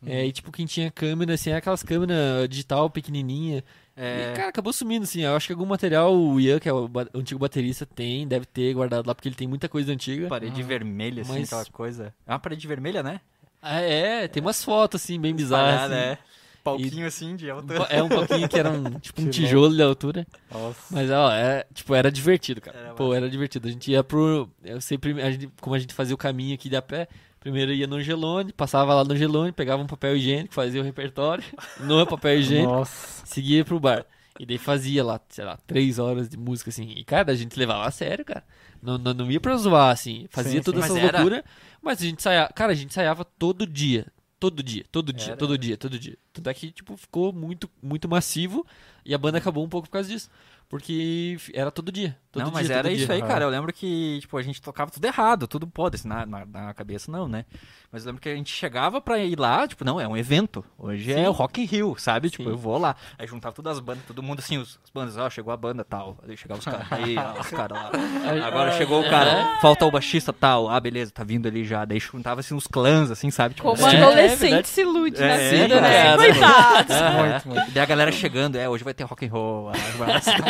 É, e tipo, quem tinha câmera, assim, era aquelas câmeras digital pequenininha. É, E, cara, acabou sumindo, assim. Eu acho que algum material o Ian, que é o, ba- o antigo baterista, tem, deve ter guardado lá, porque ele tem muita coisa antiga. parede vermelha, assim, Mas- aquela coisa. É uma parede vermelha, né? Ah, é, tem umas fotos, assim, bem bizarras. Espalhada, assim. é. Palquinho assim de altura. É um pouquinho que era um, tipo um tijolo de altura. Nossa. Mas, ó, é, tipo, era divertido, cara. Era Pô, era divertido. A gente ia pro. Eu sempre. A gente, como a gente fazia o caminho aqui de a pé, primeiro ia no Angelone, passava lá no Angelone, pegava um papel higiênico, fazia o repertório, no papel higiênico, Nossa. seguia pro bar. E daí fazia lá, sei lá, três horas de música, assim. E, cara, a gente levava a sério, cara. Não, não, não ia pra zoar, assim. Fazia Sim, todas sim. essas Mas era- loucuras. Mas a gente saia. Cara, a gente ensaiava todo dia. Todo dia, todo dia, Era. todo dia, todo dia. Tanto é que, tipo, ficou muito, muito massivo e a banda acabou um pouco por causa disso. Porque era todo dia. Todo não, dia, mas todo era dia. isso aí, cara. Eu lembro que, tipo, a gente tocava tudo errado, tudo pode, assim, na, na, na cabeça não, né? Mas eu lembro que a gente chegava pra ir lá, tipo, não, é um evento. Hoje é Sim. o Rock in Rio, sabe? Tipo, Sim. eu vou lá. Aí juntava todas as bandas, todo mundo assim, os, as bandas, ó, chegou a banda tal. Aí chegava os caras, aí, ó, os caras lá. Agora chegou o cara, falta o baixista tal. Ah, beleza, tá vindo ali já. Daí juntava assim uns clãs, assim, sabe? Tipo, Como É, adolescente verdade. se ilude É, na é, vida, né? cara. Coitados. Muito, muito. E daí a galera chegando, é, hoje vai ter rock and roll.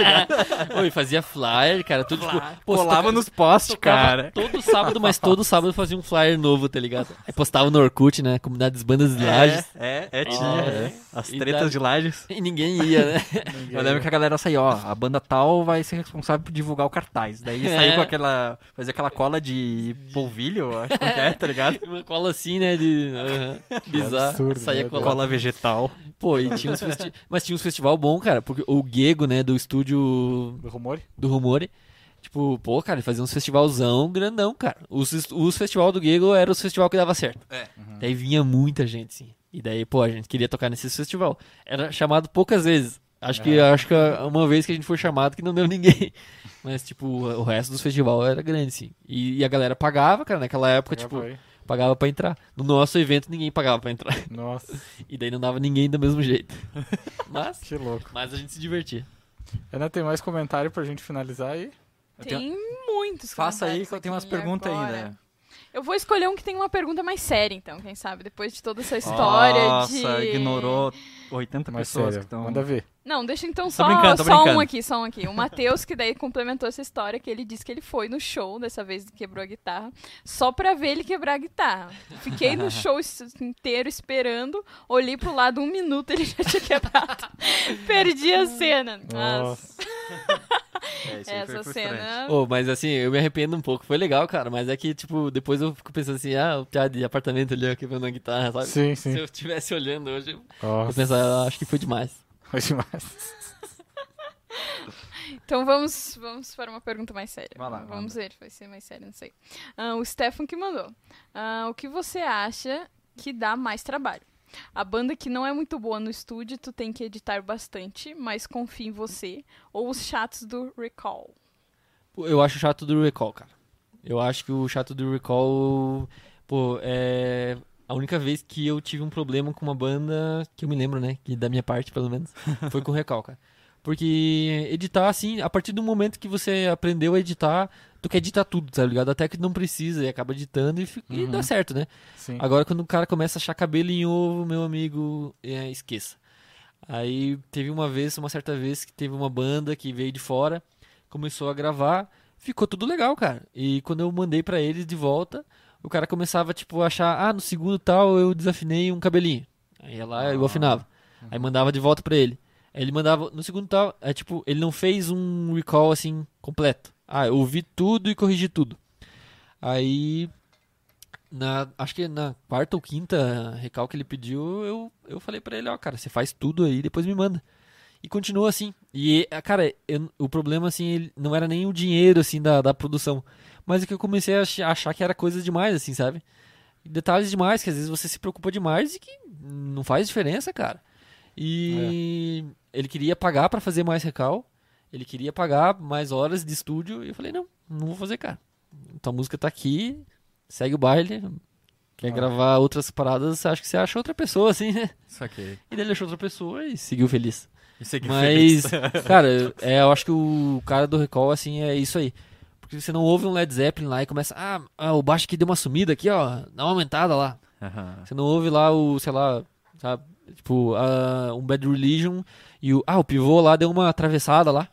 Oi, fazia flyer, cara, tudo tipo, pô, Colava toca- nos postes, tocava cara. Todo sábado, mas todo sábado fazia um flyer novo, tá ligado? Aí postava no Orkut, né? Comunidade das bandas de lajes. É, é, é, tinha. Ah, é. As tretas de lajes. E ninguém ia, né? Eu lembro que a galera saía, ó, a banda tal vai ser responsável por divulgar o cartaz. Daí É. saiu com aquela. Fazia aquela cola de polvilho, acho que é, tá ligado? Uma cola assim, né? De. aham, bizarro. absurdo, Saía né? colado. Cola vegetal. Pô, e tinha uns festi... Mas tinha uns festival bom, cara. Porque o Gego, né, do estúdio Do rumor? do Rumore. Tipo, pô, cara, ele fazia uns festivalzão grandão, cara. Os, os festival do Gego era os festival que dava certo. É. Daí vinha muita gente, sim. E daí, pô, a gente queria tocar nesse festival. Era chamado poucas vezes. Acho que acho que uma vez que a gente foi chamado que não deu ninguém. Mas, tipo, o resto dos festival era grande, sim. E, e a galera pagava, cara, naquela época, tipo, Foi. pagava pra entrar. No nosso evento ninguém pagava pra entrar. Nossa, E daí não dava ninguém do mesmo jeito. Mas, que louco. mas a gente se divertia. Ainda tem mais comentário pra gente finalizar aí? Tem muitos Faça aí que eu tenho umas perguntas agora. ainda. Eu vou escolher um que tem uma pergunta mais séria, então, quem sabe? Depois de toda essa história Nossa, de... ignorou 80 Mais pessoas sério. que estão. Manda ver. Não, deixa então só, só um aqui, só um aqui. O Matheus, que daí complementou essa história, que ele disse que ele foi no show, dessa vez quebrou a guitarra, só pra ver ele quebrar a guitarra. Fiquei no show inteiro esperando, olhei pro lado um minuto ele já tinha quebrado. Perdi a cena. Nossa, É, isso essa cena... Ô, mas assim, eu me arrependo um pouco. Foi legal, cara. Mas é que, tipo, depois eu fico pensando assim, ah, o piada de apartamento ali, quebrando a guitarra, sabe? Sim, Se sim. eu estivesse olhando hoje, eu eu Nossa, pensar, "Ah, acho que foi demais. foi demais. Então vamos, vamos para uma pergunta mais séria. Vai lá, vamos ver, vai ser mais sério, não sei. Ah, o Stefan que mandou. Ah, o que você acha que dá mais trabalho? A banda que não é muito boa no estúdio, tu tem que editar bastante, mas confia em você. Ou os chatos do Recall. Eu acho chato do Recall, cara. Eu acho que o chato do Recall, pô, é a única vez que eu tive um problema com uma banda, que eu me lembro, né, que da minha parte, pelo menos, foi com o Recall, cara. Porque editar, assim, a partir do momento que você aprendeu a editar, tu quer editar tudo, tá ligado? Até que não precisa e acaba editando e, fica- e dá Uhum. certo, né? Sim. Agora, quando o cara começa a achar cabelo em ovo, meu amigo, é, esqueça. Aí teve uma vez, uma certa vez, que teve uma banda que veio de fora, começou a gravar, ficou tudo legal, cara. E quando eu mandei pra eles de volta, o cara começava, tipo, a achar, ah, no segundo tal eu desafinei um cabelinho. Aí ia lá, eu afinava. Aí mandava de volta pra ele. Ele mandava, no segundo tal, é tipo, ele não fez um recall assim, completo. Ah, eu ouvi tudo e corrigi tudo. Aí na, acho que na quarta ou quinta recalque que ele pediu, eu, eu falei pra ele, ó, cara, você faz tudo aí, depois me manda. E continua assim. E, eh, cara, eu- o problema, assim, não era nem o dinheiro, assim, da, da produção. Mas é que eu comecei a ach- achar que era coisa demais, assim, sabe? Detalhes demais, que às vezes você se preocupa demais e que não faz diferença, cara. E ele queria pagar pra fazer mais recal. Ele queria pagar mais horas de estúdio. E eu falei, não, não vou fazer, cara. Tua música tá aqui, segue o baile. Quer Ah. gravar outras paradas, acho que você acha outra pessoa, assim, né? Isso aqui. E daí ele achou outra pessoa e seguiu feliz. Isso aqui Mas, cara, é, eu acho que o cara do Recall, assim, é isso aí. Porque você não ouve um Led Zeppelin lá e começa, ah, ah, o baixo aqui deu uma sumida aqui, ó, dá uma aumentada lá. Você não ouve lá o, sei lá, sabe, tipo, ah, um Bad Religion e o, ah, o pivô lá deu uma atravessada lá,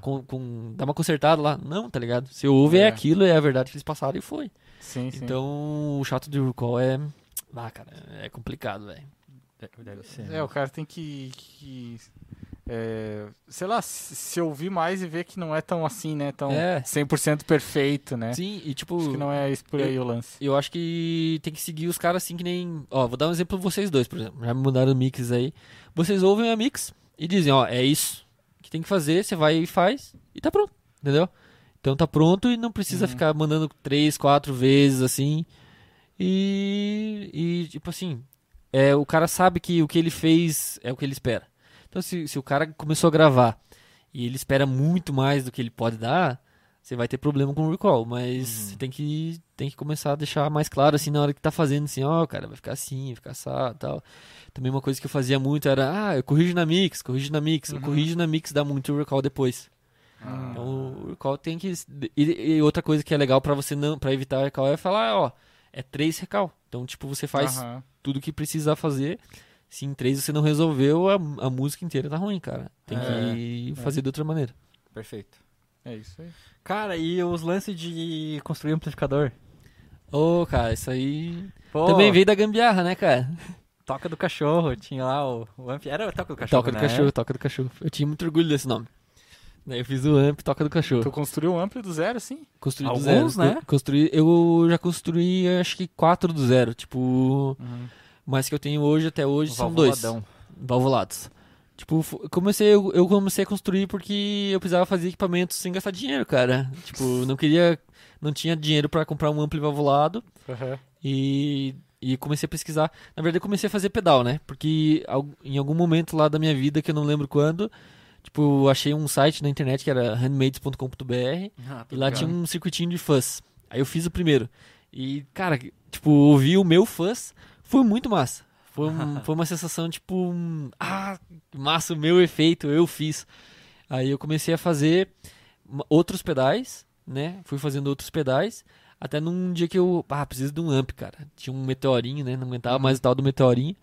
com, com, dá uma consertada lá. Não, tá ligado? Você ouve é, É. aquilo, é a verdade que eles passaram e foi. Sim, sim. Então, o chato do Recall é, ah, cara, é complicado, velho. É, o cara tem que. que, é, sei lá, se, ouvir mais e ver que não é tão assim, né? Tão É. 100% perfeito, né? Sim, e tipo... Acho que não é isso por aí o lance. Eu acho que tem que seguir os caras assim que nem. Ó, vou dar um exemplo vocês dois, por exemplo. Já me mandaram mix aí. Vocês ouvem a mix e dizem, ó, é isso que tem que fazer, você vai e faz e tá pronto, entendeu? Então tá pronto e não precisa Uhum. ficar mandando três, quatro vezes assim. E, e tipo assim, é, o cara sabe que o que ele fez é o que ele espera. Então se, se o cara começou a gravar e ele espera muito mais do que ele pode dar, você vai ter problema com o recall, mas você tem que tem que começar a deixar mais claro assim na hora que tá fazendo assim, ó, cara, vai ficar assim, vai ficar assado, tal. Também uma coisa que eu fazia muito era, ah, eu corrijo na mix, corrijo na mix, eu Uhum. corrijo na mix, dá muito recall depois. Ah. Então o recall tem que e, e outra coisa que é legal pra você não para evitar recall é falar, ó, é três recall. Então, tipo, você faz tudo que precisar fazer. Se em três você não resolveu, a, a música inteira tá ruim, cara. Tem É, que fazer de outra maneira. Perfeito. É isso aí. Cara, e os lances de construir amplificador? Ô, cara, isso aí Pô, também veio da gambiarra, né, cara? Toca do Cachorro, tinha lá o, o amp... Era o Toca do Cachorro, Toca do né? cachorro, toca do cachorro. Eu tinha muito orgulho desse nome. Daí eu fiz o amp Toca do Cachorro. Tu construiu um amplo do zero, sim? Construí Alguns, do zero. né? Construí, eu já construí acho que quatro do zero. Tipo, mas que eu tenho hoje até hoje são dois. Valvulados. Tipo, comecei, eu, eu comecei a construir porque eu precisava fazer equipamentos sem gastar dinheiro, cara. Tipo, não queria. Não tinha dinheiro pra comprar um ampli valvulado. Aham. E, e comecei a pesquisar. Na verdade, eu comecei a fazer pedal, né? Porque em algum momento lá da minha vida, que eu não lembro quando, tipo, achei um site na internet que era handmades.com.br Ah, e lá tinha um circuitinho de fuzz. Aí eu fiz o primeiro. E, cara, tipo, ouvir o meu fuzz foi muito massa. Foi, um- foi uma sensação, tipo, um, ah, massa, o meu efeito, eu fiz. Aí eu comecei a fazer outros pedais, né? Fui fazendo outros pedais. Até num dia que eu, ah, preciso de um amp, cara. Tinha um meteorinho, né? Não aguentava mais o tal do meteorinho.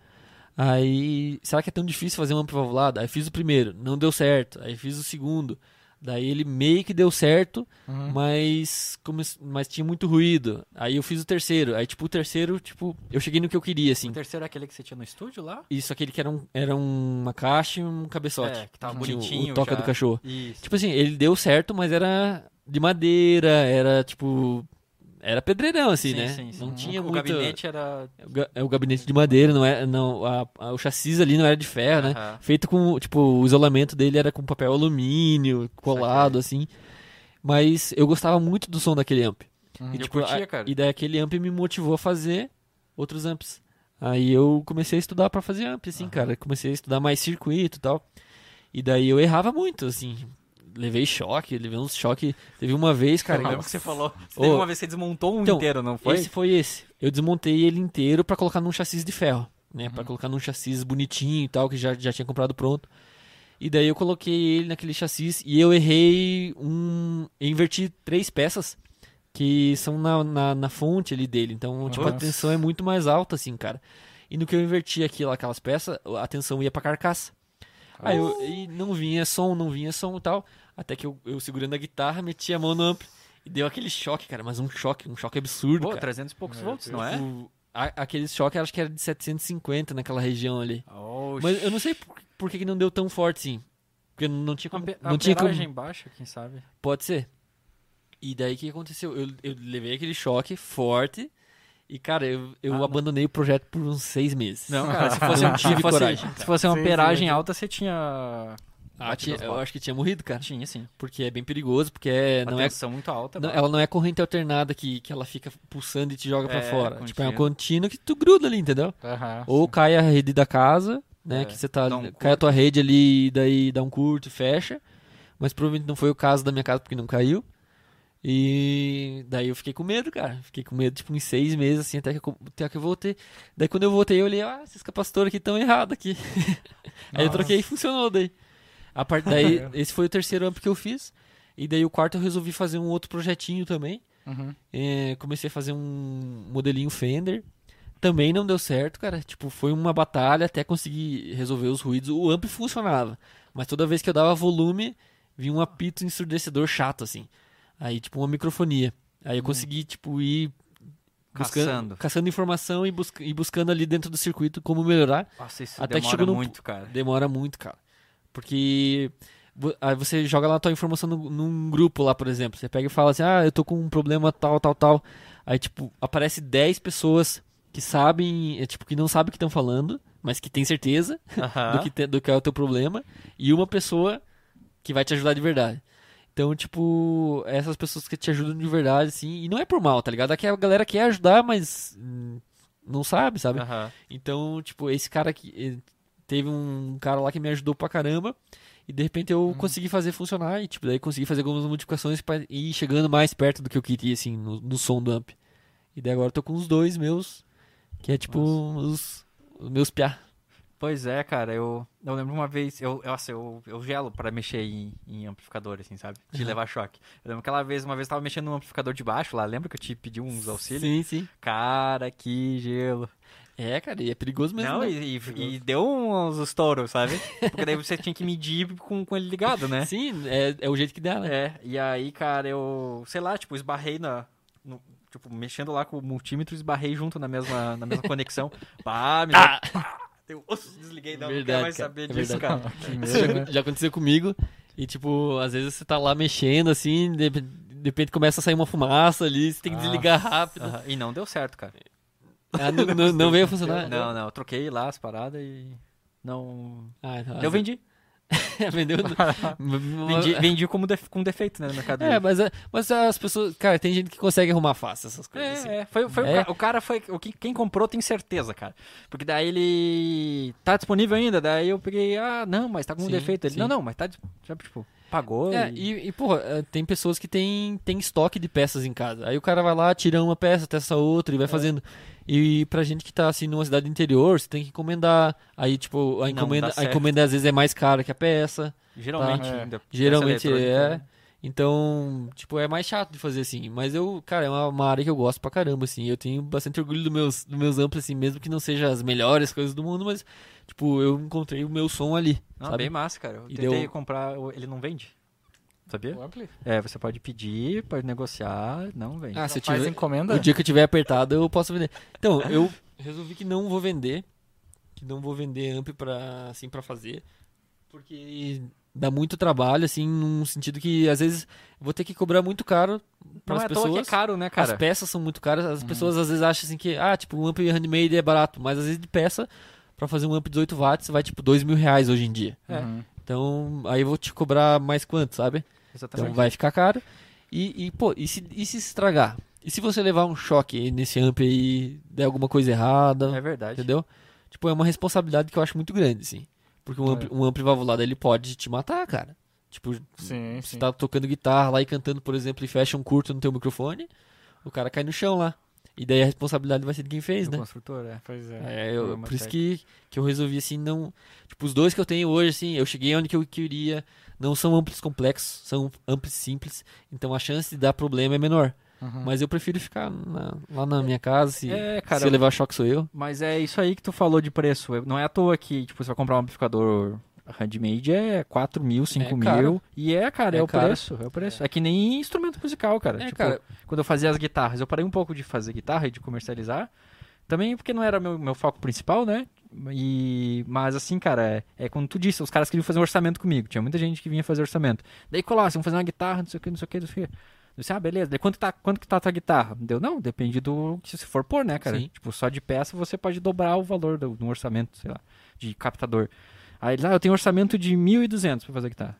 Aí, será que é tão difícil fazer um amp valvulado? Aí fiz o primeiro, não deu certo. Aí fiz o segundo. Daí ele meio que deu certo, Uhum. mas, come- mas tinha muito ruído. Aí eu fiz o terceiro. Aí, tipo, o terceiro, tipo, eu cheguei no que eu queria, assim. O terceiro é aquele que você tinha no estúdio lá? Isso, aquele que era, um, era uma caixa e um cabeçote. É, que tava Tinha o- bonitinho O toca já. do cachorro. Isso. Tipo assim, ele deu certo, mas era de madeira, era, tipo... Era pedreirão, assim, Sim, né? sim, sim. Não tinha o muito... gabinete era... É o É o gabinete de madeira, não é... Não, a- a- o chassis ali não era de ferro, né? Aham. Feito com, tipo, o isolamento dele era com papel alumínio, colado, assim. Mas eu gostava muito do som daquele amp. Uhum. E, tipo, curtia, a-. E daí aquele amp me motivou a fazer outros amps. Aí eu comecei a estudar pra fazer amp, assim, cara. Comecei a estudar mais circuito e tal. E daí eu errava muito, assim. Levei choque, levei uns choques. Teve uma vez, cara. Eu lembro que você falou. Você teve uma vez que você desmontou um então, inteiro, não foi? Esse foi esse. Eu desmontei ele inteiro pra colocar num chassis de ferro, né? Uhum. Pra colocar num chassis bonitinho e tal, que já, já tinha comprado pronto. E daí eu coloquei ele naquele chassis e eu errei um... Eu inverti três peças que são na, na, na fonte ali dele. Então, tipo, a Nossa. tensão é muito mais alta, assim, cara. E no que eu inverti aquilo, aquelas peças, a tensão ia pra carcaça. Aí eu, e não vinha som, não vinha som e tal. Até que eu, eu segurando a guitarra, meti a mão no amp e deu aquele choque, cara. Mas um choque, um choque absurdo, Pô, cara. 300 e poucos Meu volts, não é? O- a- aquele choque, acho que era de 750 naquela região ali. Oxi. Mas eu não sei por, por que, que não deu tão forte, sim. Porque não tinha como. Ampe- Não tinha como. baixa, quem sabe? Pode ser. E daí o que aconteceu? Eu, eu levei aquele choque forte. E, cara, eu, eu Ah, abandonei o projeto por uns seis meses. Não, cara, se fosse, Não se tive fosse, coragem, se fosse uma Sim, sim. alta, você tinha... Ah, tinha- eu acho que tinha morrido, cara. Tinha, sim. Porque é bem perigoso, porque é, Uma não é muito alta. Não, ela não é corrente alternada que, que ela fica pulsando e te joga pra É, fora. contínua. Tipo, é uma contínua que tu gruda ali, entendeu? Ou sim. cai a rede da casa, né? É, que você tá. um cai a tua rede ali e daí dá um curto e fecha. Mas provavelmente não foi o caso da minha casa porque não caiu. E daí eu fiquei com medo, cara. Fiquei com medo, tipo, uns seis meses, assim, até que eu, até que eu voltei. Daí quando eu voltei, eu olhei, ah, esses capacitores aqui estão errados aqui. Aí eu troquei e funcionou daí. A parte daí, esse foi o terceiro amp que eu fiz. E daí o quarto eu resolvi fazer um outro projetinho também. Uhum. É, comecei a fazer um modelinho Fender. Também não deu certo, cara. Tipo, foi uma batalha até conseguir resolver os ruídos. O amp funcionava, mas toda vez que eu dava volume, vinha um apito ensurdecedor chato, assim. Aí, tipo, uma microfonia. Aí eu consegui, tipo, ir buscando, Caçando. caçando informação e, busca- e buscando ali dentro do circuito como melhorar. Nossa, isso Até que demora no- muito, cara. Demora muito, cara. Porque aí você joga lá a tua informação no- num grupo lá, por exemplo. Você pega e fala assim, ah, eu tô com um problema tal, tal, tal. Aí, tipo, aparece 10 pessoas que sabem, é, tipo, que não sabem o que estão falando, mas que tem certeza do, que te- do que é o teu problema. E uma pessoa que vai te ajudar de verdade. Então, tipo, essas pessoas que te ajudam de verdade, assim, e não é por mal, tá ligado? Aqui a galera quer ajudar, mas hum, não sabe, sabe? Aham. Então, tipo, esse cara que eh, teve um cara lá que me ajudou pra caramba e de repente eu consegui fazer funcionar e tipo, daí consegui fazer algumas modificações pra ir chegando mais perto do que eu queria assim no, no som do amp. E daí agora eu tô com os dois meus, que é tipo os, os meus piá. Pois é, cara, eu, eu lembro uma vez, eu, eu, assim, eu, eu gelo pra mexer em, em amplificador, assim, sabe? De levar choque. Eu lembro aquela vez, uma vez eu tava mexendo no amplificador de baixo lá, lembra que eu te pedi uns auxílios? Sim, sim. Cara, que gelo. É, cara, e é perigoso mesmo. Não, né? e, e- e deu uns estouros, sabe? Porque daí você tinha que medir com, com ele ligado, né? Sim, é, é o jeito que dá, né? É, e aí, cara, eu, sei lá, tipo, esbarrei na. no- tipo, mexendo lá com o multímetro, esbarrei junto na mesma, na mesma conexão. Pá, me Ah! deu, Ops, desliguei, não, não Verdade, quero mais cara, saber é disso, verdade. cara. Isso já, já aconteceu comigo. E, tipo, às vezes você tá lá mexendo, assim, de, de repente começa a sair uma fumaça ali, você tem que Ah. desligar rápido. Aham, E não deu certo, cara. Ah, não, não, não veio a funcionar? Não, não, eu troquei lá as paradas e. Não. Ah, não, Eu vendi. Vendeu. Vendi, vendi como def- com defeito, né, no mercado. É, mas, é- mas as pessoas. Cara, tem gente que consegue arrumar fácil essas coisas. assim. É, é, foi, foi É. O, cara, o cara foi. o que- Quem comprou tem certeza, cara. Porque daí ele. Tá disponível ainda? Daí eu peguei, ah, não, mas tá com um Sim, defeito. Ele, sim. não, não, mas tá. Sabe, tipo, pagou. É, e... e, e, porra, é, tem pessoas que tem, tem estoque de peças em casa. Aí o cara vai lá, tira uma peça, testa outra e vai fazendo. E pra gente que tá assim numa cidade interior, você tem que encomendar. Aí, tipo, a encomenda, a encomenda às vezes é mais cara que a peça. Geralmente. Tá. É. ainda- Geralmente eletrônica, é. né? Então, tipo, é mais chato de fazer assim. Mas eu, cara, é uma, uma área que eu gosto pra caramba, assim. Eu tenho bastante orgulho dos meus, dos meus amplos, assim, mesmo que não seja as melhores coisas do mundo, mas, tipo, eu encontrei o meu som ali. Não, sabe? bem massa, cara. Eu E tentei deu- comprar, ele não vende. Sabia? O Ampli? É, você pode pedir, pode negociar, não vende. Ah, se Faz tiver, encomenda? o dia que eu tiver apertado, eu posso vender. Então, eu resolvi que não vou vender. Que não vou vender amp pra, assim, pra fazer. Porque dá muito trabalho, assim, num sentido que, às vezes, vou ter que cobrar muito caro não pras é toa pessoas. que é caro, né, cara? As peças são muito caras. As pessoas às vezes acham assim que, ah, tipo, um amp handmade é barato. Mas às vezes de peça, pra fazer um amp de 18 watts, vai tipo 2 mil reais hoje em dia. É. Uhum. Então, aí eu vou te cobrar mais quanto, sabe? Exatamente. Então vai ficar caro. E, e, pô, e se, e se estragar? E se você levar um choque nesse amp aí, der alguma coisa errada, É verdade. entendeu? Tipo, é uma responsabilidade que eu acho muito grande, assim. Porque um, amp, É. um amp valvulado, ele pode te matar, cara. Tipo, Sim, você sim. tá tocando guitarra lá e cantando, por exemplo, e fecha um curto no teu microfone, o cara cai no chão lá. E daí a responsabilidade vai ser de quem fez, Do né? construtor, é. Pois é. É, eu- por isso técnico. que, que eu resolvi assim, não. Tipo, os dois que eu tenho hoje, assim, eu cheguei onde que eu queria. Não são amplos complexos, são amplos simples. Então a chance de dar problema é menor. Uhum. Mas eu prefiro ficar na- lá na minha casa. Se, É, cara, se eu levar choque, sou eu. Mas é isso aí que tu falou de preço. Eu- Não é à toa que, tipo, você vai comprar um amplificador handmade é 4 mil, 5 É caro. mil. E é, cara, é, É o caro. preço. É o preço. É. que nem instrumento musical, cara. É, tipo, cara. quando eu fazia as guitarras, eu parei um pouco de fazer guitarra e de comercializar. Também porque não era meu, meu foco principal, né? E, mas assim, cara, é, é como tu disse, os caras queriam fazer um orçamento comigo. Tinha muita gente que vinha fazer orçamento. Daí coloca, vamos fazer uma guitarra, não sei o que, não sei o que, não sei o que. Eu disse, ah, beleza. Daí quanto, tá, quanto que tá a tua guitarra? Deu, não, depende do que você for pôr, né, cara? Sim. Tipo, só de peça você pode dobrar o valor do, do orçamento, sei lá, de captador. Aí ele, ah, eu tenho um orçamento de 1.200 pra fazer guitarra.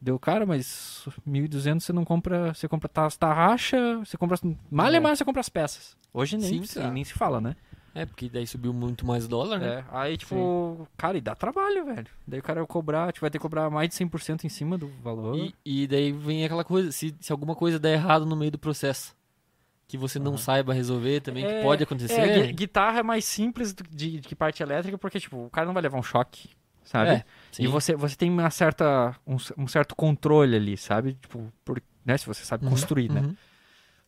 Deu, cara, mas 1.200 você não compra, você compra tas- tarraxa, você compra, mal é mais você compra as peças. Hoje nem, Sim, precisa- cara. nem se fala, né? É, porque daí subiu muito mais dólar, né? É, aí, tipo, cara, e dá trabalho, velho. Daí o cara vai cobrar, tipo, vai ter que cobrar mais de 100% em cima do valor. E, e daí vem aquela coisa, se, se alguma coisa der errado no meio do processo, que você não saiba resolver também, É, que pode acontecer. É, gui- guitarra é mais simples do- de, de que parte elétrica, porque, tipo, o cara não vai levar um choque, sabe? É. E você, você tem uma certa, um, um certo controle ali, sabe? Tipo, por, né? Se você sabe Uhum, construir, né? uhum.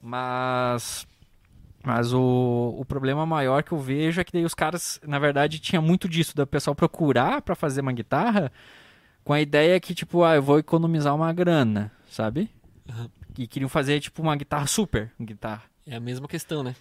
Mas. Mas o, o problema maior que eu vejo é que daí os caras, na verdade, tinha muito disso, da pessoal procurar pra fazer uma guitarra com a ideia que, tipo, ah, eu vou economizar uma grana, sabe? Uhum. E queriam fazer, tipo, uma guitarra super guitarra. É a mesma questão, né?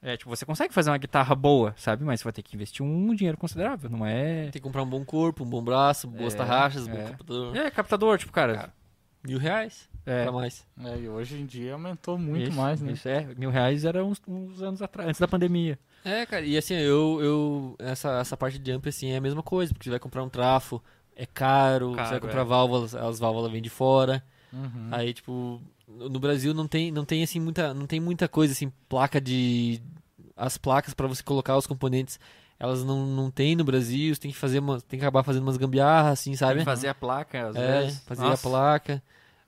É, tipo, você consegue fazer uma guitarra boa, sabe? Mas você vai ter que investir um dinheiro considerável, não é... Tem que comprar um bom corpo, um bom braço, boas É, tarraxas, bom é. captador. É, captador, tipo, cara... Cara, Mil reais é, pra mais. É, e hoje em dia aumentou muito isso, mais, né? Isso, é, mil reais era uns, uns anos atrás, antes da pandemia. É, cara, e assim, eu, eu essa, essa parte de amp, assim, é a mesma coisa, porque você vai comprar um trafo, é caro, Caro, você vai comprar é. válvulas, as válvulas vêm de fora, Uhum. aí, tipo, no Brasil não tem, não tem, assim, muita, não tem muita coisa, assim, placa de... As placas pra você colocar os componentes, elas não, não tem no Brasil, você tem que fazer uma, tem que acabar fazendo umas gambiarras, assim, Tem sabe? que fazer a placa, às É, vezes. fazer Nossa. a placa.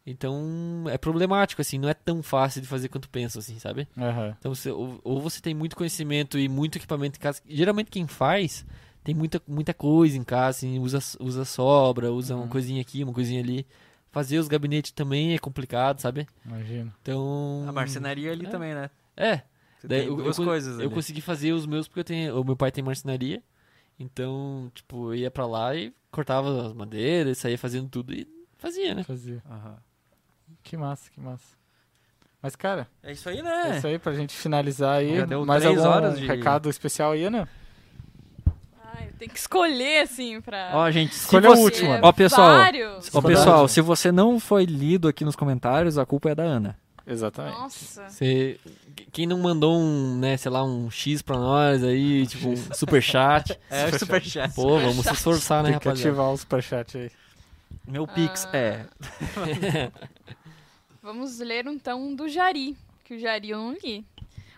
Então, é problemático, assim, não é tão fácil de fazer quanto pensa, assim, sabe? Aham. Então, você, ou, ou você tem muito conhecimento e muito equipamento em casa. Geralmente quem faz tem muita, muita coisa em casa, assim, usa, usa sobra, usa uma Uhum. coisinha aqui, uma coisinha ali. Fazer os gabinetes também é complicado, sabe? Imagino. Então. A marcenaria ali É. também, né? É, Você Daí eu- duas eu, coisas eu ali. consegui fazer os meus porque eu tenho, o meu pai tem marcenaria. Então, tipo, eu ia pra lá e cortava as madeiras, saía fazendo tudo e fazia, né? Fazer. Aham. Que massa, que massa. Mas, cara, É isso aí, é, né? isso aí pra gente finalizar aí. Já deu Mais três algum horas de- recado especial aí, Ana? Tem que escolher, assim, pra... Ó, gente, se Escolha o você... último. Ó, pessoal, Vários. Ó, pessoal, se você não foi lido aqui nos comentários, a culpa é da Ana. Exatamente. Nossa. Você, quem não mandou um, né, sei lá, um X pra nós aí, tipo, um superchat. É, o superchat. Pô, vamos se esforçar, né, Tem que rapaziada? ativar o superchat aí. Meu Pix Ah. é... Vamos ler então um do Jari, que o Jari eu não li.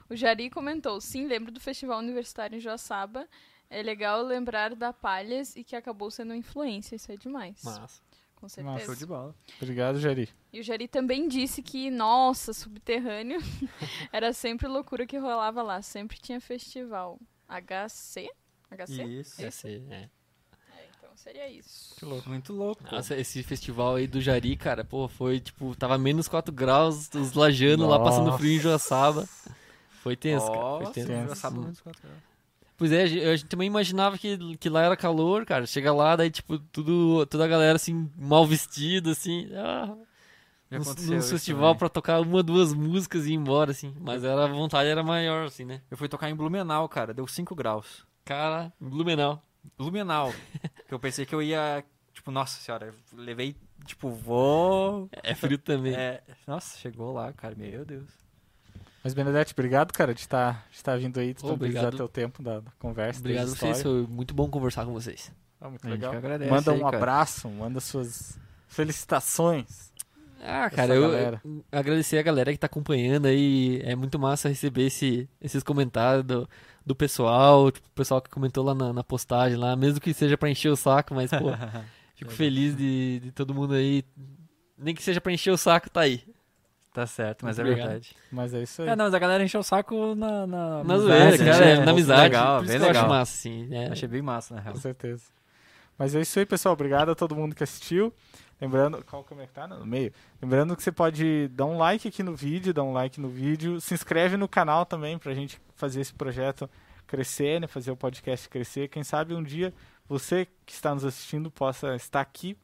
O Jari comentou: sim, lembro do Festival Universitário em Joaçaba. É legal lembrar da Palhas e que acabou sendo influência. Isso é demais. Massa. Com certeza. Show de bola. Obrigado, Jari. E o Jari também disse que, nossa, subterrâneo era sempre loucura que rolava lá. Sempre tinha festival. HC? HC? Isso. Deve ser, é. É, então seria isso. Que louco. Muito louco. Nossa, esse festival aí do Jari, cara, pô, foi tipo, tava menos 4 graus, os lajanos lá passando Nossa. frio em Joaçaba. Foi tenso, cara. Foi Nossa, tenso. tenso. sabe menos quanto é. Pois é, a gente, também imaginava que, que lá era calor, cara. Chega lá, daí, tipo, tudo, toda a galera, assim, mal vestida, assim. Ah, num, festival pra tocar uma, duas músicas e ir embora, assim. Mas era, a vontade era maior, assim, né? Eu fui tocar em Blumenau, cara, deu 5 graus. Cara, Blumenau. Blumenau. que eu pensei que eu ia, tipo, nossa senhora, levei, tipo, vou... É frio também. É, nossa, chegou lá, cara, meu Deus. Mas, Benedete, obrigado, cara, de estar de estar vindo aí, obrigado. disponibilizar teu tempo da, da conversa. Obrigado a vocês, foi muito bom conversar com vocês. Ah, muito A legal. agradece Manda aí, um cara. abraço, manda suas felicitações. Ah, cara, eu, eu agradecer a galera que tá acompanhando aí. É muito massa receber esse, esses comentários do, do pessoal, tipo, o pessoal que comentou lá na, na postagem lá, mesmo que seja pra encher o saco, mas, pô, fico feliz de, de todo mundo aí. Nem que seja pra encher o saco, tá aí. Tá certo, mas Muito é obrigado. verdade. Mas é isso aí. É, não, mas a galera encheu o saco na... Na, Na amizade, zoeira, né? cara, é, na amizade. Legal, por isso bem que eu legal. acho massa, assim. é. Achei bem massa, na real. Com certeza. Mas é isso aí, pessoal. Obrigado a todo mundo que assistiu. Lembrando, qual câmera que tá? No meio. Lembrando que você pode dar um like aqui no vídeo, dar um like no vídeo. Se inscreve no canal também pra gente fazer esse projeto crescer, né? Fazer o podcast crescer. Quem sabe um dia você que está nos assistindo possa estar aqui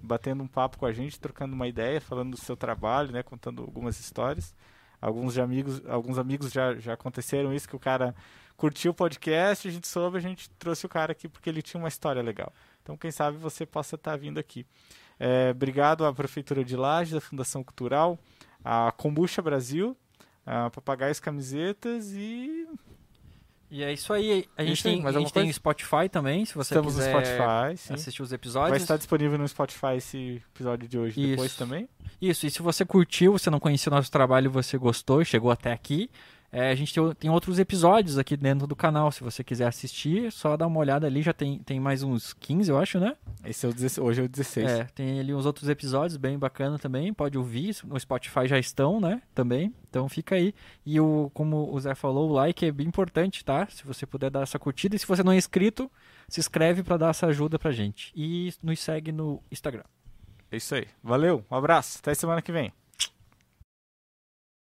batendo um papo com a gente, trocando uma ideia, falando do seu trabalho, né? Contando algumas histórias. Alguns amigos, alguns amigos já, já aconteceram isso que o cara curtiu o podcast, a gente soube, a gente trouxe o cara aqui porque ele tinha uma história legal. Então, quem sabe você possa estar vindo aqui. É, obrigado à Prefeitura de Lages, à Fundação Cultural, à Kombucha Brasil, a Papagaios Camisetas e E é isso aí. A gente Isso tem, a gente tem Spotify também, se você estamos no quiser Spotify. Sim. assistir os Vai episódios. estar disponível no Spotify esse episódio de hoje depois Isso. também. Isso, e se você curtiu, você não conhecia o nosso trabalho você gostou e chegou até aqui, é, a gente tem, tem outros episódios aqui dentro do canal. Se você quiser assistir, só dá uma olhada ali. Já tem, tem mais uns 15, eu acho, né? Esse é o 16, hoje é o 16. É, tem ali uns outros episódios bem bacana também. Pode ouvir. No Spotify já estão, né? Também. Então fica aí. E o, como o Zé falou, o like é bem importante, tá? Se você puder dar essa curtida. E se você não é inscrito, se inscreve para dar essa ajuda pra gente. E nos segue no Instagram. É isso aí. Valeu, um abraço. Até semana que vem.